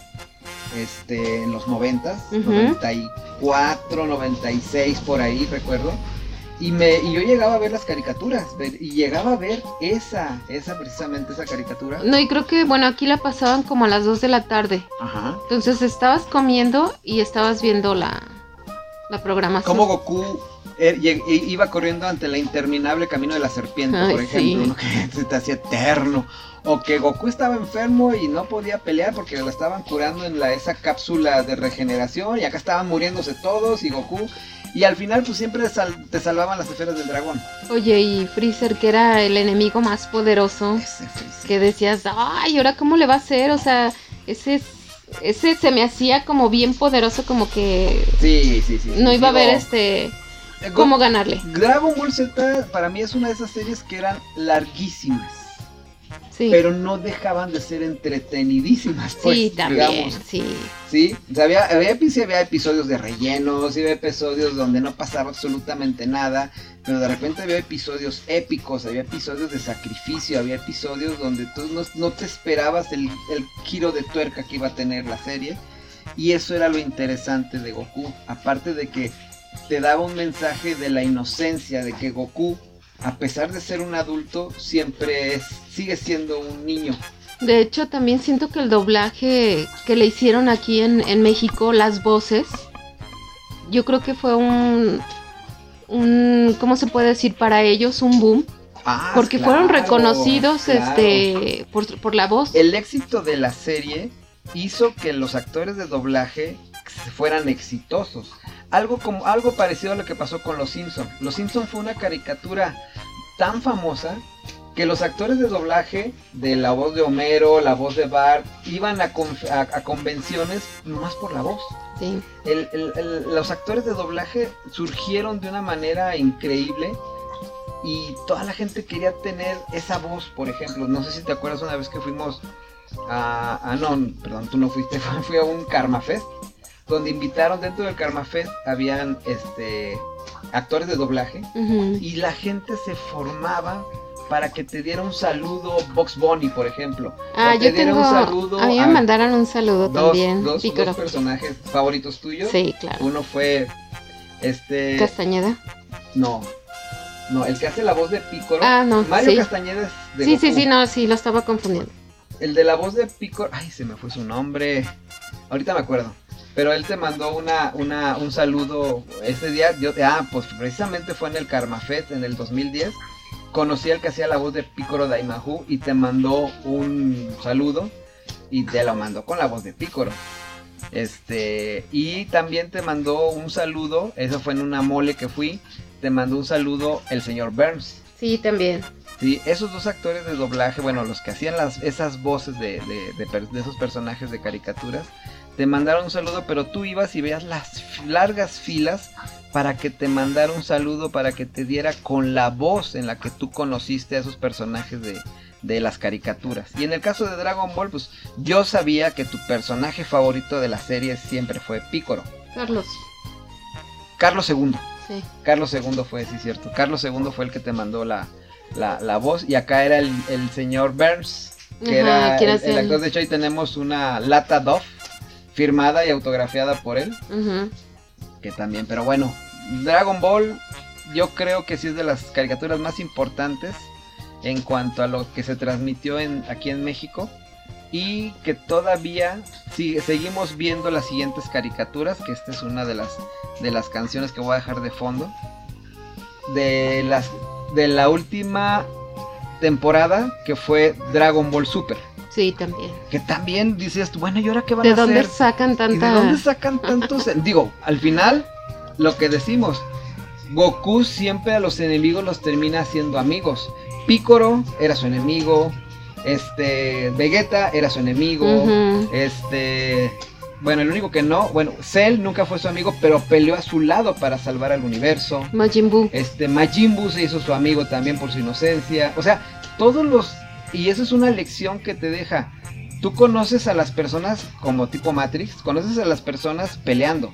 este, en los 90s, Ujú. 94, 96 por ahí recuerdo. Y, me, y yo llegaba a ver las caricaturas, y llegaba a ver esa, esa precisamente, esa caricatura. No, y creo que, bueno, aquí la pasaban como a las 2 de la tarde. Ajá. Entonces estabas comiendo y estabas viendo la, la programación. Como Goku iba corriendo ante la interminable camino de la serpiente, Ay, por ejemplo, sí. ¿no? que se te hacía eterno. O que Goku estaba enfermo y no podía pelear porque lo estaban curando en la, esa cápsula de regeneración y acá estaban muriéndose todos y Goku. Y al final pues siempre sal- te salvaban las esferas del dragón. Oye, y Freezer, que era el enemigo más poderoso, que decías, ay, ¿ahora cómo le va a hacer? O sea, ese, es- ese se me hacía como bien poderoso, como que Sí, sí, sí. no iba a haber este, eh, cómo ganarle. Dragon Ball Z para mí es una de esas series que eran larguísimas. Sí. Pero no dejaban de ser entretenidísimas. Pues, sí, también, digamos. sí. Sí, o sea, había, había, había episodios de relleno, sí había episodios donde no pasaba absolutamente nada, pero de repente había episodios épicos, había episodios de sacrificio, había episodios donde tú no, no te esperabas el, el giro de tuerca que iba a tener la serie, y eso era lo interesante de Goku, aparte de que te daba un mensaje de la inocencia, de que Goku, a pesar de ser un adulto, siempre es, sigue siendo un niño. De hecho, también siento que el doblaje que le hicieron aquí en, en México, las voces, yo creo que fue un, un, ¿cómo se puede decir? Para ellos un boom. Ah, porque claro, fueron reconocidos claro. este por, por la voz. El éxito de la serie hizo que los actores de doblaje fueran exitosos. Algo como algo parecido a lo que pasó con Los Simpson. Los Simpson fue una caricatura tan famosa que los actores de doblaje de la voz de Homero, la voz de Bart, iban a, a- a convenciones nomás por la voz. Sí. El- el- el- los actores de doblaje surgieron de una manera increíble y toda la gente quería tener esa voz, por ejemplo. No sé si te acuerdas una vez que fuimos a... Ah, no, perdón, tú no fuiste, fui a un Karma Fest, donde invitaron dentro del Karma Fest, habían este actores de doblaje y la gente se formaba para que te diera un saludo Box Bunny, por ejemplo. Ah, o te yo diera tengo. un saludo a mí me a- mandaron un saludo dos, también. dos- dos personajes favoritos tuyos. Sí, claro. Uno fue este Castañeda. no. No, el que hace la voz de Pícoro. Ah, no, Mario sí. Castañeda es de Sí, sí, Goku. sí, no, sí, lo estaba confundiendo. El de la voz de Pícoro. Ay, se me fue su nombre. Ahorita me acuerdo. Pero él te mandó una, una, un saludo ese día. Yo, ah, pues precisamente fue en el Karma Fest en el 2010. Conocí al que hacía la voz de Pícoro Daimahu y te mandó un saludo. Y te lo mandó con la voz de Pícoro. Este, y también te mandó un saludo. Eso fue en una mole que fui. Te mandó un saludo el señor Burns. Sí, también. Sí, esos dos actores de doblaje, bueno, los que hacían las, esas voces de, de- de de esos personajes de caricaturas, te mandaron un saludo, pero tú ibas y veías las largas filas para que te mandara un saludo, para que te diera con la voz en la que tú conociste a esos personajes de, de las caricaturas. Y en el caso de Dragon Ball, pues yo sabía que tu personaje favorito de la serie siempre fue Picoro. Carlos. Carlos II. Sí. Carlos II fue, sí, cierto. Carlos II fue el que te mandó la, la, la voz. Y acá era el, el señor Burns, que Ajá, era el el- actor. De hecho, ahí tenemos una lata Dove firmada y autografiada por él. Que también, pero bueno, Dragon Ball, yo creo que sí es de las caricaturas más importantes en cuanto a lo que se transmitió en, aquí en México. Y que todavía sigue- seguimos viendo las siguientes caricaturas, que esta es una de las, de las canciones que voy a dejar de fondo. De, las, de la última temporada que fue Dragon Ball Super. Sí, también. Que también dices, bueno, ¿y ahora qué van ¿De a dónde hacer? sacan ¿Y tanta.? de dónde sacan tantos? Digo, al final, lo que decimos, Goku siempre a los enemigos los termina haciendo amigos. Picoro era su enemigo, este, Vegeta era su enemigo, este, bueno, el único que no, bueno, Cell nunca fue su amigo, pero peleó a su lado para salvar al universo. Majin Buu. Este, Majin Buu se hizo su amigo también por su inocencia. O sea, todos los... Y eso es una lección que te deja. Tú conoces a las personas como tipo Matrix, conoces a las personas peleando.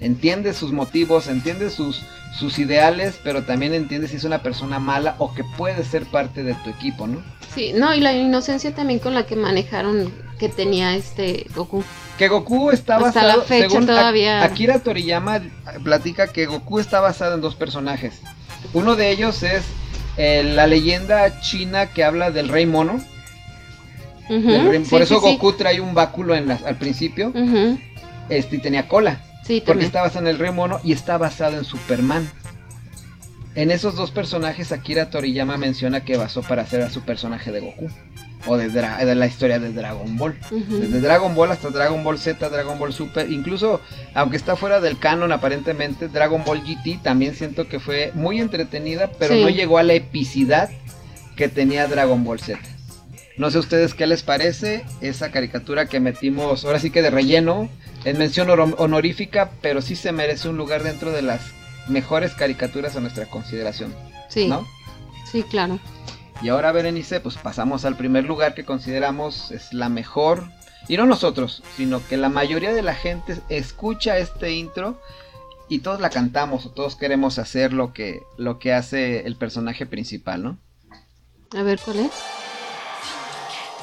Entiendes sus motivos, entiendes sus, sus ideales, pero también entiendes si es una persona mala o que puede ser parte de tu equipo, ¿no? Sí, no, y la inocencia también con la que manejaron que tenía este Goku. Que Goku está Hasta basado, la fecha según todavía. Akira Toriyama platica que Goku está basado en dos personajes. Uno de ellos es eh, la leyenda china que habla del rey mono. Ujú, del rey- sí, por eso sí, sí. Goku trae un báculo en la- al principio. Este, y tenía cola. Porque también. está basado en el Rey Mono y está basado en Superman. En esos dos personajes, Akira Toriyama menciona que basó para hacer a su personaje de Goku. O de, Dra- de la historia de Dragon Ball. Desde Dragon Ball hasta Dragon Ball Z, Dragon Ball Super. Incluso, aunque está fuera del canon aparentemente, Dragon Ball GT también siento que fue muy entretenida, pero Sí. no llegó a la epicidad que tenía Dragon Ball Z. No sé ustedes qué les parece esa caricatura que metimos, ahora sí que de relleno, en mención honorífica, pero sí se merece un lugar dentro de las mejores caricaturas a nuestra consideración. Sí. ¿No? Sí, claro. Y ahora, Berenice, pues pasamos al primer lugar que consideramos es la mejor. Y no nosotros, sino que la mayoría de la gente escucha este intro y todos la cantamos o todos queremos hacer lo que, lo que hace el personaje principal, ¿no? A ver, ¿cuál es?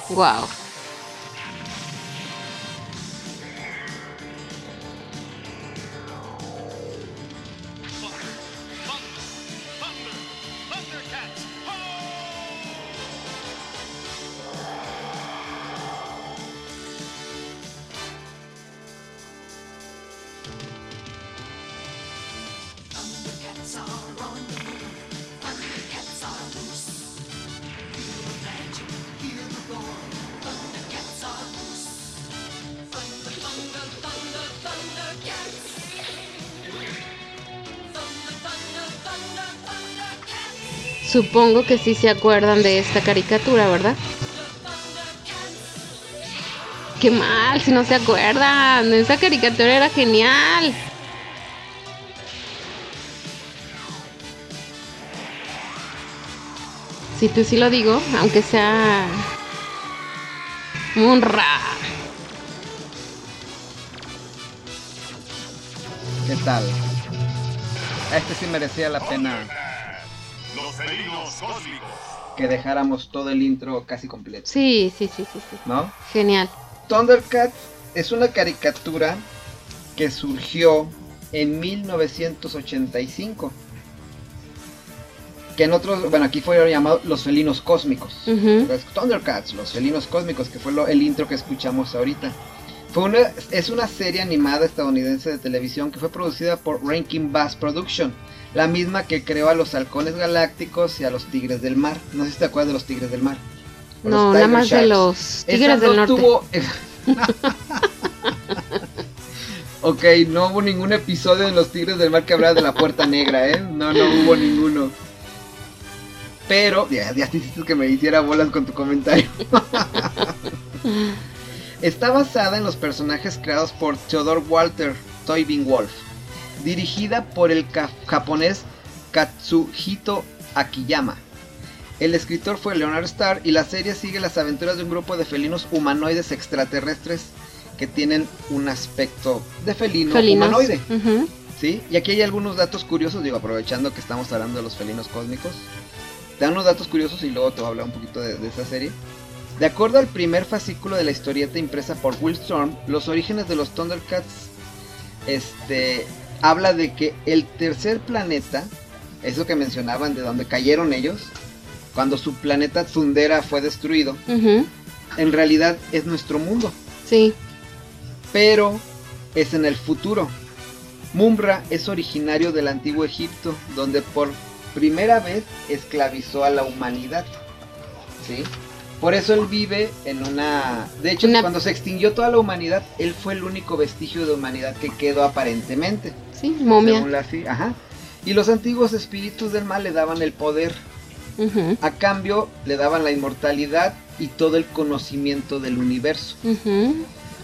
Wow. Supongo que sí se acuerdan de esta caricatura, ¿verdad? Qué mal, si no se acuerdan. Esa caricatura era genial. Si tú sí lo digo, aunque sea Munra. ¿Qué tal? Este sí merecía la pena. Que dejáramos todo el intro casi completo, Sí, sí, sí, sí, sí. ¿no? Genial. Thundercats es una caricatura que surgió en 1985. Que en otros, bueno, aquí fue llamado Los Felinos Cósmicos. Thundercats, Los Felinos Cósmicos, que fue lo- el intro que escuchamos ahorita. Fue una, es una serie animada estadounidense de televisión que fue producida por Rankin Bass Production, la misma que creó a los halcones galácticos y a los tigres del mar. No sé si te acuerdas de los tigres del mar. No, nada más de los Esa Tigres del no Norte. tuvo- ok, no hubo ningún episodio en los Tigres del Mar que hablara de la Puerta Negra, ¿eh? No, no hubo ninguno. Pero, ya, ya te hiciste que me hiciera bolas con tu comentario. Está basada en los personajes creados por Theodore Walter Toybin Wolf, dirigida por el japonés Katsuhito Akiyama. El escritor fue Leonard Starr y la serie sigue las aventuras de un grupo de felinos humanoides extraterrestres que tienen un aspecto de felino Felinos. humanoide. ¿sí? Y aquí hay algunos datos curiosos, digo, aprovechando que estamos hablando de los felinos cósmicos. Te dan unos datos curiosos y luego te voy a hablar un poquito de, de esa serie. De acuerdo al primer fascículo de la historieta impresa por Will Storm, los orígenes de los Thundercats este, habla de que el tercer planeta, eso que mencionaban de donde cayeron ellos, cuando su planeta Tsundera fue destruido, en realidad es nuestro mundo Sí. pero es en el futuro. Mumra es originario del antiguo Egipto, donde por primera vez esclavizó a la humanidad. ¿Sí? Por eso él vive en una... De hecho, Una- cuando se extinguió toda la humanidad, él fue el único vestigio de humanidad que quedó aparentemente. Sí, momia. Según la fi- Ajá. Y los antiguos espíritus del mal le daban el poder. A cambio, le daban la inmortalidad y todo el conocimiento del universo.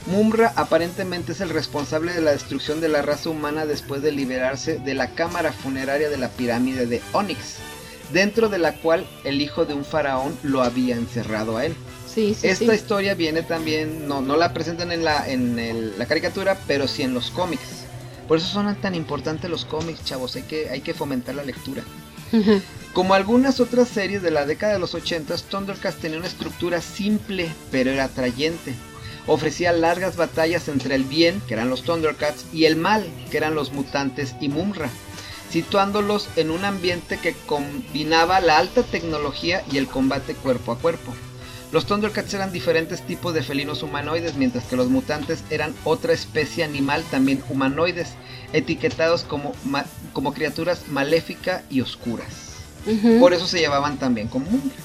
Mumra aparentemente es el responsable de la destrucción de la raza humana después de liberarse de la cámara funeraria de la pirámide de Onyx, dentro de la cual el hijo de un faraón lo había encerrado a él. Sí, sí, Esta sí. historia viene también, no, no la presentan en, la, en el- la caricatura, pero sí en los cómics. Por eso son tan importantes los cómics, chavos, hay que, hay que fomentar la lectura. Como algunas otras series de la década de los 80, Thundercats tenía una estructura simple, pero era atrayente. Ofrecía largas batallas entre el bien, que eran los Thundercats, y el mal, que eran los mutantes y Mumra, situándolos en un ambiente que combinaba la alta tecnología y el combate cuerpo a cuerpo. Los Thundercats eran diferentes tipos de felinos humanoides, mientras que los mutantes eran otra especie animal también humanoides, etiquetados como, ma- como criaturas maléficas y oscuras. Por eso se llevaban también como Mumra.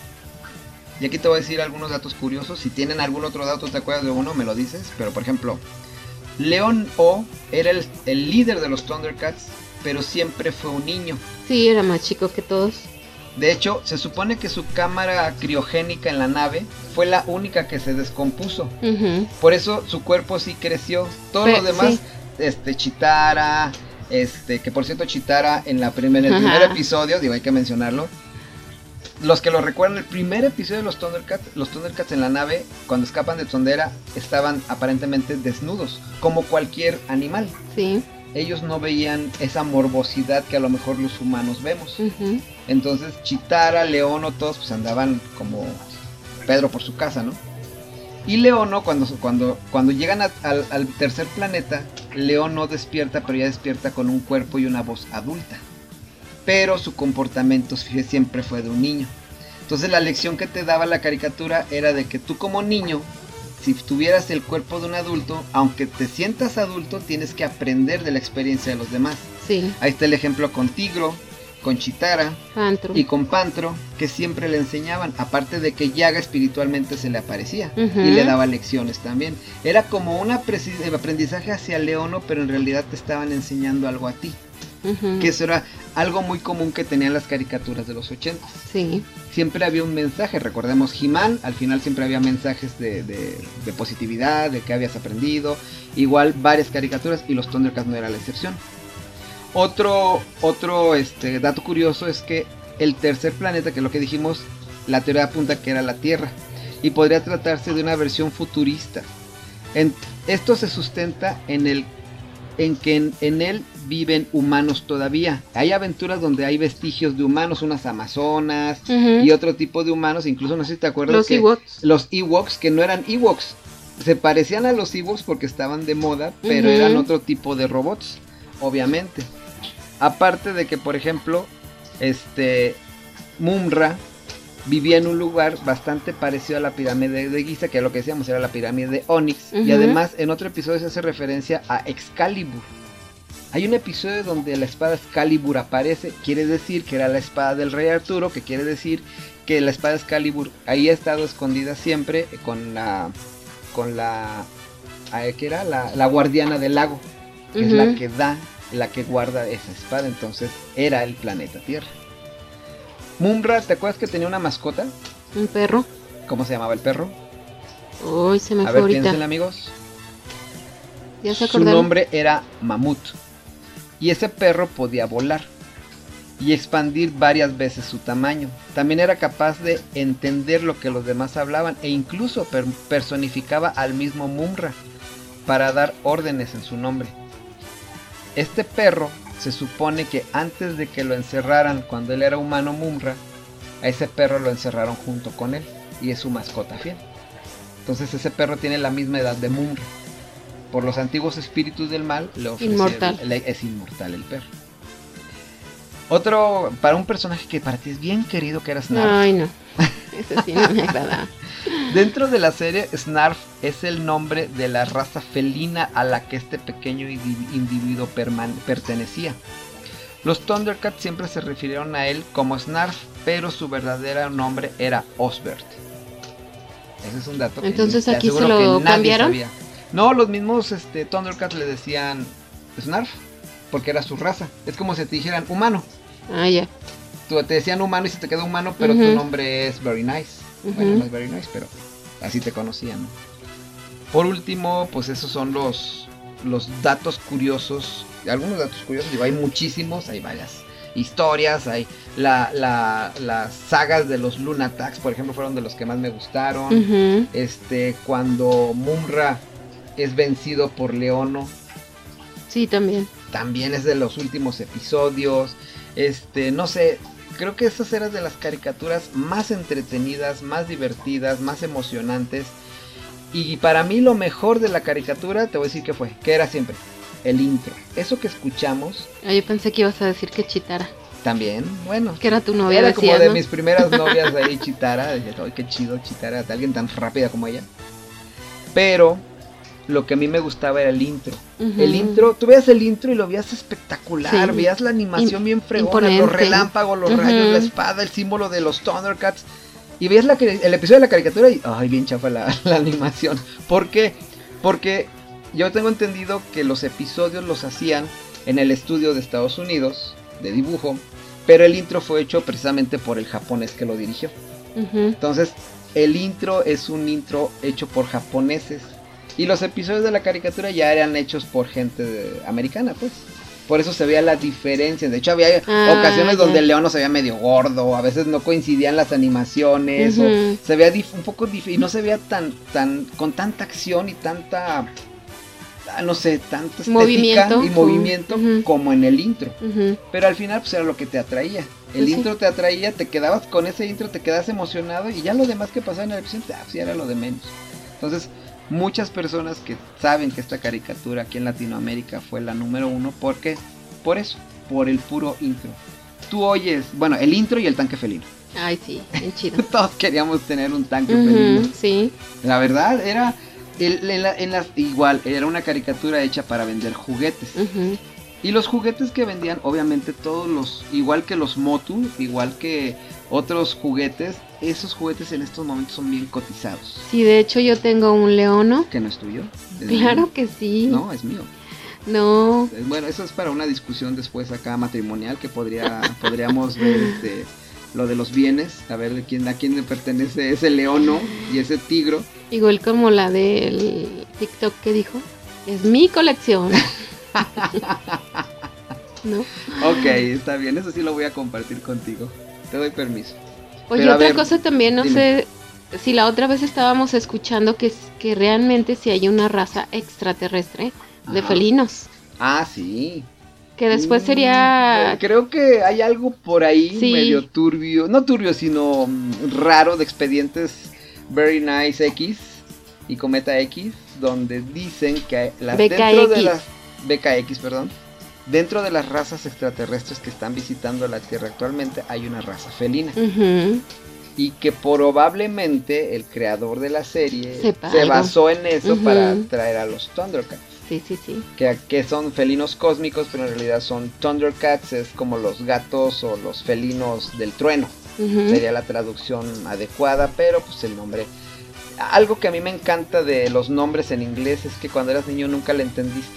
Y aquí te voy a decir algunos datos curiosos. Si tienen algún otro dato, te acuerdas de uno, me lo dices. Pero por ejemplo, Leon O era el, el líder de los Thundercats, pero siempre fue un niño. Sí, era más chico que todos. De hecho, se supone que su cámara criogénica en la nave fue la única que se descompuso. Por eso su cuerpo sí creció. Todo Pe- lo demás, sí. este, Chitara, este, que por cierto Chitara en, la primer, en el Ajá. primer episodio, digo, hay que mencionarlo. Los que lo recuerdan, el primer episodio de los Thundercats, los Thundercats en la nave, cuando escapan de Tondera, estaban aparentemente desnudos, como cualquier animal. Sí. Ellos no veían esa morbosidad que a lo mejor los humanos vemos. Entonces Chitara, Leono, todos pues andaban como Pedro por su casa, ¿no? Y Leono, cuando, cuando, cuando llegan a- al, al tercer planeta, Leono despierta, pero ya despierta con un cuerpo y una voz adulta. Pero su comportamiento siempre fue de un niño. Entonces la lección que te daba la caricatura era de que tú como niño, si tuvieras el cuerpo de un adulto, aunque te sientas adulto, tienes que aprender de la experiencia de los demás. Sí. Ahí está el ejemplo con Tigro, con Chitara Pantro. y con Pantro, que siempre le enseñaban, aparte de que Yaga espiritualmente se le aparecía y le daba lecciones también. Era como un aprendizaje hacia Leono, pero en realidad te estaban enseñando algo a ti. Que eso era algo muy común que tenían las caricaturas de los 80. Sí. Siempre había un mensaje, recordemos He-Man, al final siempre había mensajes de, de- de positividad, de que habías aprendido. Igual varias caricaturas y los Thundercats no era la excepción. Otro, otro este, dato curioso es que el tercer planeta, que es lo que dijimos, la teoría apunta que era la Tierra. Y podría tratarse de una versión futurista. En- esto se sustenta en el en que en, en él viven humanos todavía. Hay aventuras donde hay vestigios de humanos, unas amazonas y otro tipo de humanos, incluso no sé si te acuerdas Los que Ewoks. los Ewoks que no eran Ewoks, se parecían a los Ewoks porque estaban de moda, pero eran otro tipo de robots, obviamente. Aparte de que, por ejemplo, este Mumra vivía en un lugar bastante parecido a la pirámide de Giza, que es lo que decíamos, era la pirámide de Onyx. Y además, en otro episodio se hace referencia a Excalibur. Hay un episodio donde la espada Excalibur aparece, quiere decir que era la espada del rey Arturo, que quiere decir que la espada Excalibur ahí ha estado escondida siempre con la con la ah, ¿qué era? La, la guardiana del lago, que es la que da, la que guarda esa espada, entonces era el planeta Tierra. Mumra, ¿te acuerdas que tenía una mascota? Un perro. ¿Cómo se llamaba el perro? Uy, se me A fue ver, ahorita. piénsenle amigos. Ya se Su nombre era Mamut. Y ese perro podía volar y expandir varias veces su tamaño. También era capaz de entender lo que los demás hablaban e incluso per- personificaba al mismo Mumra para dar órdenes en su nombre. Este perro se supone que antes de que lo encerraran cuando él era humano Mumra, a ese perro lo encerraron junto con él y es su mascota fiel. Entonces ese perro tiene la misma edad de Mumra. Por los antiguos espíritus del mal le ofrecieron- Inmortal. le- es inmortal el perro. Otro, para un personaje que para ti es bien querido que era Snarf. Ay, no. Ese sí no me agrada. Dentro de la serie, Snarf es el nombre de la raza felina a la que este pequeño indi- individuo pertenecía. Los Thundercats siempre se refirieron a él como Snarf, pero su verdadero nombre era Osbert. Ese es un dato que Entonces, te aquí se lo que cambiaron. sabía. No, los mismos este, Thundercats le decían Snarf, porque era su raza. Es como si te dijeran humano. Ah, ya. Tú te decían humano y se te quedó humano, pero tu nombre es Very Nice. Bueno, no es Very Nice, pero así te conocían. ¿no? Por último, pues esos son los, los datos curiosos. Algunos datos curiosos, digo, hay muchísimos, hay varias historias, hay la, la- las sagas de los Lunatax, por ejemplo, fueron de los que más me gustaron. Este, cuando Mumra es vencido por Leono, Sí, también. también es de los últimos episodios. Este, no sé, creo que esas eran de las caricaturas más entretenidas, más divertidas, más emocionantes. Y para mí lo mejor de la caricatura, te voy a decir que fue, que era siempre el intro. Eso que escuchamos Ah, yo pensé que ibas a decir que Chitara. también, bueno. Que era tu novia, Era como de mis primeras novias de ahí, Chitara. Dije, "Ay, qué chido Chitara, de alguien tan rápida como ella. Pero lo que a mí me gustaba era el intro. El intro, tú veías el intro y lo veías espectacular, Sí. veías la animación Im- bien fregona, imponente. los relámpagos, los rayos, la espada, el símbolo de los Thundercats. Y veías la, el episodio de la caricatura y, ay, bien chafa la, la animación. ¿Por qué? Porque yo tengo entendido que los episodios los hacían en el estudio de Estados Unidos de dibujo, pero el intro fue hecho precisamente por el japonés que lo dirigió. Entonces, el intro es un intro hecho por japoneses. Y los episodios de la caricatura ya eran hechos por gente de- americana, pues. Por eso se veía la diferencia. De hecho, había Ah, ocasiones donde el león no se veía medio gordo, a veces no coincidían las animaciones, o se veía un poco y no se veía tan, tan, con tanta acción y tanta, ah, no sé, tanta estética Movimiento. y movimiento como en el intro. Pero al final pues era lo que te atraía. El Pues sí. intro te atraía, te quedabas con ese intro, te quedas emocionado y ya lo demás que pasaba en el episodio, ah, pues ya era lo de menos. Entonces, muchas personas que saben que esta caricatura aquí en Latinoamérica fue la número uno, ¿por qué? Por eso, por el puro intro. Tú oyes, bueno, el intro y el tanque felino. Ay, sí, bien chido. Todos queríamos tener un tanque felino. Sí. La verdad, era el- en la- en las- igual, era una caricatura hecha para vender juguetes. Y los juguetes que vendían, obviamente todos los, igual que los Motu, igual que otros juguetes, esos juguetes en estos momentos son bien cotizados. Sí, de hecho yo tengo un leono. Que no es tuyo. es Claro mío. que sí. No, es mío. No. Eh, Bueno, eso es para una discusión después acá matrimonial que podría, podríamos ver este, lo de los bienes, a ver de quién, a quién le pertenece ese leono y ese tigro. Igual como la del TikTok que dijo. Es mi colección. ¿No? Ok, está bien, eso sí lo voy a compartir contigo. Te doy permiso. Oye, Pero otra ver, cosa también, no dime. sé si la otra vez estábamos escuchando que, que realmente si hay una raza extraterrestre de Ajá. felinos. Ah, sí. Que después Mm, sería... Creo que hay algo por ahí Sí. medio turbio, no turbio, sino mm, raro de expedientes Very Nice X y Cometa X, donde dicen que las dentro de BKX. las BKX, perdón, dentro de las razas extraterrestres que están visitando la Tierra actualmente hay una raza felina y que probablemente el creador de la serie Sepa se algo. basó en eso para traer a los Thundercats Sí, sí, sí. que, que son felinos cósmicos, pero en realidad son Thundercats, es como los gatos o los felinos del trueno. Sería la traducción adecuada, pero pues el nombre. Algo que a mí me encanta de los nombres en inglés es que cuando eras niño nunca le entendiste.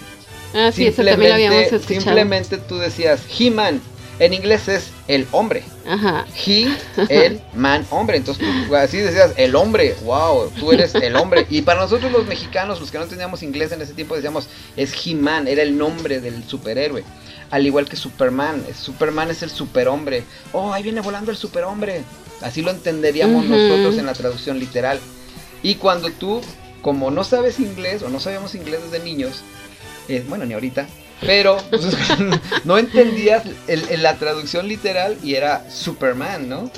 Ah, sí, eso también lo habíamos Simplemente- escuchado. Simplemente tú decías He-Man. En inglés es el hombre. Ajá. He, el man, hombre. Entonces tú así decías, el hombre, wow, tú eres el hombre. Y para nosotros los mexicanos, los que no teníamos inglés en ese tiempo, decíamos, es He-Man, era el nombre del superhéroe. Al igual que Superman, Superman es el superhombre. Oh, ahí viene volando el superhombre. Así lo entenderíamos nosotros en la traducción literal. Y cuando tú, como no sabes inglés o no sabíamos inglés desde niños, eh, bueno, ni ahorita, pero pues, no entendías el- el- la traducción literal y era Superman, ¿no?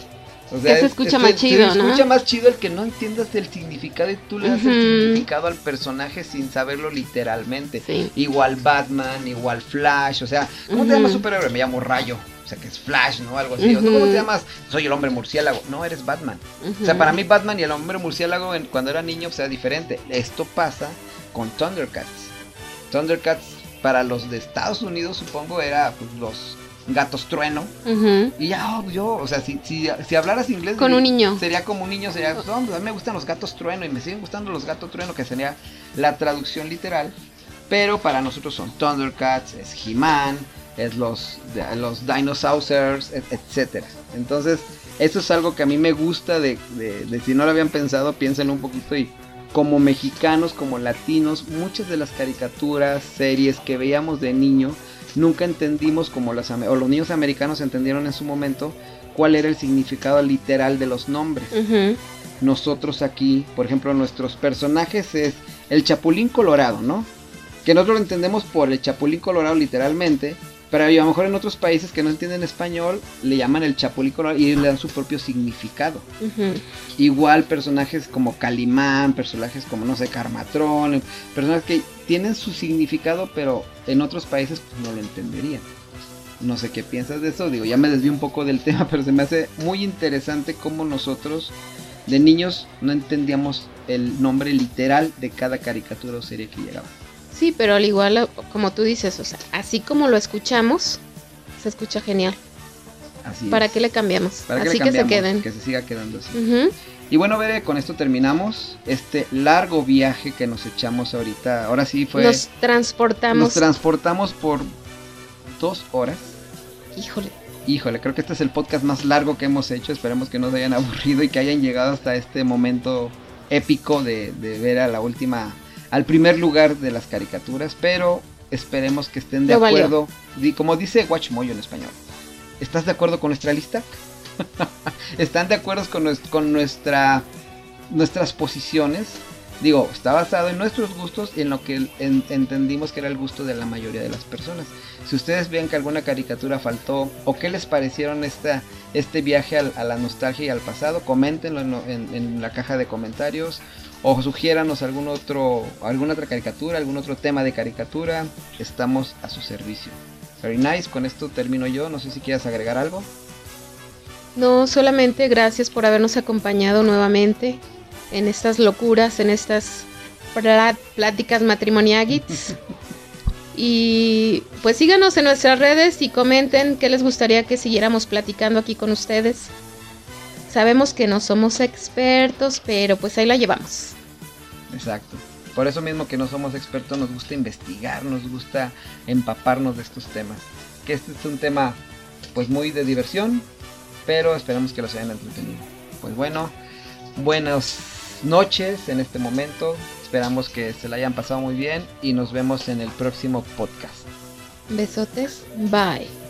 O Que se escucha más chido, se ¿no? escucha más chido el que no entiendas el significado y tú le das el significado al personaje sin saberlo literalmente. Sí. Igual Batman, igual Flash, o sea, ¿cómo te llamas superhéroe? Me llamo Rayo. O sea, que es Flash, ¿no? Algo así. O, Ujú. ¿Cómo te llamas? Soy el hombre murciélago. No, eres Batman. O sea, para mí Batman y el hombre murciélago en- cuando era niño, o sea, diferente. Esto pasa con Thundercats. Thundercats para los de Estados Unidos, supongo, era pues, los gatos trueno. Y ya, oh, yo, o sea, si, si, si hablaras inglés... Con un niño. Sería como un niño, sería, no, pues, a mí me gustan los gatos trueno y me siguen gustando los gatos trueno, que sería la traducción literal. Pero para nosotros son Thundercats, es He-Man, es los, los Dinosaurs, et- etcétera. Entonces, eso es algo que a mí me gusta de, de- de si no lo habían pensado, piénsenlo un poquito y como mexicanos, como latinos, muchas de las caricaturas, series que veíamos de niño, nunca entendimos como las, ame- o los niños americanos entendieron en su momento cuál era el significado literal de los nombres. Nosotros aquí, por ejemplo, nuestros personajes es el Chapulín Colorado, ¿no? Que nosotros lo entendemos por el Chapulín Colorado literalmente, Pero a lo mejor en otros países que no entienden español le llaman el Chapulín Colorado y le dan su propio significado. Igual personajes como Calimán, personajes como, no sé, Carmatrón, personajes que tienen su significado, pero en otros países pues, no lo entenderían. No sé qué piensas de eso, digo, ya me desvío un poco del tema, pero se me hace muy interesante cómo nosotros de niños no entendíamos el nombre literal de cada caricatura o serie que llegaba. Sí, pero al igual, como tú dices, o sea, así como lo escuchamos, se escucha genial. Así ¿Para es. qué le cambiamos? ¿Para le así que se cambiamos? queden. Que se siga quedando así. Y bueno, Bere, con esto terminamos este largo viaje que nos echamos ahorita. Ahora sí fue... Nos transportamos. Nos transportamos por dos horas. Híjole. Híjole, creo que este es el podcast más largo que hemos hecho. Esperemos que no se hayan aburrido y que hayan llegado hasta este momento épico de, de ver a la última, al primer lugar de las caricaturas. Pero esperemos que estén de Lo acuerdo. Como dice Watchmoyo en español. ¿Estás de acuerdo con nuestra lista? ¿Están de acuerdo con, nues- con nuestra, nuestras posiciones? Digo, está basado en nuestros gustos y en lo que en- entendimos que era el gusto de la mayoría de las personas. Si ustedes ven que alguna caricatura faltó o qué les parecieron esta, este viaje al- a la nostalgia y al pasado, coméntenlo en, lo- en- en la caja de comentarios o sugiéranos algún otro, alguna otra caricatura, algún otro tema de caricatura. Estamos a su servicio. Very nice, con esto termino yo. No sé si quieras agregar algo. No, solamente gracias por habernos acompañado nuevamente en estas locuras, en estas pláticas matrimoniaguits. y pues síganos en nuestras redes y comenten qué les gustaría que siguiéramos platicando aquí con ustedes. Sabemos que no somos expertos, pero pues ahí la llevamos. Exacto. Por eso mismo que no somos expertos, nos gusta investigar, nos gusta empaparnos de estos temas. Que este es un tema pues muy de diversión, pero esperamos que los hayan entretenido. Pues bueno, buenas noches en este momento. Esperamos que se la hayan pasado muy bien y nos vemos en el próximo podcast. Besotes, bye.